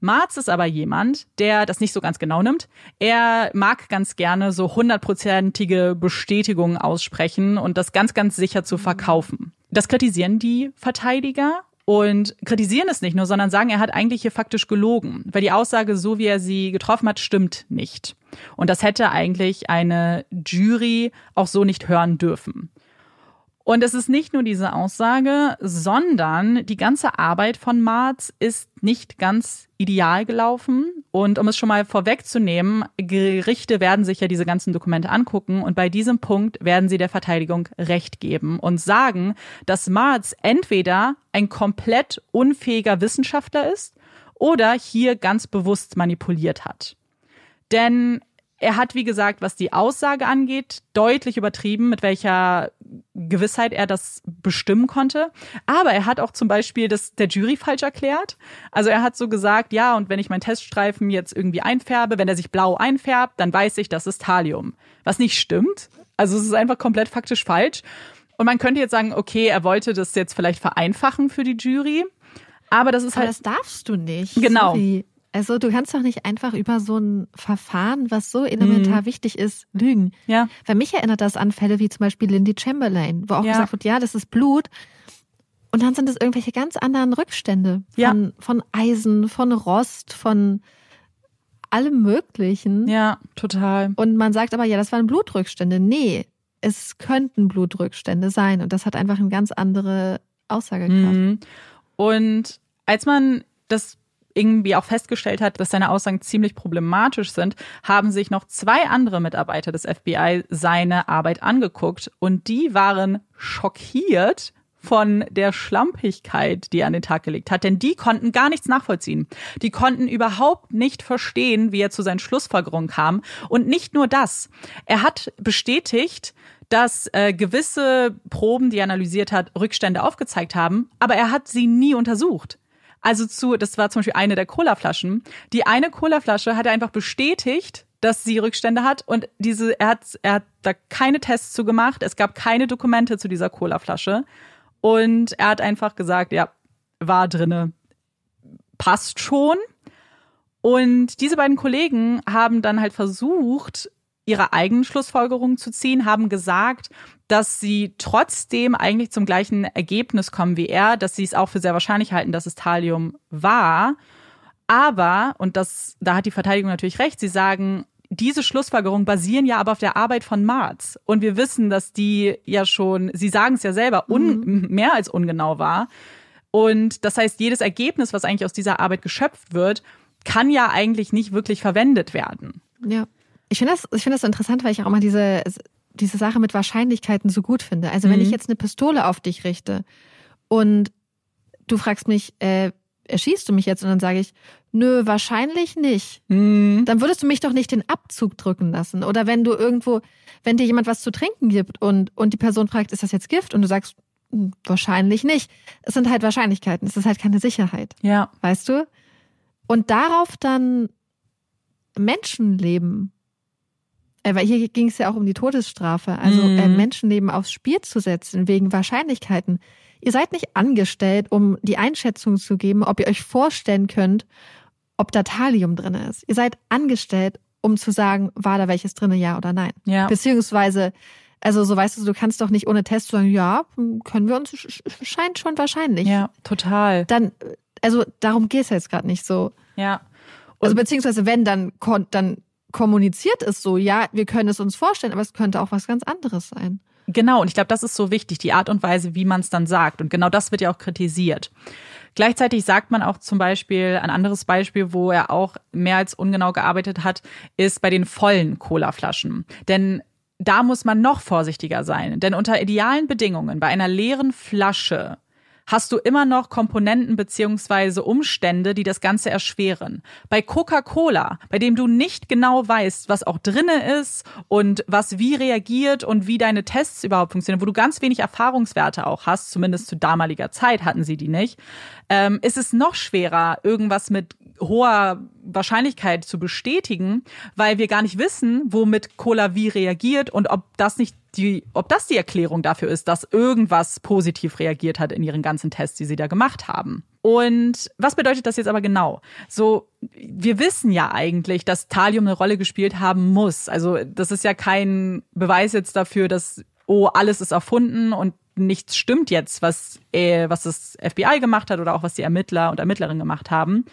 Marz ist aber jemand, der das nicht so ganz genau nimmt. Er mag ganz gerne so hundertprozentige Bestätigungen aussprechen und das ganz, ganz sicher zu verkaufen. Das kritisieren die Verteidiger und kritisieren es nicht nur, sondern sagen, er hat eigentlich hier faktisch gelogen, weil die Aussage, so wie er sie getroffen hat, stimmt nicht. Und das hätte eigentlich eine Jury auch so nicht hören dürfen. Und es ist nicht nur diese Aussage, sondern die ganze Arbeit von Marz ist nicht ganz ideal gelaufen. Und um es schon mal vorwegzunehmen, Gerichte werden sich ja diese ganzen Dokumente angucken und bei diesem Punkt werden sie der Verteidigung Recht geben und sagen, dass Marz entweder ein komplett unfähiger Wissenschaftler ist oder hier ganz bewusst manipuliert hat. Denn er hat, wie gesagt, was die Aussage angeht, deutlich übertrieben, mit welcher Gewissheit er das bestimmen konnte. Aber er hat auch zum Beispiel das der Jury falsch erklärt. Also er hat so gesagt, ja, und wenn ich meinen Teststreifen jetzt irgendwie einfärbe, wenn er sich blau einfärbt, dann weiß ich, das ist Thalium. Was nicht stimmt. Also es ist einfach komplett faktisch falsch. Und man könnte jetzt sagen, okay, er wollte das jetzt vielleicht vereinfachen für die Jury. Aber das ist Aber halt. das darfst du nicht. Genau. Sorry. Also du kannst doch nicht einfach über so ein Verfahren, was so elementar Mhm. wichtig ist, lügen. Ja. Weil mich erinnert das an Fälle wie zum Beispiel Lindy Chamberlain, wo auch Ja. gesagt wird, ja, das ist Blut. Und dann sind es irgendwelche ganz anderen Rückstände Ja. von, von Eisen, von Rost, von allem Möglichen. Ja, total. Und man sagt aber, ja, das waren Blutrückstände. Nee, es könnten Blutrückstände sein. Und das hat einfach eine ganz andere Aussagekraft. Mhm. Und als man das irgendwie auch festgestellt hat, dass seine Aussagen ziemlich problematisch sind, haben sich noch zwei andere Mitarbeiter des FBI seine Arbeit angeguckt und die waren schockiert von der Schlampigkeit, die er an den Tag gelegt hat, denn die konnten gar nichts nachvollziehen. Die konnten überhaupt nicht verstehen, wie er zu seinen Schlussfolgerungen kam. Und nicht nur das. Er hat bestätigt, dass äh, gewisse Proben, die er analysiert hat, Rückstände aufgezeigt haben, aber er hat sie nie untersucht. Also zu, das war zum Beispiel eine der Colaflaschen. Die eine Colaflasche hat er einfach bestätigt, dass sie Rückstände hat und diese, er hat, er hat da keine Tests zu gemacht. Es gab keine Dokumente zu dieser Colaflasche und er hat einfach gesagt, ja, war drinne, passt schon. Und diese beiden Kollegen haben dann halt versucht, ihre eigenen Schlussfolgerungen zu ziehen, haben gesagt, dass sie trotzdem eigentlich zum gleichen Ergebnis kommen wie er, dass sie es auch für sehr wahrscheinlich halten, dass es Thalium war. Aber, und das, da hat die Verteidigung natürlich recht, sie sagen, diese Schlussfolgerungen basieren ja aber auf der Arbeit von Marz. Und wir wissen, dass die ja schon, sie sagen es ja selber, un, mehr als ungenau war. Und das heißt, jedes Ergebnis, was eigentlich aus dieser Arbeit geschöpft wird, kann ja eigentlich nicht wirklich verwendet werden. Ja. Ich finde das, ich finde das so interessant, weil ich auch immer diese, diese Sache mit Wahrscheinlichkeiten so gut finde. Also wenn Mhm. ich jetzt eine Pistole auf dich richte und du fragst mich, äh, erschießt du mich jetzt? Und dann sage ich, nö, wahrscheinlich nicht. Dann würdest du mich doch nicht den Abzug drücken lassen. Oder wenn du irgendwo, wenn dir jemand was zu trinken gibt und, und die Person fragt, ist das jetzt Gift? Und du sagst, hm, wahrscheinlich nicht. Es sind halt Wahrscheinlichkeiten. Es ist halt keine Sicherheit. Ja. Weißt du? Und darauf dann Menschenleben, weil hier ging es ja auch um die Todesstrafe, also Mhm. äh, Menschenleben aufs Spiel zu setzen wegen Wahrscheinlichkeiten. Ihr seid nicht angestellt, um die Einschätzung zu geben, ob ihr euch vorstellen könnt, ob da Thalium drin ist. Ihr seid angestellt, um zu sagen, war da welches drin, ja oder nein. Ja. Beziehungsweise, also so weißt du, du kannst doch nicht ohne Test sagen, ja, können wir uns, sch- sch- scheint schon wahrscheinlich. Ja, total. Dann, also darum geht es jetzt gerade nicht so. Ja. Also beziehungsweise wenn, dann, dann kommuniziert es so, ja, wir können es uns vorstellen, aber es könnte auch was ganz anderes sein. Genau, und ich glaube, das ist so wichtig, die Art und Weise, wie man es dann sagt. Und genau das wird ja auch kritisiert. Gleichzeitig sagt man auch zum Beispiel, ein anderes Beispiel, wo er auch mehr als ungenau gearbeitet hat, ist bei den vollen Colaflaschen. Denn da muss man noch vorsichtiger sein. Denn unter idealen Bedingungen, bei einer leeren Flasche, hast du immer noch Komponenten beziehungsweise Umstände, die das Ganze erschweren. Bei Coca-Cola, bei dem du nicht genau weißt, was auch drinne ist und was wie reagiert und wie deine Tests überhaupt funktionieren, wo du ganz wenig Erfahrungswerte auch hast, zumindest zu damaliger Zeit hatten sie die nicht, ähm, ist es noch schwerer, irgendwas mit hoher Wahrscheinlichkeit zu bestätigen, weil wir gar nicht wissen, womit Cola wie reagiert und ob das nicht die, ob das die Erklärung dafür ist, dass irgendwas positiv reagiert hat in ihren ganzen Tests, die sie da gemacht haben. Und was bedeutet das jetzt aber genau? So, wir wissen ja eigentlich, dass Thalium eine Rolle gespielt haben muss. Also, das ist ja kein Beweis jetzt dafür, dass, oh, alles ist erfunden und nichts stimmt jetzt, was, äh, was das FBI gemacht hat oder auch was die Ermittler und Ermittlerinnen gemacht haben.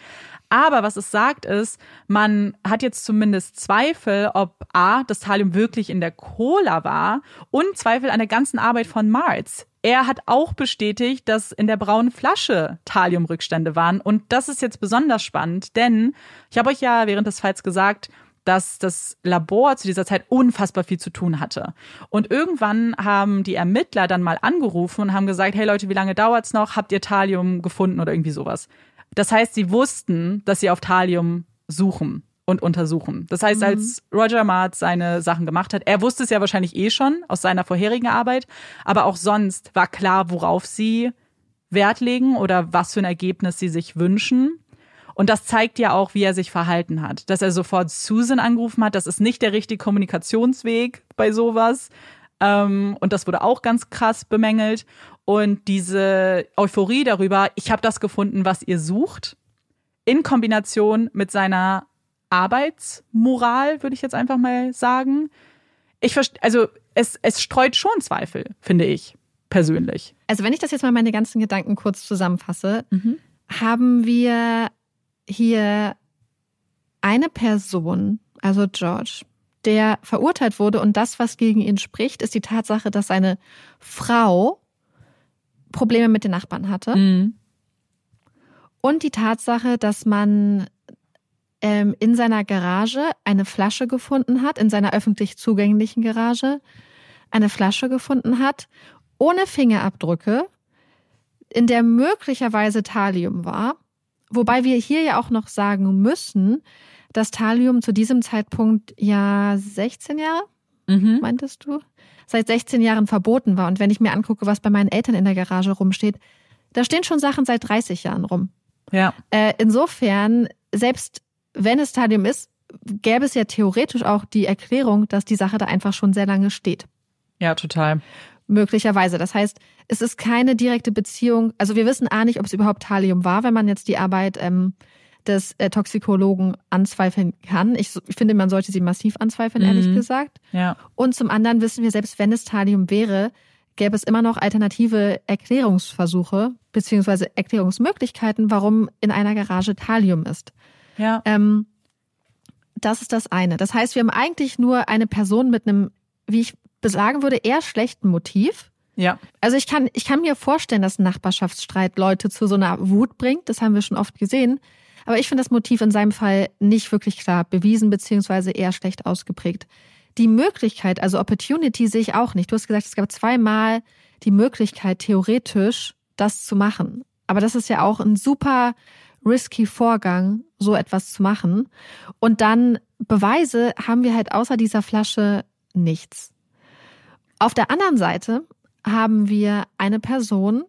Aber was es sagt ist, man hat jetzt zumindest Zweifel, ob A, das Thalium wirklich in der Cola war und Zweifel an der ganzen Arbeit von Marz. Er hat auch bestätigt, dass in der braunen Flasche Thaliumrückstände waren. Und das ist jetzt besonders spannend, denn ich habe euch ja während des Falls gesagt, dass das Labor zu dieser Zeit unfassbar viel zu tun hatte. Und irgendwann haben die Ermittler dann mal angerufen und haben gesagt, hey Leute, wie lange dauert's noch? Habt ihr Thalium gefunden oder irgendwie sowas? Das heißt, sie wussten, dass sie auf Thalium suchen und untersuchen. Das heißt, mhm. als Roger Martz seine Sachen gemacht hat, er wusste es ja wahrscheinlich eh schon aus seiner vorherigen Arbeit, aber auch sonst war klar, worauf sie Wert legen oder was für ein Ergebnis sie sich wünschen. Und das zeigt ja auch, wie er sich verhalten hat. Dass er sofort Susan angerufen hat, das ist nicht der richtige Kommunikationsweg bei sowas. Ähm, und das wurde auch ganz krass bemängelt. Und diese Euphorie darüber, ich habe das gefunden, was ihr sucht, in Kombination mit seiner Arbeitsmoral, würde ich jetzt einfach mal sagen. Ich also es, es streut schon Zweifel, finde ich persönlich. Also wenn ich das jetzt mal meine ganzen Gedanken kurz zusammenfasse, mhm. haben wir hier eine Person, also George, der verurteilt wurde und das, was gegen ihn spricht, ist die Tatsache, dass seine Frau Probleme mit den Nachbarn hatte. Mhm. Und die Tatsache, dass man ähm, in seiner Garage eine Flasche gefunden hat, in seiner öffentlich zugänglichen Garage eine Flasche gefunden hat, ohne Fingerabdrücke, in der möglicherweise Thalium war. Wobei wir hier ja auch noch sagen müssen, dass Thalium zu diesem Zeitpunkt ja 16 Jahre, mhm. meintest du? Seit 16 Jahren verboten war. Und wenn ich mir angucke, was bei meinen Eltern in der Garage rumsteht, da stehen schon Sachen seit 30 Jahren rum. Ja. Äh, insofern, selbst wenn es Stadium ist, gäbe es ja theoretisch auch die Erklärung, dass die Sache da einfach schon sehr lange steht. Ja, total. Möglicherweise. Das heißt, es ist keine direkte Beziehung. Also wir wissen A nicht, ob es überhaupt Thalium war, wenn man jetzt die Arbeit ähm, des äh, Toxikologen anzweifeln kann. Ich, ich, finde, man sollte sie massiv anzweifeln, mhm. ehrlich gesagt. Ja. Und zum anderen wissen wir, selbst wenn es Thalium wäre, gäbe es immer noch alternative Erklärungsversuche beziehungsweise Erklärungsmöglichkeiten, warum in einer Garage Thalium ist. Ja. Ähm, das ist das eine. Das heißt, wir haben eigentlich nur eine Person mit einem, wie ich sagen würde, eher schlechten Motiv. Ja. Also ich kann, ich kann mir vorstellen, dass ein Nachbarschaftsstreit Leute zu so einer Wut bringt. Das haben wir schon oft gesehen. Aber ich finde das Motiv in seinem Fall nicht wirklich klar bewiesen, beziehungsweise eher schlecht ausgeprägt. Die Möglichkeit, also Opportunity sehe ich auch nicht. Du hast gesagt, es gab zweimal die Möglichkeit, theoretisch das zu machen. Aber das ist ja auch ein super risky Vorgang, so etwas zu machen. Und dann Beweise haben wir halt außer dieser Flasche nichts. Auf der anderen Seite haben wir eine Person,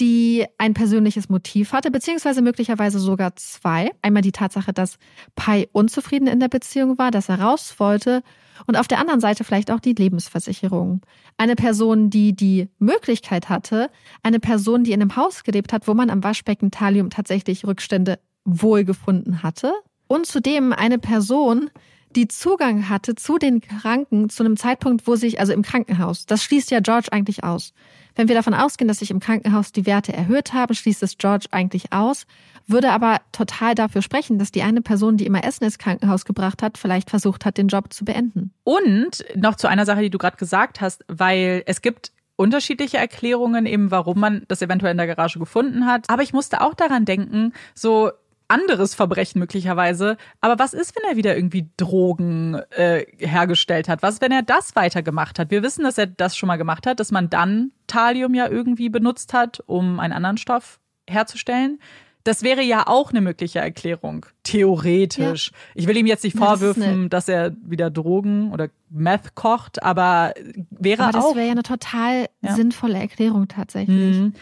die ein persönliches Motiv hatte, beziehungsweise möglicherweise sogar zwei. Einmal die Tatsache, dass Pai unzufrieden in der Beziehung war, dass er raus wollte und auf der anderen Seite vielleicht auch die Lebensversicherung. Eine Person, die die Möglichkeit hatte, eine Person, die in einem Haus gelebt hat, wo man am Waschbecken Thalium tatsächlich Rückstände wohl gefunden hatte. Und zudem eine Person, die Zugang hatte zu den Kranken zu einem Zeitpunkt, wo sich, also im Krankenhaus, das schließt ja George eigentlich aus. Wenn wir davon ausgehen, dass sich im Krankenhaus die Werte erhöht haben, schließt es George eigentlich aus, würde aber total dafür sprechen, dass die eine Person, die immer Essen ins Krankenhaus gebracht hat, vielleicht versucht hat, den Job zu beenden. Und noch zu einer Sache, die du gerade gesagt hast, weil es gibt unterschiedliche Erklärungen eben, warum man das eventuell in der Garage gefunden hat. Aber ich musste auch daran denken, so anderes Verbrechen möglicherweise. Aber was ist, wenn er wieder irgendwie Drogen äh, hergestellt hat? Was, wenn er das weitergemacht hat? Wir wissen, dass er das schon mal gemacht hat, dass man dann Thalium ja irgendwie benutzt hat, um einen anderen Stoff herzustellen. Das wäre ja auch eine mögliche Erklärung, theoretisch. Ja. Ich will ihm jetzt nicht vorwürfen, das dass er wieder Drogen oder Meth kocht, aber wäre aber auch. das wäre ja eine total ja. sinnvolle Erklärung tatsächlich. Mhm.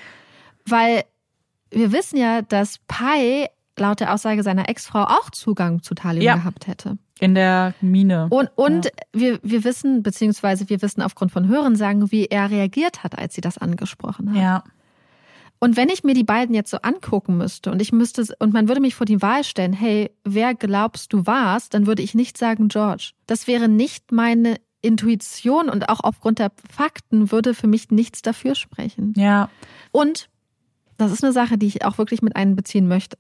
Weil wir wissen ja, dass Pi laut der Aussage seiner Ex-Frau auch Zugang zu Taliban ja. gehabt hätte. In der Mine. Und, und ja. wir, wir wissen, beziehungsweise wir wissen aufgrund von Hörensagen, wie er reagiert hat, als sie das angesprochen hat. Ja. Und wenn ich mir die beiden jetzt so angucken müsste und ich müsste, und man würde mich vor die Wahl stellen, hey, wer glaubst du warst, dann würde ich nicht sagen George. Das wäre nicht meine Intuition und auch aufgrund der Fakten würde für mich nichts dafür sprechen. Ja. Und das ist eine Sache, die ich auch wirklich mit einbeziehen möchte.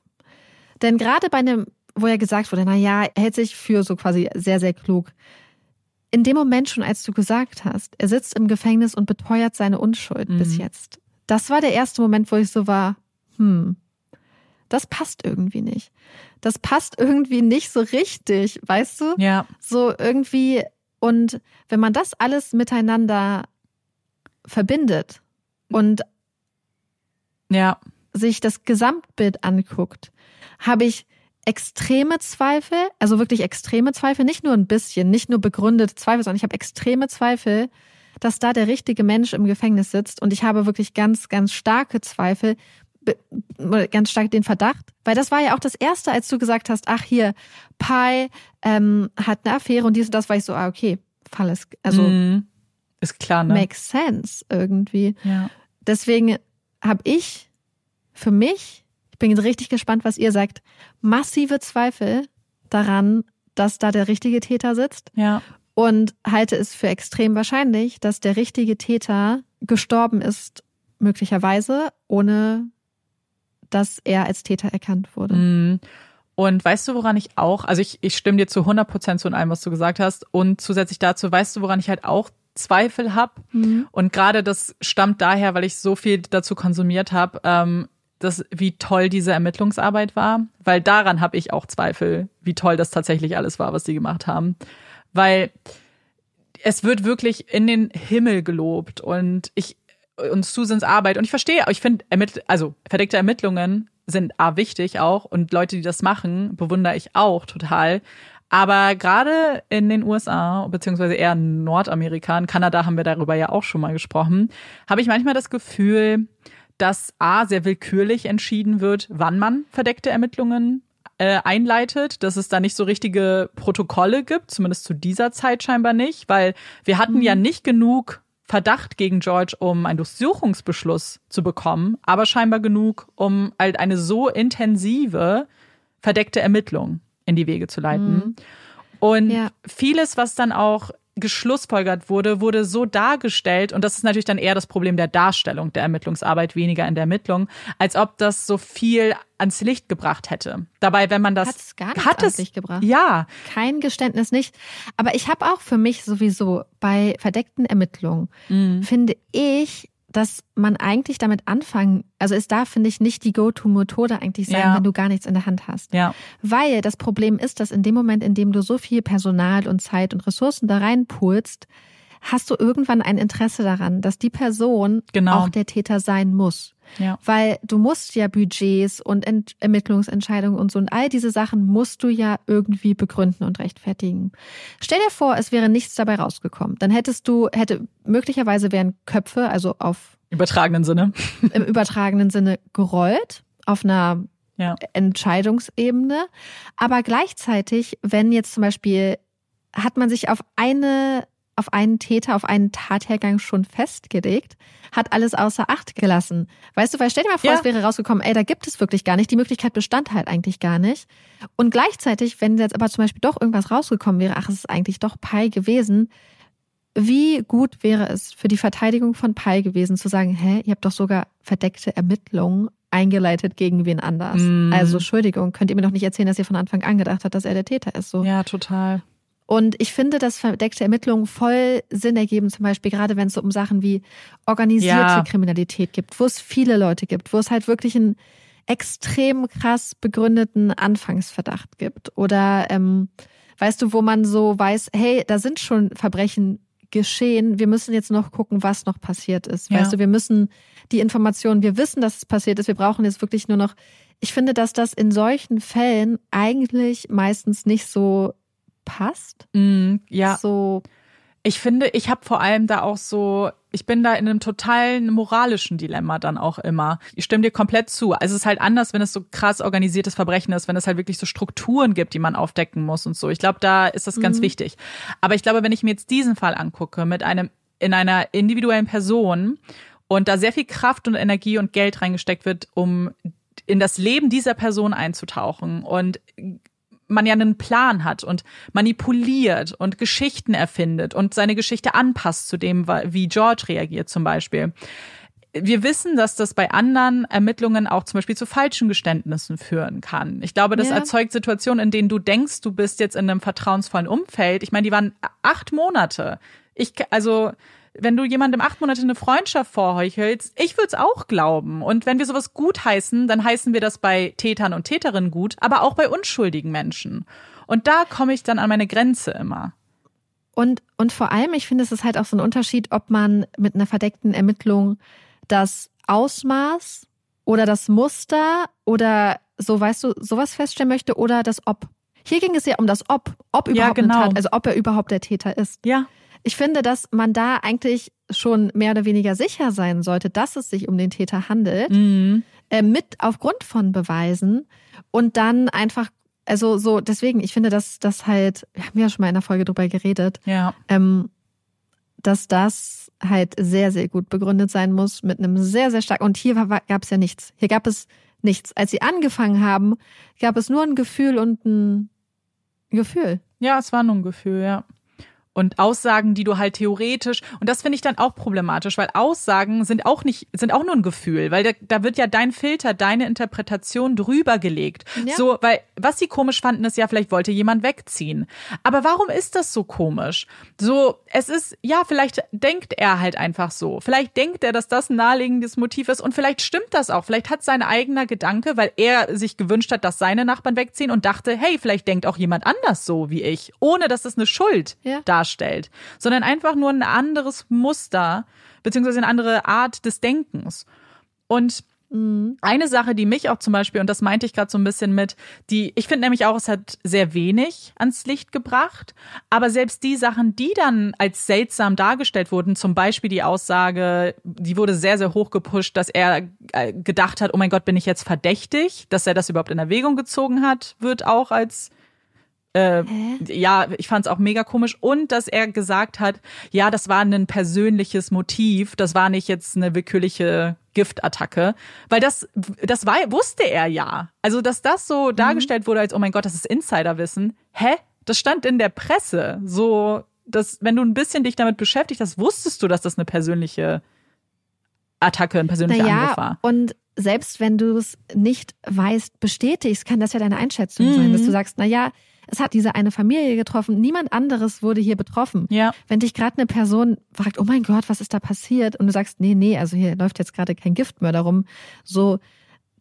Denn gerade bei einem, wo ja gesagt wurde, na ja, er hält sich für so quasi sehr, sehr klug. In dem Moment schon, als du gesagt hast, er sitzt im Gefängnis und beteuert seine Unschuld mhm. bis jetzt. Das war der erste Moment, wo ich so war, hm, das passt irgendwie nicht. Das passt irgendwie nicht so richtig, weißt du? Ja. So irgendwie, und wenn man das alles miteinander verbindet und ja. sich das Gesamtbild anguckt, habe ich extreme Zweifel, also wirklich extreme Zweifel, nicht nur ein bisschen, nicht nur begründete Zweifel, sondern ich habe extreme Zweifel, dass da der richtige Mensch im Gefängnis sitzt. Und ich habe wirklich ganz, ganz starke Zweifel, ganz stark den Verdacht, weil das war ja auch das Erste, als du gesagt hast, ach hier, Pi ähm, hat eine Affäre und dies und das, war ich so, ah, okay, Fall ist, also mm, ist klar, ne? Makes sense irgendwie. Ja. Deswegen habe ich für mich, ich bin richtig gespannt, was ihr sagt, massive Zweifel daran, dass da der richtige Täter sitzt. Ja. Und halte es für extrem wahrscheinlich, dass der richtige Täter gestorben ist, möglicherweise, ohne dass er als Täter erkannt wurde. Mhm. Und weißt du, woran ich auch, also ich, ich stimme dir zu 100 Prozent zu allem, was du gesagt hast. Und zusätzlich dazu, weißt du, woran ich halt auch Zweifel habe? Mhm. Und gerade das stammt daher, weil ich so viel dazu konsumiert habe, ähm, dass, wie toll diese Ermittlungsarbeit war. Weil daran habe ich auch Zweifel, wie toll das tatsächlich alles war, was die gemacht haben. Weil es wird wirklich in den Himmel gelobt und ich und Susans Arbeit. Und ich verstehe, ich finde, also verdeckte Ermittlungen sind A wichtig auch und Leute, die das machen, bewundere ich auch total. Aber gerade in den USA, beziehungsweise eher Nordamerika, in Kanada haben wir darüber ja auch schon mal gesprochen, habe ich manchmal das Gefühl, dass A sehr willkürlich entschieden wird, wann man verdeckte Ermittlungen äh, einleitet, dass es da nicht so richtige Protokolle gibt, zumindest zu dieser Zeit scheinbar nicht, weil wir hatten mhm. ja nicht genug Verdacht gegen George, um einen Durchsuchungsbeschluss zu bekommen, aber scheinbar genug, um halt eine so intensive verdeckte Ermittlung in die Wege zu leiten. Mhm. Und ja. vieles, was dann auch geschlussfolgert wurde, wurde so dargestellt, und das ist natürlich dann eher das Problem der Darstellung der Ermittlungsarbeit, weniger in der Ermittlung, als ob das so viel ans Licht gebracht hätte. Dabei, wenn man das hat es gar nicht hat ans Licht gebracht. Ja, kein Geständnis nicht. Aber ich habe auch für mich sowieso bei verdeckten Ermittlungen mhm. finde ich dass man eigentlich damit anfangen, also es darf, finde ich, nicht die Go-To-Methode eigentlich sein, ja. wenn du gar nichts in der Hand hast. Ja. Weil das Problem ist, dass in dem Moment, in dem du so viel Personal und Zeit und Ressourcen da reinpulst, hast du irgendwann ein Interesse daran, dass die Person genau. auch der Täter sein muss. Ja. Weil du musst ja Budgets und Ent Ermittlungsentscheidungen und so und all diese Sachen musst du ja irgendwie begründen und rechtfertigen. Stell dir vor, es wäre nichts dabei rausgekommen. Dann hättest du, hätte möglicherweise wären Köpfe, also auf übertragenen Sinne. Im *laughs* übertragenen Sinne gerollt, auf einer ja. Entscheidungsebene. Aber gleichzeitig, wenn jetzt zum Beispiel hat man sich auf eine auf einen Täter, auf einen Tathergang schon festgelegt, hat alles außer Acht gelassen. Weißt du, weil stell dir mal vor, ja. es wäre rausgekommen, ey, da gibt es wirklich gar nicht. Die Möglichkeit bestand halt eigentlich gar nicht. Und gleichzeitig, wenn jetzt aber zum Beispiel doch irgendwas rausgekommen wäre, ach, es ist eigentlich doch Pi gewesen, wie gut wäre es für die Verteidigung von Pi gewesen, zu sagen, hä, ihr habt doch sogar verdeckte Ermittlungen eingeleitet gegen wen anders. Mm. Also, Entschuldigung, könnt ihr mir doch nicht erzählen, dass ihr von Anfang an gedacht habt, dass er der Täter ist. So. Ja, total. Und ich finde, dass verdeckte Ermittlungen voll Sinn ergeben, zum Beispiel gerade wenn es so um Sachen wie organisierte ja. Kriminalität gibt, wo es viele Leute gibt, wo es halt wirklich einen extrem krass begründeten Anfangsverdacht gibt. Oder ähm, weißt du, wo man so weiß, hey, da sind schon Verbrechen geschehen, wir müssen jetzt noch gucken, was noch passiert ist. Ja. Weißt du, wir müssen die Informationen, wir wissen, dass es passiert ist, wir brauchen jetzt wirklich nur noch. Ich finde, dass das in solchen Fällen eigentlich meistens nicht so passt. Mm, ja. So. Ich finde, ich habe vor allem da auch so, ich bin da in einem totalen moralischen Dilemma dann auch immer. Ich stimme dir komplett zu. Also es ist halt anders, wenn es so krass organisiertes Verbrechen ist, wenn es halt wirklich so Strukturen gibt, die man aufdecken muss und so. Ich glaube, da ist das ganz mhm. wichtig. Aber ich glaube, wenn ich mir jetzt diesen Fall angucke mit einem in einer individuellen Person und da sehr viel Kraft und Energie und Geld reingesteckt wird, um in das Leben dieser Person einzutauchen und man ja einen Plan hat und manipuliert und Geschichten erfindet und seine Geschichte anpasst zu dem, wie George reagiert zum Beispiel. Wir wissen, dass das bei anderen Ermittlungen auch zum Beispiel zu falschen Geständnissen führen kann. Ich glaube, das ja. erzeugt Situationen, in denen du denkst, du bist jetzt in einem vertrauensvollen Umfeld. Ich meine, die waren acht Monate. Ich, also, wenn du jemandem acht Monate eine Freundschaft vorheuchelst, ich würde es auch glauben. Und wenn wir sowas gut heißen, dann heißen wir das bei Tätern und Täterinnen gut, aber auch bei unschuldigen Menschen. Und da komme ich dann an meine Grenze immer. Und, und vor allem, ich finde, es ist halt auch so ein Unterschied, ob man mit einer verdeckten Ermittlung das Ausmaß oder das Muster oder so, weißt du, sowas feststellen möchte oder das Ob. Hier ging es ja um das Ob, ob überhaupt ja, genau. Tat, also ob er überhaupt der Täter ist. Ja. Ich finde, dass man da eigentlich schon mehr oder weniger sicher sein sollte, dass es sich um den Täter handelt, mhm. äh, mit aufgrund von Beweisen und dann einfach, also so, deswegen, ich finde, dass das halt, wir haben ja schon mal in der Folge drüber geredet, ja. ähm, dass das halt sehr, sehr gut begründet sein muss mit einem sehr, sehr starken, und hier gab es ja nichts. Hier gab es nichts. Als sie angefangen haben, gab es nur ein Gefühl und ein Gefühl. Ja, es war nur ein Gefühl, ja und Aussagen, die du halt theoretisch und das finde ich dann auch problematisch, weil Aussagen sind auch nicht sind auch nur ein Gefühl, weil da, da wird ja dein Filter, deine Interpretation drüber gelegt. Ja. So, weil was sie komisch fanden ist ja, vielleicht wollte jemand wegziehen. Aber warum ist das so komisch? So, es ist ja, vielleicht denkt er halt einfach so. Vielleicht denkt er, dass das ein naheliegendes Motiv ist und vielleicht stimmt das auch. Vielleicht hat sein eigener Gedanke, weil er sich gewünscht hat, dass seine Nachbarn wegziehen und dachte, hey, vielleicht denkt auch jemand anders so wie ich, ohne dass es eine Schuld ja. da darstellt, sondern einfach nur ein anderes Muster beziehungsweise eine andere Art des Denkens. Und eine Sache, die mich auch zum Beispiel, und das meinte ich gerade so ein bisschen mit, die, ich finde nämlich auch, es hat sehr wenig ans Licht gebracht, aber selbst die Sachen, die dann als seltsam dargestellt wurden, zum Beispiel die Aussage, die wurde sehr, sehr hoch gepusht, dass er äh, gedacht hat, oh mein Gott, bin ich jetzt verdächtig, dass er das überhaupt in Erwägung gezogen hat, wird auch als äh, ja, ich fand es auch mega komisch. Und dass er gesagt hat, ja, das war ein persönliches Motiv, das war nicht jetzt eine willkürliche Giftattacke. Weil das, das war, wusste er ja. Also, dass das so mhm. dargestellt wurde als, oh mein Gott, das ist Insiderwissen. Hä? Das stand in der Presse. So, dass, wenn du ein bisschen dich damit beschäftigt hast, wusstest du, dass das eine persönliche Attacke, ein persönlicher naja, Angriff war. Und selbst wenn du es nicht weißt, bestätigst, kann das ja deine Einschätzung mhm. sein, dass du sagst, na ja, es hat diese eine Familie getroffen, niemand anderes wurde hier betroffen. Ja. Wenn dich gerade eine Person fragt, oh mein Gott, was ist da passiert? Und du sagst, nee, nee, also hier läuft jetzt gerade kein Giftmörder rum, so,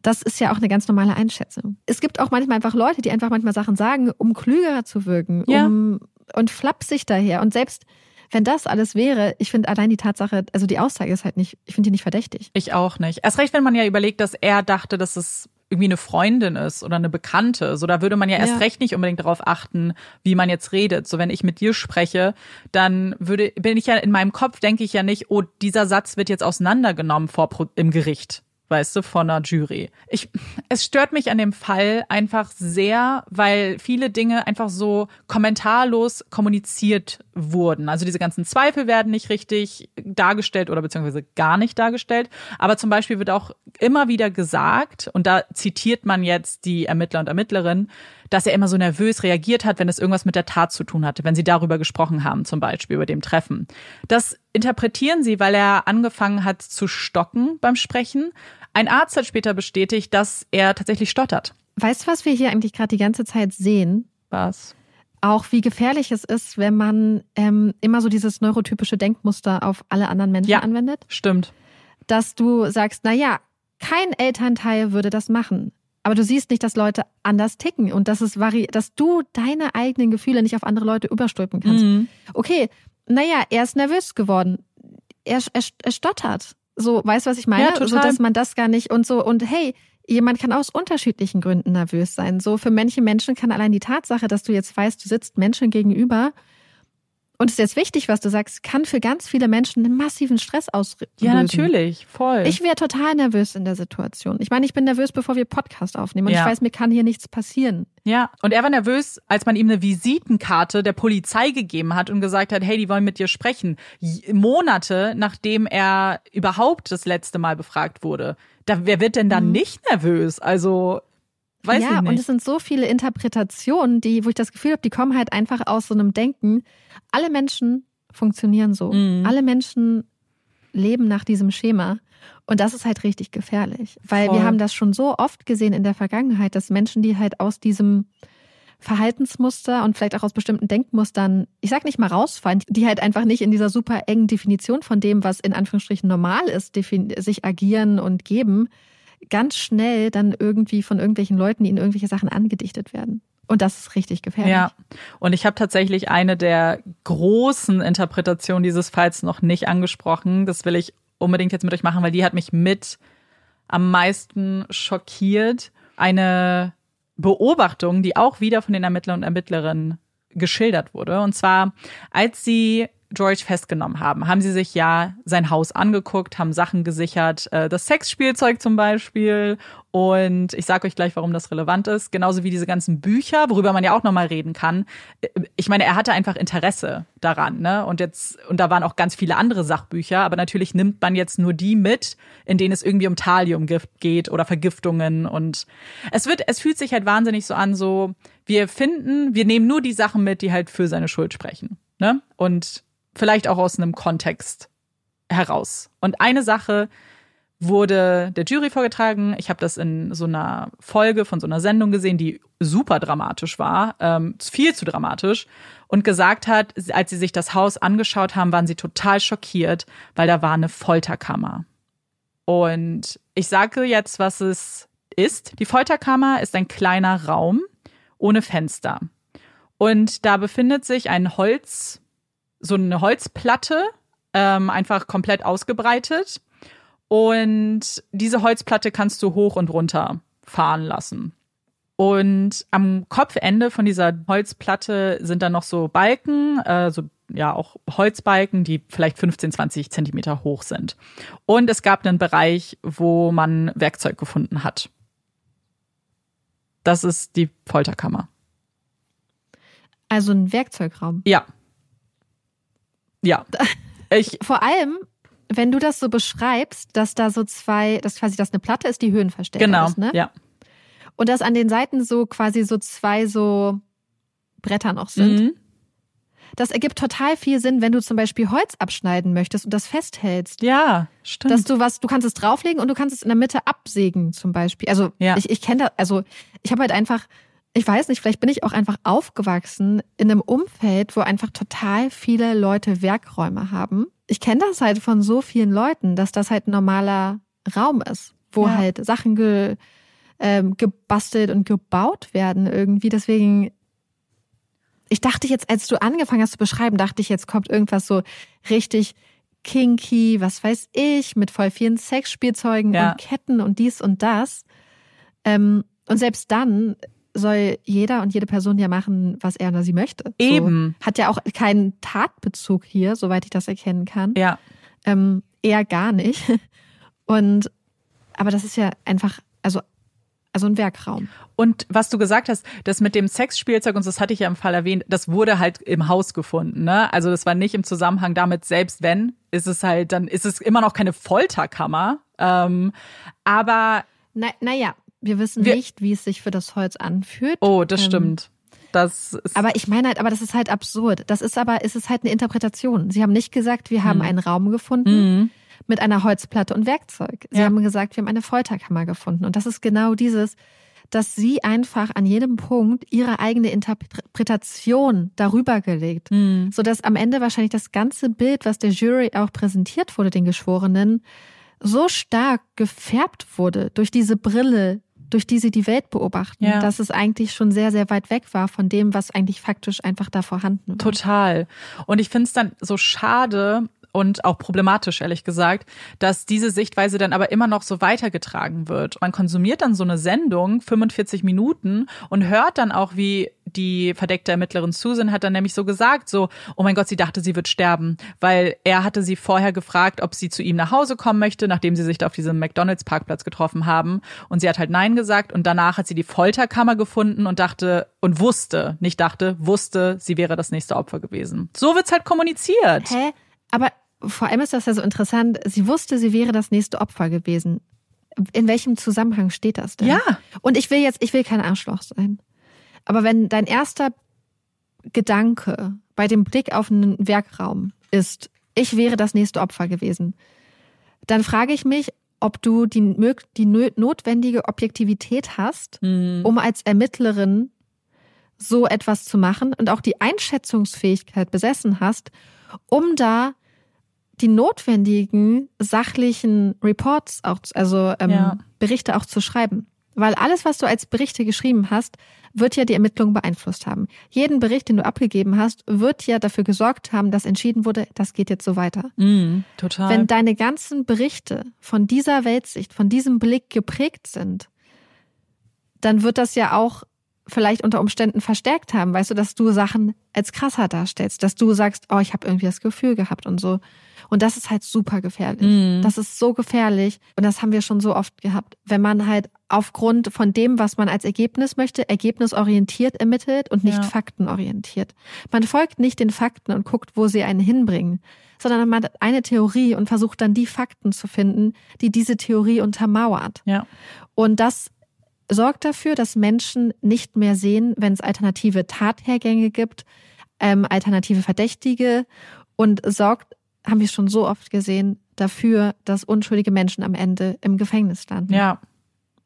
das ist ja auch eine ganz normale Einschätzung. Es gibt auch manchmal einfach Leute, die einfach manchmal Sachen sagen, um klüger zu wirken, ja. um, und flapsig daher. Und selbst wenn das alles wäre, ich finde allein die Tatsache, also die Aussage ist halt nicht, ich finde die nicht verdächtig. Ich auch nicht. Erst recht, wenn man ja überlegt, dass er dachte, dass es irgendwie eine Freundin ist oder eine Bekannte. So, da würde man ja erst ja. recht nicht unbedingt darauf achten, wie man jetzt redet. So, wenn ich mit dir spreche, dann würde, bin ich ja in meinem Kopf, denke ich ja nicht, oh, dieser Satz wird jetzt auseinandergenommen vor, im Gericht weißt du, von einer Jury. Ich, es stört mich an dem Fall einfach sehr, weil viele Dinge einfach so kommentarlos kommuniziert wurden. Also diese ganzen Zweifel werden nicht richtig dargestellt oder beziehungsweise gar nicht dargestellt. Aber zum Beispiel wird auch immer wieder gesagt, und da zitiert man jetzt die Ermittler und Ermittlerinnen, dass er immer so nervös reagiert hat, wenn es irgendwas mit der Tat zu tun hatte, wenn sie darüber gesprochen haben, zum Beispiel über dem Treffen. Das interpretieren sie, weil er angefangen hat zu stocken beim Sprechen. Ein Arzt hat später bestätigt, dass er tatsächlich stottert. Weißt du, was wir hier eigentlich gerade die ganze Zeit sehen? Was? Auch wie gefährlich es ist, wenn man ähm, immer so dieses neurotypische Denkmuster auf alle anderen Menschen ja, anwendet. Stimmt. Dass du sagst, na ja, kein Elternteil würde das machen. Aber du siehst nicht, dass Leute anders ticken und dass es vari dass du deine eigenen Gefühle nicht auf andere Leute überstülpen kannst. Mhm. Okay, naja, er ist nervös geworden. Er, er, er stottert. So, weißt du, was ich meine? Ja, total. So, dass man das gar nicht und so, und hey, jemand kann aus unterschiedlichen Gründen nervös sein. So, für manche Menschen kann allein die Tatsache, dass du jetzt weißt, du sitzt Menschen gegenüber, und es ist jetzt wichtig, was du sagst, kann für ganz viele Menschen einen massiven Stress auslösen. Ja, natürlich, voll. Ich wäre total nervös in der Situation. Ich meine, ich bin nervös, bevor wir Podcast aufnehmen und ja. ich weiß, mir kann hier nichts passieren. Ja, und er war nervös, als man ihm eine Visitenkarte der Polizei gegeben hat und gesagt hat, hey, die wollen mit dir sprechen. Monate nachdem er überhaupt das letzte Mal befragt wurde. Da, wer wird denn dann mhm. nicht nervös? Also Weiß ja, und es sind so viele Interpretationen, die, wo ich das Gefühl habe, die kommen halt einfach aus so einem Denken. Alle Menschen funktionieren so. Mhm. Alle Menschen leben nach diesem Schema. Und das ist halt richtig gefährlich, weil Voll. wir haben das schon so oft gesehen in der Vergangenheit, dass Menschen, die halt aus diesem Verhaltensmuster und vielleicht auch aus bestimmten Denkmustern, ich sag nicht mal rausfallen, die halt einfach nicht in dieser super engen Definition von dem, was in Anführungsstrichen normal ist, sich agieren und geben, ganz schnell dann irgendwie von irgendwelchen Leuten, ihnen irgendwelche Sachen angedichtet werden. Und das ist richtig gefährlich. Ja, und ich habe tatsächlich eine der großen Interpretationen dieses Falls noch nicht angesprochen. Das will ich unbedingt jetzt mit euch machen, weil die hat mich mit am meisten schockiert. Eine Beobachtung, die auch wieder von den Ermittlern und Ermittlerinnen geschildert wurde. Und zwar, als sie George festgenommen haben, haben sie sich ja sein Haus angeguckt, haben Sachen gesichert, äh, das Sexspielzeug zum Beispiel. Und ich sage euch gleich, warum das relevant ist. Genauso wie diese ganzen Bücher, worüber man ja auch nochmal reden kann. Ich meine, er hatte einfach Interesse daran, ne? Und jetzt, und da waren auch ganz viele andere Sachbücher, aber natürlich nimmt man jetzt nur die mit, in denen es irgendwie um Thaliumgift geht oder Vergiftungen. Und es wird, es fühlt sich halt wahnsinnig so an, so, wir finden, wir nehmen nur die Sachen mit, die halt für seine Schuld sprechen. Ne? Und vielleicht auch aus einem Kontext heraus. Und eine Sache wurde der Jury vorgetragen. Ich habe das in so einer Folge von so einer Sendung gesehen, die super dramatisch war, ähm, viel zu dramatisch, und gesagt hat, als sie sich das Haus angeschaut haben, waren sie total schockiert, weil da war eine Folterkammer. Und ich sage jetzt, was es ist. Die Folterkammer ist ein kleiner Raum ohne Fenster. Und da befindet sich ein Holz, so eine Holzplatte, ähm, einfach komplett ausgebreitet. Und diese Holzplatte kannst du hoch und runter fahren lassen. Und am Kopfende von dieser Holzplatte sind dann noch so Balken, äh, so ja auch Holzbalken, die vielleicht 15, 20 Zentimeter hoch sind. Und es gab einen Bereich, wo man Werkzeug gefunden hat. Das ist die Folterkammer. Also ein Werkzeugraum. Ja. Ja. *laughs* Ich, Vor allem, wenn du das so beschreibst, dass da so zwei, dass quasi das eine Platte ist, die höhenverstellbar genau. ist, ne? Ja. Und dass an den Seiten so quasi so zwei so Bretter noch sind. Mhm. Das ergibt total viel Sinn, wenn du zum Beispiel Holz abschneiden möchtest und das festhältst. Ja, stimmt. Dass du was, du kannst es drauflegen und du kannst es in der Mitte absägen zum Beispiel. Also Ja. ich, ich kenne das, also ich habe halt einfach, ich weiß nicht, vielleicht bin ich auch einfach aufgewachsen in einem Umfeld, wo einfach total viele Leute Werkräume haben. Ich kenne das halt von so vielen Leuten, dass das halt ein normaler Raum ist, wo Ja. halt Sachen ge, ähm, gebastelt und gebaut werden irgendwie. Deswegen, ich dachte jetzt, als du angefangen hast zu beschreiben, dachte ich, jetzt kommt irgendwas so richtig kinky, was weiß ich, mit voll vielen Sexspielzeugen Ja. und Ketten und dies und das. Ähm, und selbst dann soll jeder und jede Person ja machen, was er oder sie möchte. Eben. So, hat ja auch keinen Tatbezug hier, soweit ich das erkennen kann. ja. Ähm, eher gar nicht. *laughs* Und aber das ist ja einfach, also, also ein Werkraum. Und was du gesagt hast, das mit dem Sexspielzeug und das hatte ich ja im Fall erwähnt, das wurde halt im Haus gefunden, ne? Also das war nicht im Zusammenhang damit, selbst wenn, ist es halt, dann ist es immer noch keine Folterkammer. Ähm, aber Na, naja, wir wissen Wir- nicht, wie es sich für das Holz anfühlt. oh, das Ähm, stimmt. Das ist Aber ich meine halt, aber das ist halt absurd. Das ist aber, es ist halt eine Interpretation. Sie haben nicht gesagt, wir haben einen Raum gefunden Mhm. mit einer Holzplatte und Werkzeug. Sie Ja. haben gesagt, wir haben eine Folterkammer gefunden. Und das ist genau dieses, dass sie einfach an jedem Punkt ihre eigene Interpretation darüber gelegt, Mhm. sodass am Ende wahrscheinlich das ganze Bild, was der Jury auch präsentiert wurde, den Geschworenen, so stark gefärbt wurde durch diese Brille, durch die sie die Welt beobachten, Ja. dass es eigentlich schon sehr, sehr weit weg war von dem, was eigentlich faktisch einfach da vorhanden war. Total. Und ich finde es dann so schade und auch problematisch, ehrlich gesagt, dass diese Sichtweise dann aber immer noch so weitergetragen wird. Man konsumiert dann so eine Sendung, 45 Minuten, und hört dann auch, wie die verdeckte Ermittlerin Susan hat dann nämlich so gesagt, so, oh mein Gott, sie dachte, sie wird sterben, weil er hatte sie vorher gefragt, ob sie zu ihm nach Hause kommen möchte, nachdem sie sich da auf diesem McDonalds-Parkplatz getroffen haben. Und sie hat halt Nein gesagt und danach hat sie die Folterkammer gefunden und dachte und wusste, nicht dachte, wusste, sie wäre das nächste Opfer gewesen. So wird's halt kommuniziert. Hä? Aber vor allem ist das ja so interessant. Sie wusste, sie wäre das nächste Opfer gewesen. in welchem Zusammenhang steht das denn? Ja. Und ich will jetzt, ich will kein Arschloch sein. Aber wenn dein erster Gedanke bei dem Blick auf einen Werkraum ist, ich wäre das nächste Opfer gewesen, dann frage ich mich, ob du die, die notwendige Objektivität hast, mhm. um als Ermittlerin so etwas zu machen und auch die Einschätzungsfähigkeit besessen hast, um da die notwendigen sachlichen Reports auch, also ähm, ja. Berichte auch zu schreiben. Weil alles, was du als Berichte geschrieben hast, wird ja die Ermittlungen beeinflusst haben. Jeden Bericht, den du abgegeben hast, wird ja dafür gesorgt haben, dass entschieden wurde, das geht jetzt so weiter. Mm, total. Wenn deine ganzen Berichte von dieser Weltsicht, von diesem Blick geprägt sind, dann wird das ja auch vielleicht unter Umständen verstärkt haben, weißt du, dass du Sachen als krasser darstellst, dass du sagst, oh, ich habe irgendwie das Gefühl gehabt und so. Und das ist halt super gefährlich. Mm. Das ist so gefährlich und das haben wir schon so oft gehabt, wenn man halt aufgrund von dem, was man als Ergebnis möchte, ergebnisorientiert ermittelt und nicht ja. faktenorientiert. Man folgt nicht den Fakten und guckt, wo sie einen hinbringen, sondern man hat eine Theorie und versucht dann die Fakten zu finden, die diese Theorie untermauert. Ja. Und das sorgt dafür, dass Menschen nicht mehr sehen, wenn es alternative Tathergänge gibt, ähm, alternative Verdächtige und sorgt, haben wir schon so oft gesehen, dafür, dass unschuldige Menschen am Ende im Gefängnis landen. Ja.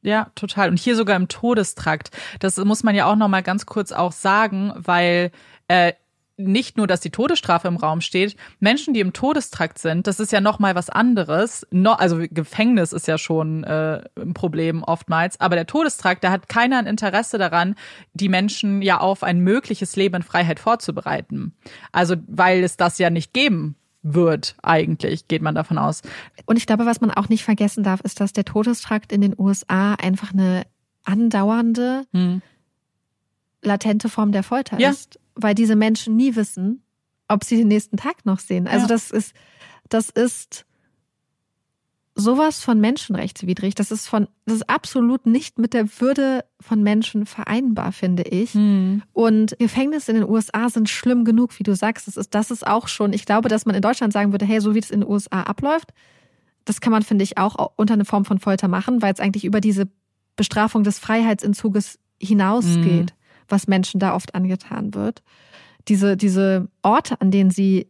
Ja, total. Und hier sogar im Todestrakt. Das muss man ja auch noch mal ganz kurz auch sagen, weil äh, nicht nur, dass die Todesstrafe im Raum steht, Menschen, die im Todestrakt sind, das ist ja noch mal was anderes. No, also Gefängnis ist ja schon äh, ein Problem oftmals, aber der Todestrakt, da hat keiner ein Interesse daran, die Menschen ja auf ein mögliches Leben in Freiheit vorzubereiten. Also weil es das ja nicht geben wird eigentlich, geht man davon aus. Und ich glaube, was man auch nicht vergessen darf, ist, dass der Todestrakt in den USA einfach eine andauernde, hm. latente Form der Folter ja. ist weil diese Menschen nie wissen, ob sie den nächsten Tag noch sehen. Also ja. das ist, das ist sowas von menschenrechtswidrig. Das ist von, das ist absolut nicht mit der Würde von Menschen vereinbar, finde ich. Mhm. Und Gefängnisse in den USA sind schlimm genug, wie du sagst. Das ist, das ist auch schon, ich glaube, dass man in Deutschland sagen würde, hey, so wie das in den USA abläuft, das kann man, finde ich, auch unter eine Form von Folter machen, weil es eigentlich über diese Bestrafung des Freiheitsentzuges hinausgeht. Mhm was Menschen da oft angetan wird. Diese, diese Orte, an denen sie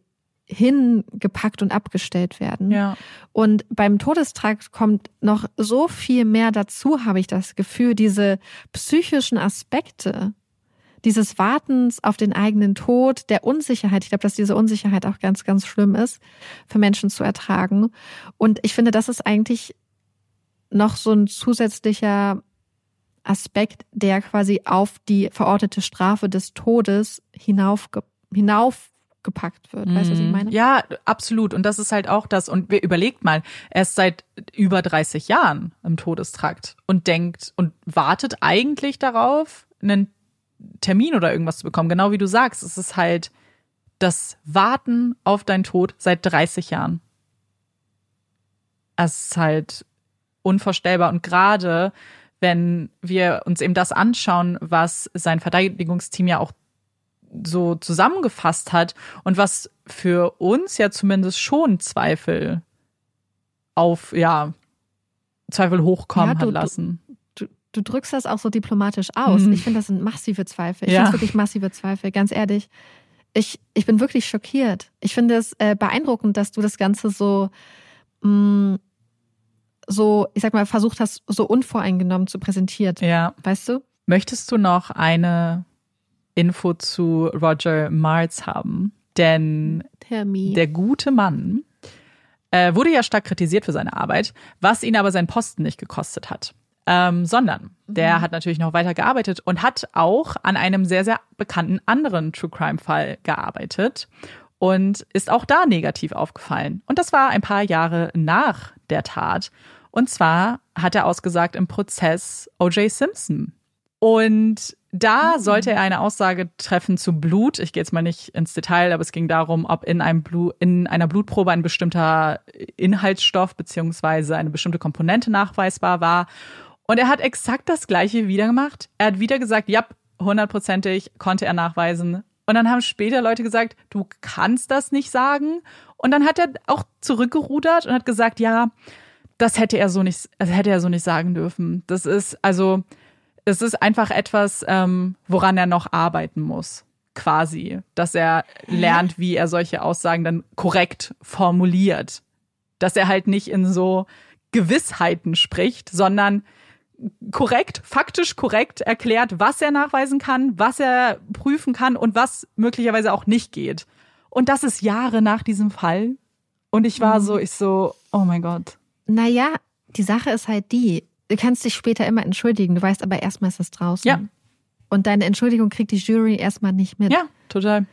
hingepackt und abgestellt werden. Ja. Und beim Todestrakt kommt noch so viel mehr dazu, habe ich das Gefühl, diese psychischen Aspekte, dieses Wartens auf den eigenen Tod, der Unsicherheit. Ich glaube, dass diese Unsicherheit auch ganz, ganz schlimm ist, für Menschen zu ertragen. Und ich finde, das ist eigentlich noch so ein zusätzlicher Aspekt, der quasi auf die verordnete Strafe des Todes hinaufge hinaufgepackt wird. Weißt du, was ich mhm. meine? Ja, absolut. Und das ist halt auch das. Und überlegt mal, er ist seit über 30 Jahren im Todestrakt und denkt und wartet eigentlich darauf, einen Termin oder irgendwas zu bekommen. Genau wie du sagst, es ist halt das Warten auf deinen Tod seit 30 Jahren. Es ist halt unvorstellbar. Und gerade wenn wir uns eben das anschauen, was sein Verteidigungsteam ja auch so zusammengefasst hat und was für uns ja zumindest schon Zweifel auf, ja, Zweifel hochkommen ja, du, hat lassen. Du, du, du, drückst das auch so diplomatisch aus. Mhm. Ich finde, das sind massive Zweifel. Ich ja. finde wirklich massive Zweifel, ganz ehrlich. Ich, ich bin wirklich schockiert. Ich finde es äh, beeindruckend, dass du das Ganze so mh, mm, so, ich sag mal, versucht hast, so unvoreingenommen zu präsentieren. Ja. Weißt du? Möchtest du noch eine Info zu Roger Marz haben? Denn der gute Mann äh, wurde ja stark kritisiert für seine Arbeit, was ihn aber seinen Posten nicht gekostet hat. Ähm, sondern der mhm. hat natürlich noch weiter gearbeitet und hat auch an einem sehr, sehr bekannten anderen True Crime Fall gearbeitet und ist auch da negativ aufgefallen. Und das war ein paar Jahre nach der Tat. Und zwar hat er ausgesagt im Prozess O.J. Simpson. Und da mhm. sollte er eine Aussage treffen zu Blut. Ich gehe jetzt mal nicht ins Detail, aber es ging darum, ob in, einem Blut, in einer Blutprobe ein bestimmter Inhaltsstoff beziehungsweise eine bestimmte Komponente nachweisbar war. Und er hat exakt das Gleiche wieder gemacht. Er hat wieder gesagt, ja, hundertprozentig konnte er nachweisen. Und dann haben später Leute gesagt, du kannst das nicht sagen. Und dann hat er auch zurückgerudert und hat gesagt, ja, das hätte er so nicht, das hätte er so nicht sagen dürfen. Das ist, also, es ist einfach etwas, ähm, woran er noch arbeiten muss, quasi. Dass er lernt, wie er solche Aussagen dann korrekt formuliert. Dass er halt nicht in so Gewissheiten spricht, sondern korrekt, faktisch korrekt erklärt, was er nachweisen kann, was er prüfen kann und was möglicherweise auch nicht geht. Und das ist Jahre nach diesem Fall. Und ich war mhm. so, ich so, oh mein Gott. Naja, die Sache ist halt die, du kannst dich später immer entschuldigen, du weißt aber erstmal ist es draußen. Ja. Und deine Entschuldigung kriegt die Jury erstmal nicht mit. Ja, total.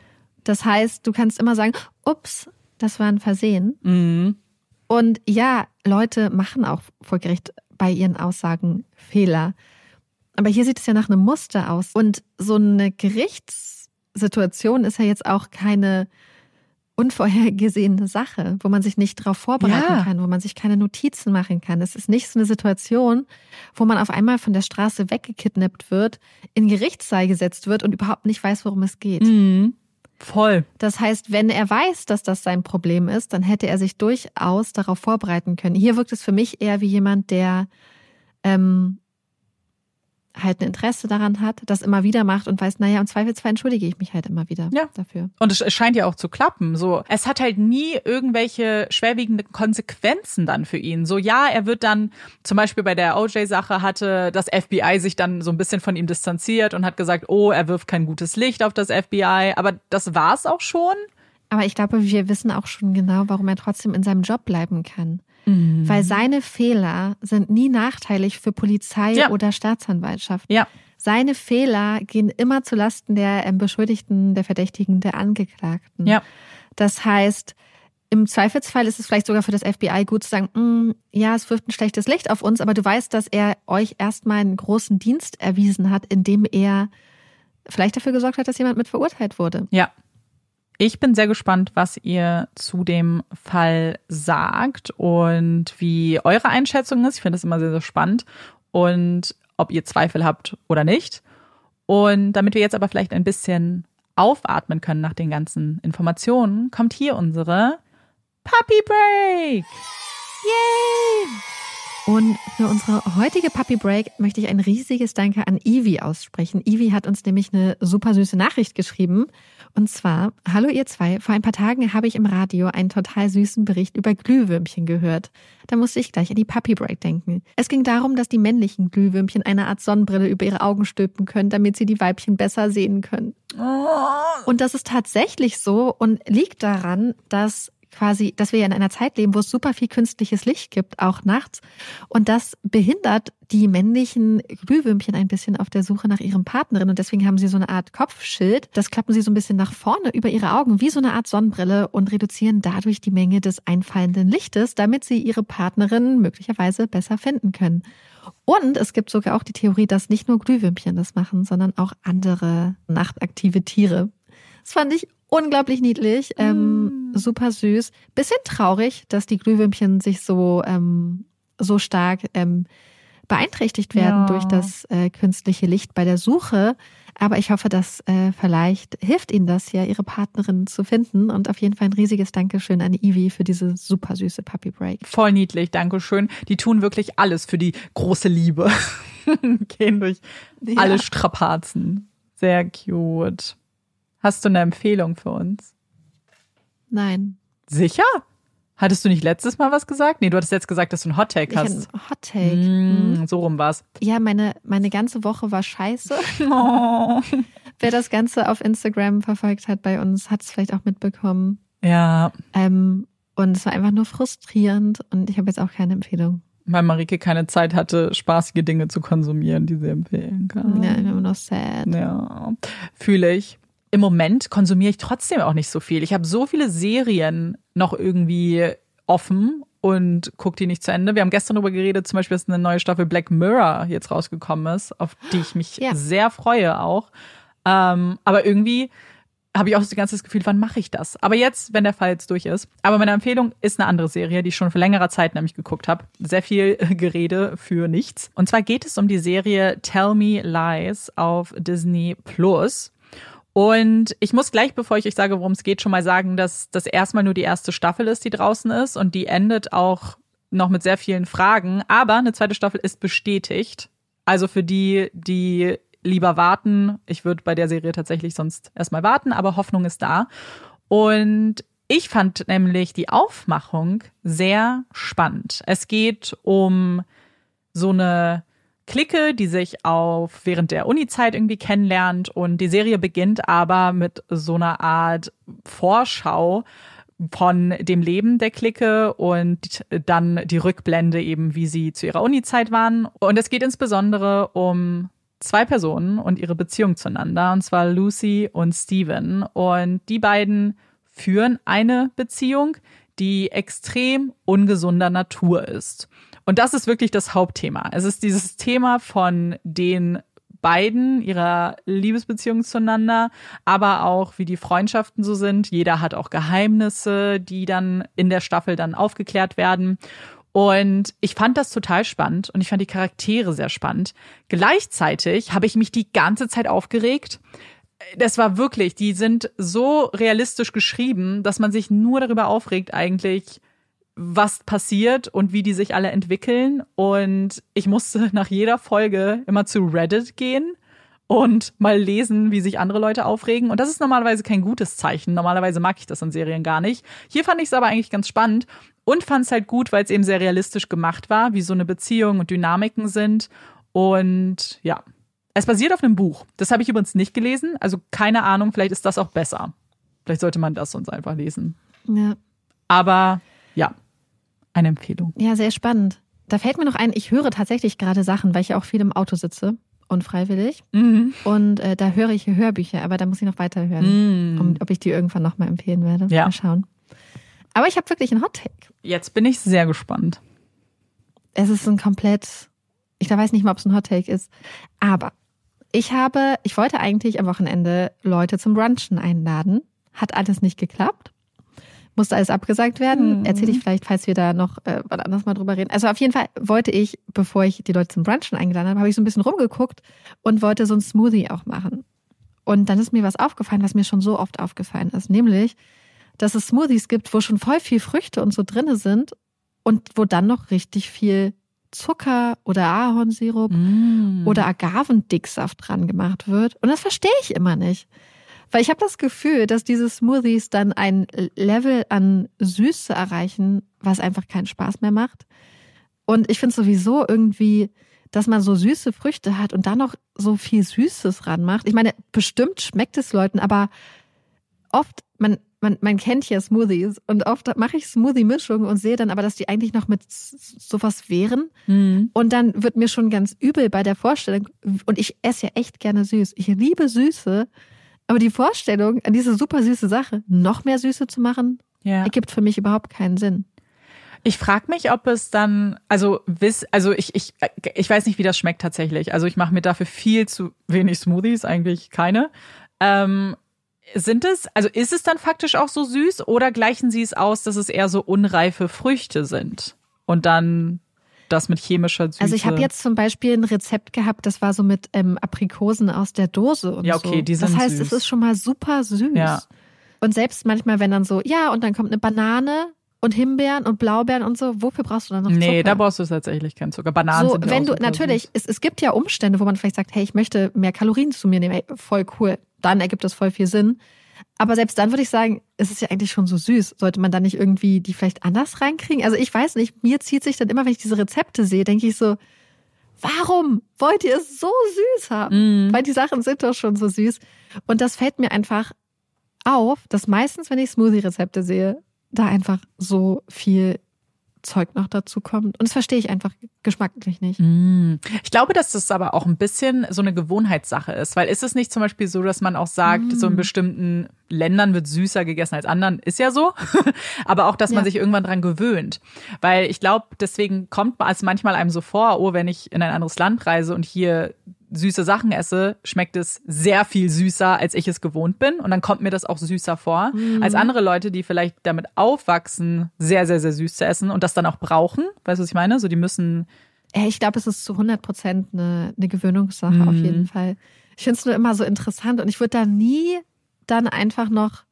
Das heißt, du kannst immer sagen, ups, das war ein Versehen. Mhm. Und ja, Leute machen auch vor Gericht bei ihren Aussagen Fehler. Aber hier sieht es ja nach einem Muster aus. Und so eine Gerichtssituation ist ja jetzt auch keine unvorhergesehene Sache, wo man sich nicht darauf vorbereiten ja. kann, wo man sich keine Notizen machen kann. Es ist nicht so eine Situation, wo man auf einmal von der Straße weggekidnappt wird, in Gerichtssaal gesetzt wird und überhaupt nicht weiß, worum es geht. Mhm. Voll. Das heißt, wenn er weiß, dass das sein Problem ist, dann hätte er sich durchaus darauf vorbereiten können. Hier wirkt es für mich eher wie jemand, der ähm, halt ein Interesse daran hat, das immer wieder macht und weiß, naja, im Zweifelsfall entschuldige ich mich halt immer wieder ja. dafür. Und es scheint ja auch zu klappen. So, es hat halt nie irgendwelche schwerwiegenden Konsequenzen dann für ihn. So, ja, er wird dann, zum Beispiel bei der OJ-Sache hatte das FBI sich dann so ein bisschen von ihm distanziert und hat gesagt, oh, er wirft kein gutes Licht auf das FBI. Aber das war's auch schon. Aber ich glaube, wir wissen auch schon genau, warum er trotzdem in seinem Job bleiben kann. Mhm. Weil seine Fehler sind nie nachteilig für Polizei ja. oder Staatsanwaltschaft. Ja. Seine Fehler gehen immer zu Lasten der ähm, Beschuldigten, der Verdächtigen, der Angeklagten. Ja. Das heißt, im Zweifelsfall ist es vielleicht sogar für das FBI gut zu sagen, mm, ja, es wirft ein schlechtes Licht auf uns, aber du weißt, dass er euch erstmal einen großen Dienst erwiesen hat, indem er vielleicht dafür gesorgt hat, dass jemand mit verurteilt wurde. Ja, ich bin sehr gespannt, was ihr zu dem Fall sagt und wie eure Einschätzung ist. Ich finde das immer sehr, sehr spannend und ob ihr Zweifel habt oder nicht. Und damit wir jetzt aber vielleicht ein bisschen aufatmen können nach den ganzen Informationen, kommt hier unsere Puppy Break. Yay! Und für unsere heutige Puppy Break möchte ich ein riesiges Danke an Ivi aussprechen. Ivi hat uns nämlich eine super süße Nachricht geschrieben. Und zwar, hallo ihr zwei, vor ein paar Tagen habe ich im Radio einen total süßen Bericht über Glühwürmchen gehört. Da musste ich gleich an die Puppy Break denken. Es ging darum, dass die männlichen Glühwürmchen eine Art Sonnenbrille über ihre Augen stülpen können, damit sie die Weibchen besser sehen können. Oh. Und das ist tatsächlich so und liegt daran, dass quasi, dass wir ja in einer Zeit leben, wo es super viel künstliches Licht gibt, auch nachts. Und das behindert die männlichen Glühwürmchen ein bisschen auf der Suche nach ihrem Partnerin. Und deswegen haben sie so eine Art Kopfschild. Das klappen sie so ein bisschen nach vorne über ihre Augen, wie so eine Art Sonnenbrille und reduzieren dadurch die Menge des einfallenden Lichtes, damit sie ihre Partnerin möglicherweise besser finden können. Und es gibt sogar auch die Theorie, dass nicht nur Glühwürmchen das machen, sondern auch andere nachtaktive Tiere. Das fand ich unglaublich niedlich, ähm, mm. super süß. Bisschen traurig, dass die Glühwürmchen sich so, ähm, so stark ähm, beeinträchtigt werden ja. durch das äh, künstliche Licht bei der Suche. Aber ich hoffe, dass äh, vielleicht hilft Ihnen das ja, Ihre Partnerin zu finden. Und auf jeden Fall ein riesiges Dankeschön an Ivy für diese super süße Puppy Break. Voll niedlich, Dankeschön. Die tun wirklich alles für die große Liebe. *laughs* Gehen durch ja. alle Strapazen. Sehr cute. Hast du eine Empfehlung für uns? Nein. Sicher? Hattest du nicht letztes Mal was gesagt? Nee, du hattest jetzt gesagt, dass du ein Hot Take hast. Ein Hot Take. Mm, so rum war's. Ja, meine, meine ganze Woche war scheiße. *laughs* Oh. *laughs* Wer das Ganze auf Instagram verfolgt hat bei uns, hat es vielleicht auch mitbekommen. Ja. Ähm, und es war einfach nur frustrierend und ich habe jetzt auch keine Empfehlung. Weil Marike keine Zeit hatte, spaßige Dinge zu konsumieren, die sie empfehlen kann. Ja, immer noch sad. Ja, fühle ich im Moment konsumiere ich trotzdem auch nicht so viel. Ich habe so viele Serien noch irgendwie offen und gucke die nicht zu Ende. Wir haben gestern darüber geredet, zum Beispiel, dass eine neue Staffel Black Mirror jetzt rausgekommen ist, auf die ich mich ja. sehr freue auch. Ähm, aber irgendwie habe ich auch so ein ganzes Gefühl, wann mache ich das? Aber jetzt, wenn der Fall jetzt durch ist. Aber meine Empfehlung ist eine andere Serie, die ich schon für längere Zeit nämlich geguckt habe. Sehr viel Gerede für nichts. Und zwar geht es um die Serie Tell Me Lies auf Disney Plus. Und ich muss gleich, bevor ich euch sage, worum es geht, schon mal sagen, dass das erstmal nur die erste Staffel ist, die draußen ist und die endet auch noch mit sehr vielen Fragen. Aber eine zweite Staffel ist bestätigt. Also für die, die lieber warten, ich würde bei der Serie tatsächlich sonst erstmal warten, aber Hoffnung ist da. Und ich fand nämlich die Aufmachung sehr spannend. Es geht um so eine Clique, die sich auf während der Uni-Zeit irgendwie kennenlernt und die Serie beginnt aber mit so einer Art Vorschau von dem Leben der Clique und dann die Rückblende eben, wie sie zu ihrer Uni-Zeit waren. Und es geht insbesondere um zwei Personen und ihre Beziehung zueinander, und zwar Lucy und Steven. Und die beiden führen eine Beziehung, die extrem ungesunder Natur ist. Und das ist wirklich das Hauptthema. Es ist dieses Thema von den beiden, ihrer Liebesbeziehung zueinander, aber auch wie die Freundschaften so sind. Jeder hat auch Geheimnisse, die dann in der Staffel dann aufgeklärt werden. Und ich fand das total spannend und ich fand die Charaktere sehr spannend. Gleichzeitig habe ich mich die ganze Zeit aufgeregt. Das war wirklich, die sind so realistisch geschrieben, dass man sich nur darüber aufregt eigentlich, was passiert und wie die sich alle entwickeln. Und ich musste *laughs* nach jeder Folge immer zu Reddit gehen und mal lesen, wie sich andere Leute aufregen. Und das ist normalerweise kein gutes Zeichen. Normalerweise mag ich das in Serien gar nicht. Hier fand ich es aber eigentlich ganz spannend und fand es halt gut, weil es eben sehr realistisch gemacht war, wie so eine Beziehung und Dynamiken sind. Und ja, es basiert auf einem Buch. Das habe ich übrigens nicht gelesen. Also keine Ahnung, vielleicht ist das auch besser. Vielleicht sollte man das sonst einfach lesen. Ja. Aber ja, eine Empfehlung. Ja, sehr spannend. Da fällt mir noch ein, ich höre tatsächlich gerade Sachen, weil ich ja auch viel im Auto sitze, unfreiwillig. Mhm. Und äh, da höre ich Hörbücher, aber da muss ich noch weiterhören, Mhm. um, ob ich die irgendwann nochmal empfehlen werde. Ja. Mal schauen. Aber ich habe wirklich einen Hot-Take. Jetzt bin ich sehr gespannt. Es ist ein komplett, ich da weiß nicht mal, ob es ein Hot-Take ist. Aber ich habe, ich wollte eigentlich am Wochenende Leute zum Brunchen einladen. Hat alles nicht geklappt. Musste alles abgesagt werden. Mhm. Erzähle ich vielleicht, falls wir da noch äh, wann anders mal drüber reden. Also auf jeden Fall wollte ich, bevor ich die Leute zum Brunchen eingeladen habe, habe ich so ein bisschen rumgeguckt und wollte so ein Smoothie auch machen. Und dann ist mir was aufgefallen, was mir schon so oft aufgefallen ist. Nämlich, dass es Smoothies gibt, wo schon voll viel Früchte und so drinne sind und wo dann noch richtig viel Zucker oder Ahornsirup Mhm. oder Agavendicksaft dran gemacht wird. Und das verstehe ich immer nicht. Weil ich habe das Gefühl, dass diese Smoothies dann ein Level an Süße erreichen, was einfach keinen Spaß mehr macht. Und ich finde sowieso irgendwie, dass man so süße Früchte hat und dann noch so viel Süßes ranmacht. Ich meine, bestimmt schmeckt es Leuten, aber oft, man, man, man kennt ja Smoothies und oft mache ich Smoothie-Mischungen und sehe dann aber, dass die eigentlich noch mit sowas wären. Mhm. Und dann wird mir schon ganz übel bei der Vorstellung. Und ich esse ja echt gerne süß. Ich liebe Süße. Aber die Vorstellung, an diese super süße Sache noch mehr Süße zu machen, Ja. ergibt für mich überhaupt keinen Sinn. Ich frage mich, ob es dann, also wiss, also ich, ich, ich weiß nicht, wie das schmeckt tatsächlich. Also ich mache mir dafür viel zu wenig Smoothies, eigentlich keine. Ähm, sind es, also ist es dann faktisch auch so süß oder gleichen sie es aus, dass es eher so unreife Früchte sind? Und dann das mit chemischer Süße. Also ich habe jetzt zum Beispiel ein Rezept gehabt, das war so mit ähm, Aprikosen aus der Dose und Ja, okay, so. die das sind heißt, süß. es ist schon mal super süß. Ja. Und selbst manchmal, wenn dann so, ja, und dann kommt eine Banane und Himbeeren und Blaubeeren und so, wofür brauchst du dann noch Zucker? Nee, da brauchst du tatsächlich keinen Zucker. Bananen so, sind wenn du natürlich, es, es gibt ja Umstände, wo man vielleicht sagt, hey, ich möchte mehr Kalorien zu mir nehmen, hey, voll cool. Dann ergibt das voll viel Sinn. Aber selbst dann würde ich sagen, es ist ja eigentlich schon so süß. Sollte man da nicht irgendwie die vielleicht anders reinkriegen? Also ich weiß nicht, mir zieht sich dann immer, wenn ich diese Rezepte sehe, denke ich so, warum wollt ihr es so süß haben? Mhm. Weil die Sachen sind doch schon so süß. Und das fällt mir einfach auf, dass meistens, wenn ich Smoothie-Rezepte sehe, da einfach so viel Zeug noch dazu kommt. Und das verstehe ich einfach geschmacklich nicht. Mm. Ich glaube, dass das aber auch ein bisschen so eine Gewohnheitssache ist, weil ist es nicht zum Beispiel so, dass man auch sagt, so in Mm. bestimmten Ländern wird süßer gegessen als anderen, ist ja so, *laughs* aber auch, dass man Ja. sich irgendwann dran gewöhnt, weil ich glaube, deswegen kommt es manchmal einem so vor, oh, wenn ich in ein anderes Land reise und hier süße Sachen esse, schmeckt es sehr viel süßer, als ich es gewohnt bin. Und dann kommt mir das auch süßer vor, als andere Leute, die vielleicht damit aufwachsen, sehr, sehr, sehr süß zu essen und das dann auch brauchen. Weißt du, was ich meine? So, die müssen Ich glaube, es ist zu 100 Prozent eine, eine Gewöhnungssache auf Mhm. jeden Fall. Ich finde es nur immer so interessant und ich würde da nie dann einfach noch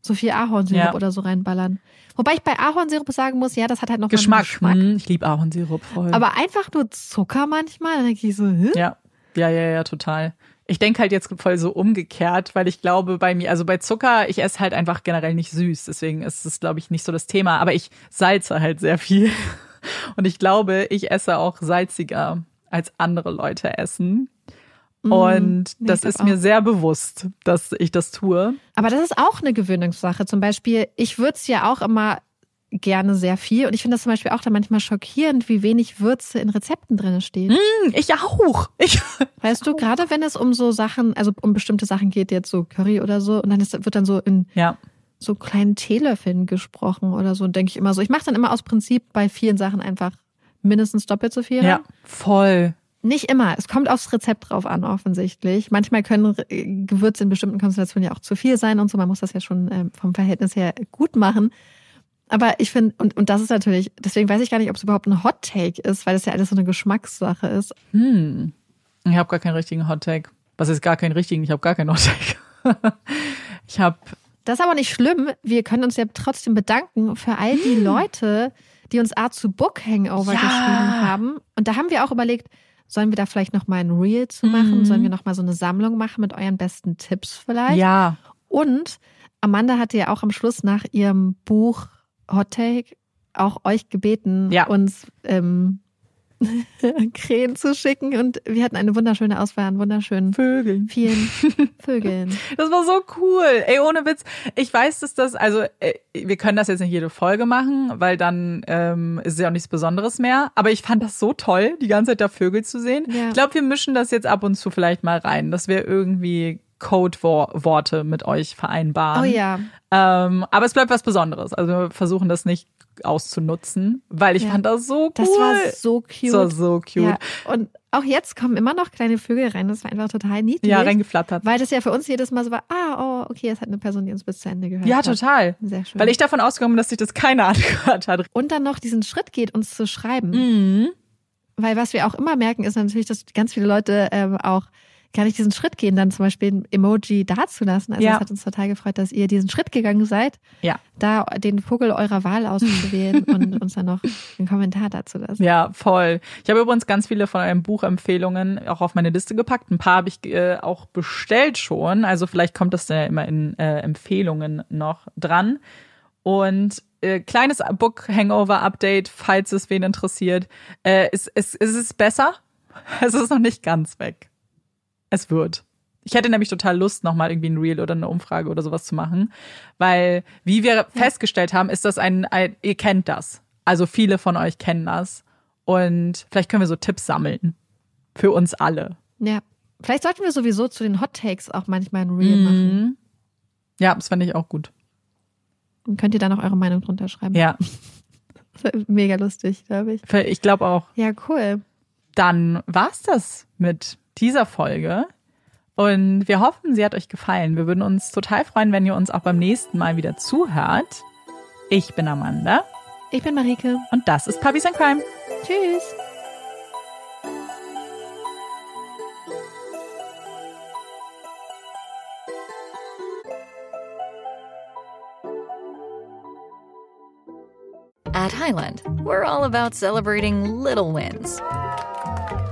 so viel Ahornsirup ja. oder so reinballern. Wobei ich bei Ahornsirup sagen muss, ja, das hat halt noch Geschmack. Geschmack. Hm, ich liebe Ahornsirup voll. Aber einfach nur Zucker manchmal, dann denke ich so, Hä? Ja, ja, ja, ja, total. Ich denke halt jetzt voll so umgekehrt, weil ich glaube bei mir, also bei Zucker, ich esse halt einfach generell nicht süß, deswegen ist es, glaube ich, nicht so das Thema. Aber ich salze halt sehr viel. *laughs* Und ich glaube, ich esse auch salziger, als andere Leute essen. Mhm. Und nee, das ist auch. mir sehr bewusst, dass ich das tue. Aber das ist auch eine Gewöhnungssache. Zum Beispiel, ich würde es ja auch immer gerne sehr viel. Und ich finde das zum Beispiel auch dann manchmal schockierend, wie wenig Würze in Rezepten drin stehen. Mm, ich auch. Ich *laughs* weißt du, gerade wenn es um so Sachen, also um bestimmte Sachen geht, jetzt so Curry oder so, und dann ist, wird dann so in ja. so kleinen Teelöffeln gesprochen oder so, denke ich immer so. Ich mache dann immer aus Prinzip bei vielen Sachen einfach mindestens doppelt so viel. Ja, voll. Nicht immer. Es kommt aufs Rezept drauf an, offensichtlich. Manchmal können Gewürze in bestimmten Konstellationen ja auch zu viel sein und so. Man muss das ja schon ähm, vom Verhältnis her gut machen. Aber ich finde, und, und das ist natürlich, deswegen weiß ich gar nicht, ob es überhaupt ein Hot Take ist, weil das ja alles so eine Geschmackssache ist. Hm. Ich habe gar keinen richtigen Hot Take. Was ist gar keinen richtigen? Ich habe gar keinen Hot Take. *laughs* ich habe. Das ist aber nicht schlimm. Wir können uns ja trotzdem bedanken für all die hm. Leute, die uns Art to Book Hangover ja. geschrieben haben. Und da haben wir auch überlegt, sollen wir da vielleicht noch mal ein Reel zu machen? Mhm. Sollen wir noch mal so eine Sammlung machen mit euren besten Tipps vielleicht? Ja. Und Amanda hatte ja auch am Schluss nach ihrem Buch Hot Take auch euch gebeten, ja. uns ähm, *laughs* Krähen zu schicken und wir hatten eine wunderschöne Auswahl an wunderschönen Vögeln. Vielen *laughs* Vögeln. Das war so cool. Ey, ohne Witz. Ich weiß, dass das, also äh, wir können das jetzt nicht jede Folge machen, weil dann ähm, ist es ja auch nichts Besonderes mehr. Aber ich fand das so toll, die ganze Zeit da Vögel zu sehen. Ja. Ich glaube, wir mischen das jetzt ab und zu vielleicht mal rein, dass wir irgendwie Codeworte mit euch vereinbaren. Oh ja. Ähm, aber es bleibt was Besonderes. Also wir versuchen das nicht auszunutzen, weil ich ja. fand das so cool. Das war so cute. Das war so cute. Ja. Und auch jetzt kommen immer noch kleine Vögel rein. Das war einfach total niedlich. Ja, reingeflattert. Weil das ja für uns jedes Mal so war, ah, oh, okay, es hat eine Person, die uns bis zu Ende gehört ja, hat. Ja, total. Sehr schön. Weil ich davon ausgegangen bin, dass sich das keiner *laughs* angehört hat. Und dann noch diesen Schritt geht, uns zu schreiben. Mhm. Weil was wir auch immer merken, ist natürlich, dass ganz viele Leute ähm, auch gar nicht diesen Schritt gehen, dann zum Beispiel ein Emoji dazulassen. Also es hat uns total gefreut, dass ihr diesen Schritt gegangen seid, ja. da den Vogel eurer Wahl auszuwählen *laughs* und uns dann noch einen Kommentar dazu lassen. Ja, voll. Ich habe übrigens ganz viele von euren Buchempfehlungen auch auf meine Liste gepackt. Ein paar habe ich äh, auch bestellt schon. Also vielleicht kommt das ja immer in äh, Empfehlungen noch dran. Und äh, kleines Book Hangover Update, falls es wen interessiert. Äh, es, es, es ist besser. *laughs* Es ist noch nicht ganz weg. Es wird. Ich hätte nämlich total Lust, nochmal irgendwie ein Reel oder eine Umfrage oder sowas zu machen. Weil, wie wir ja. festgestellt haben, ist das ein, ein, ihr kennt das. Also viele von euch kennen das. Und vielleicht können wir so Tipps sammeln. Für uns alle. Ja. Vielleicht sollten wir sowieso zu den Hot Takes auch manchmal ein Reel mhm. machen. Ja, das fände ich auch gut. Und könnt ihr da noch eure Meinung drunter schreiben? Ja. *laughs* Mega lustig, glaube ich. Ich glaube auch. Ja, cool. Dann war's das mit dieser Folge. Und wir hoffen, sie hat euch gefallen. Wir würden uns total freuen, wenn ihr uns auch beim nächsten Mal wieder zuhört. Ich bin Amanda. Ich bin Marike. Und das ist Puppies and Crime. Tschüss. At Highland, we're all about celebrating little wins.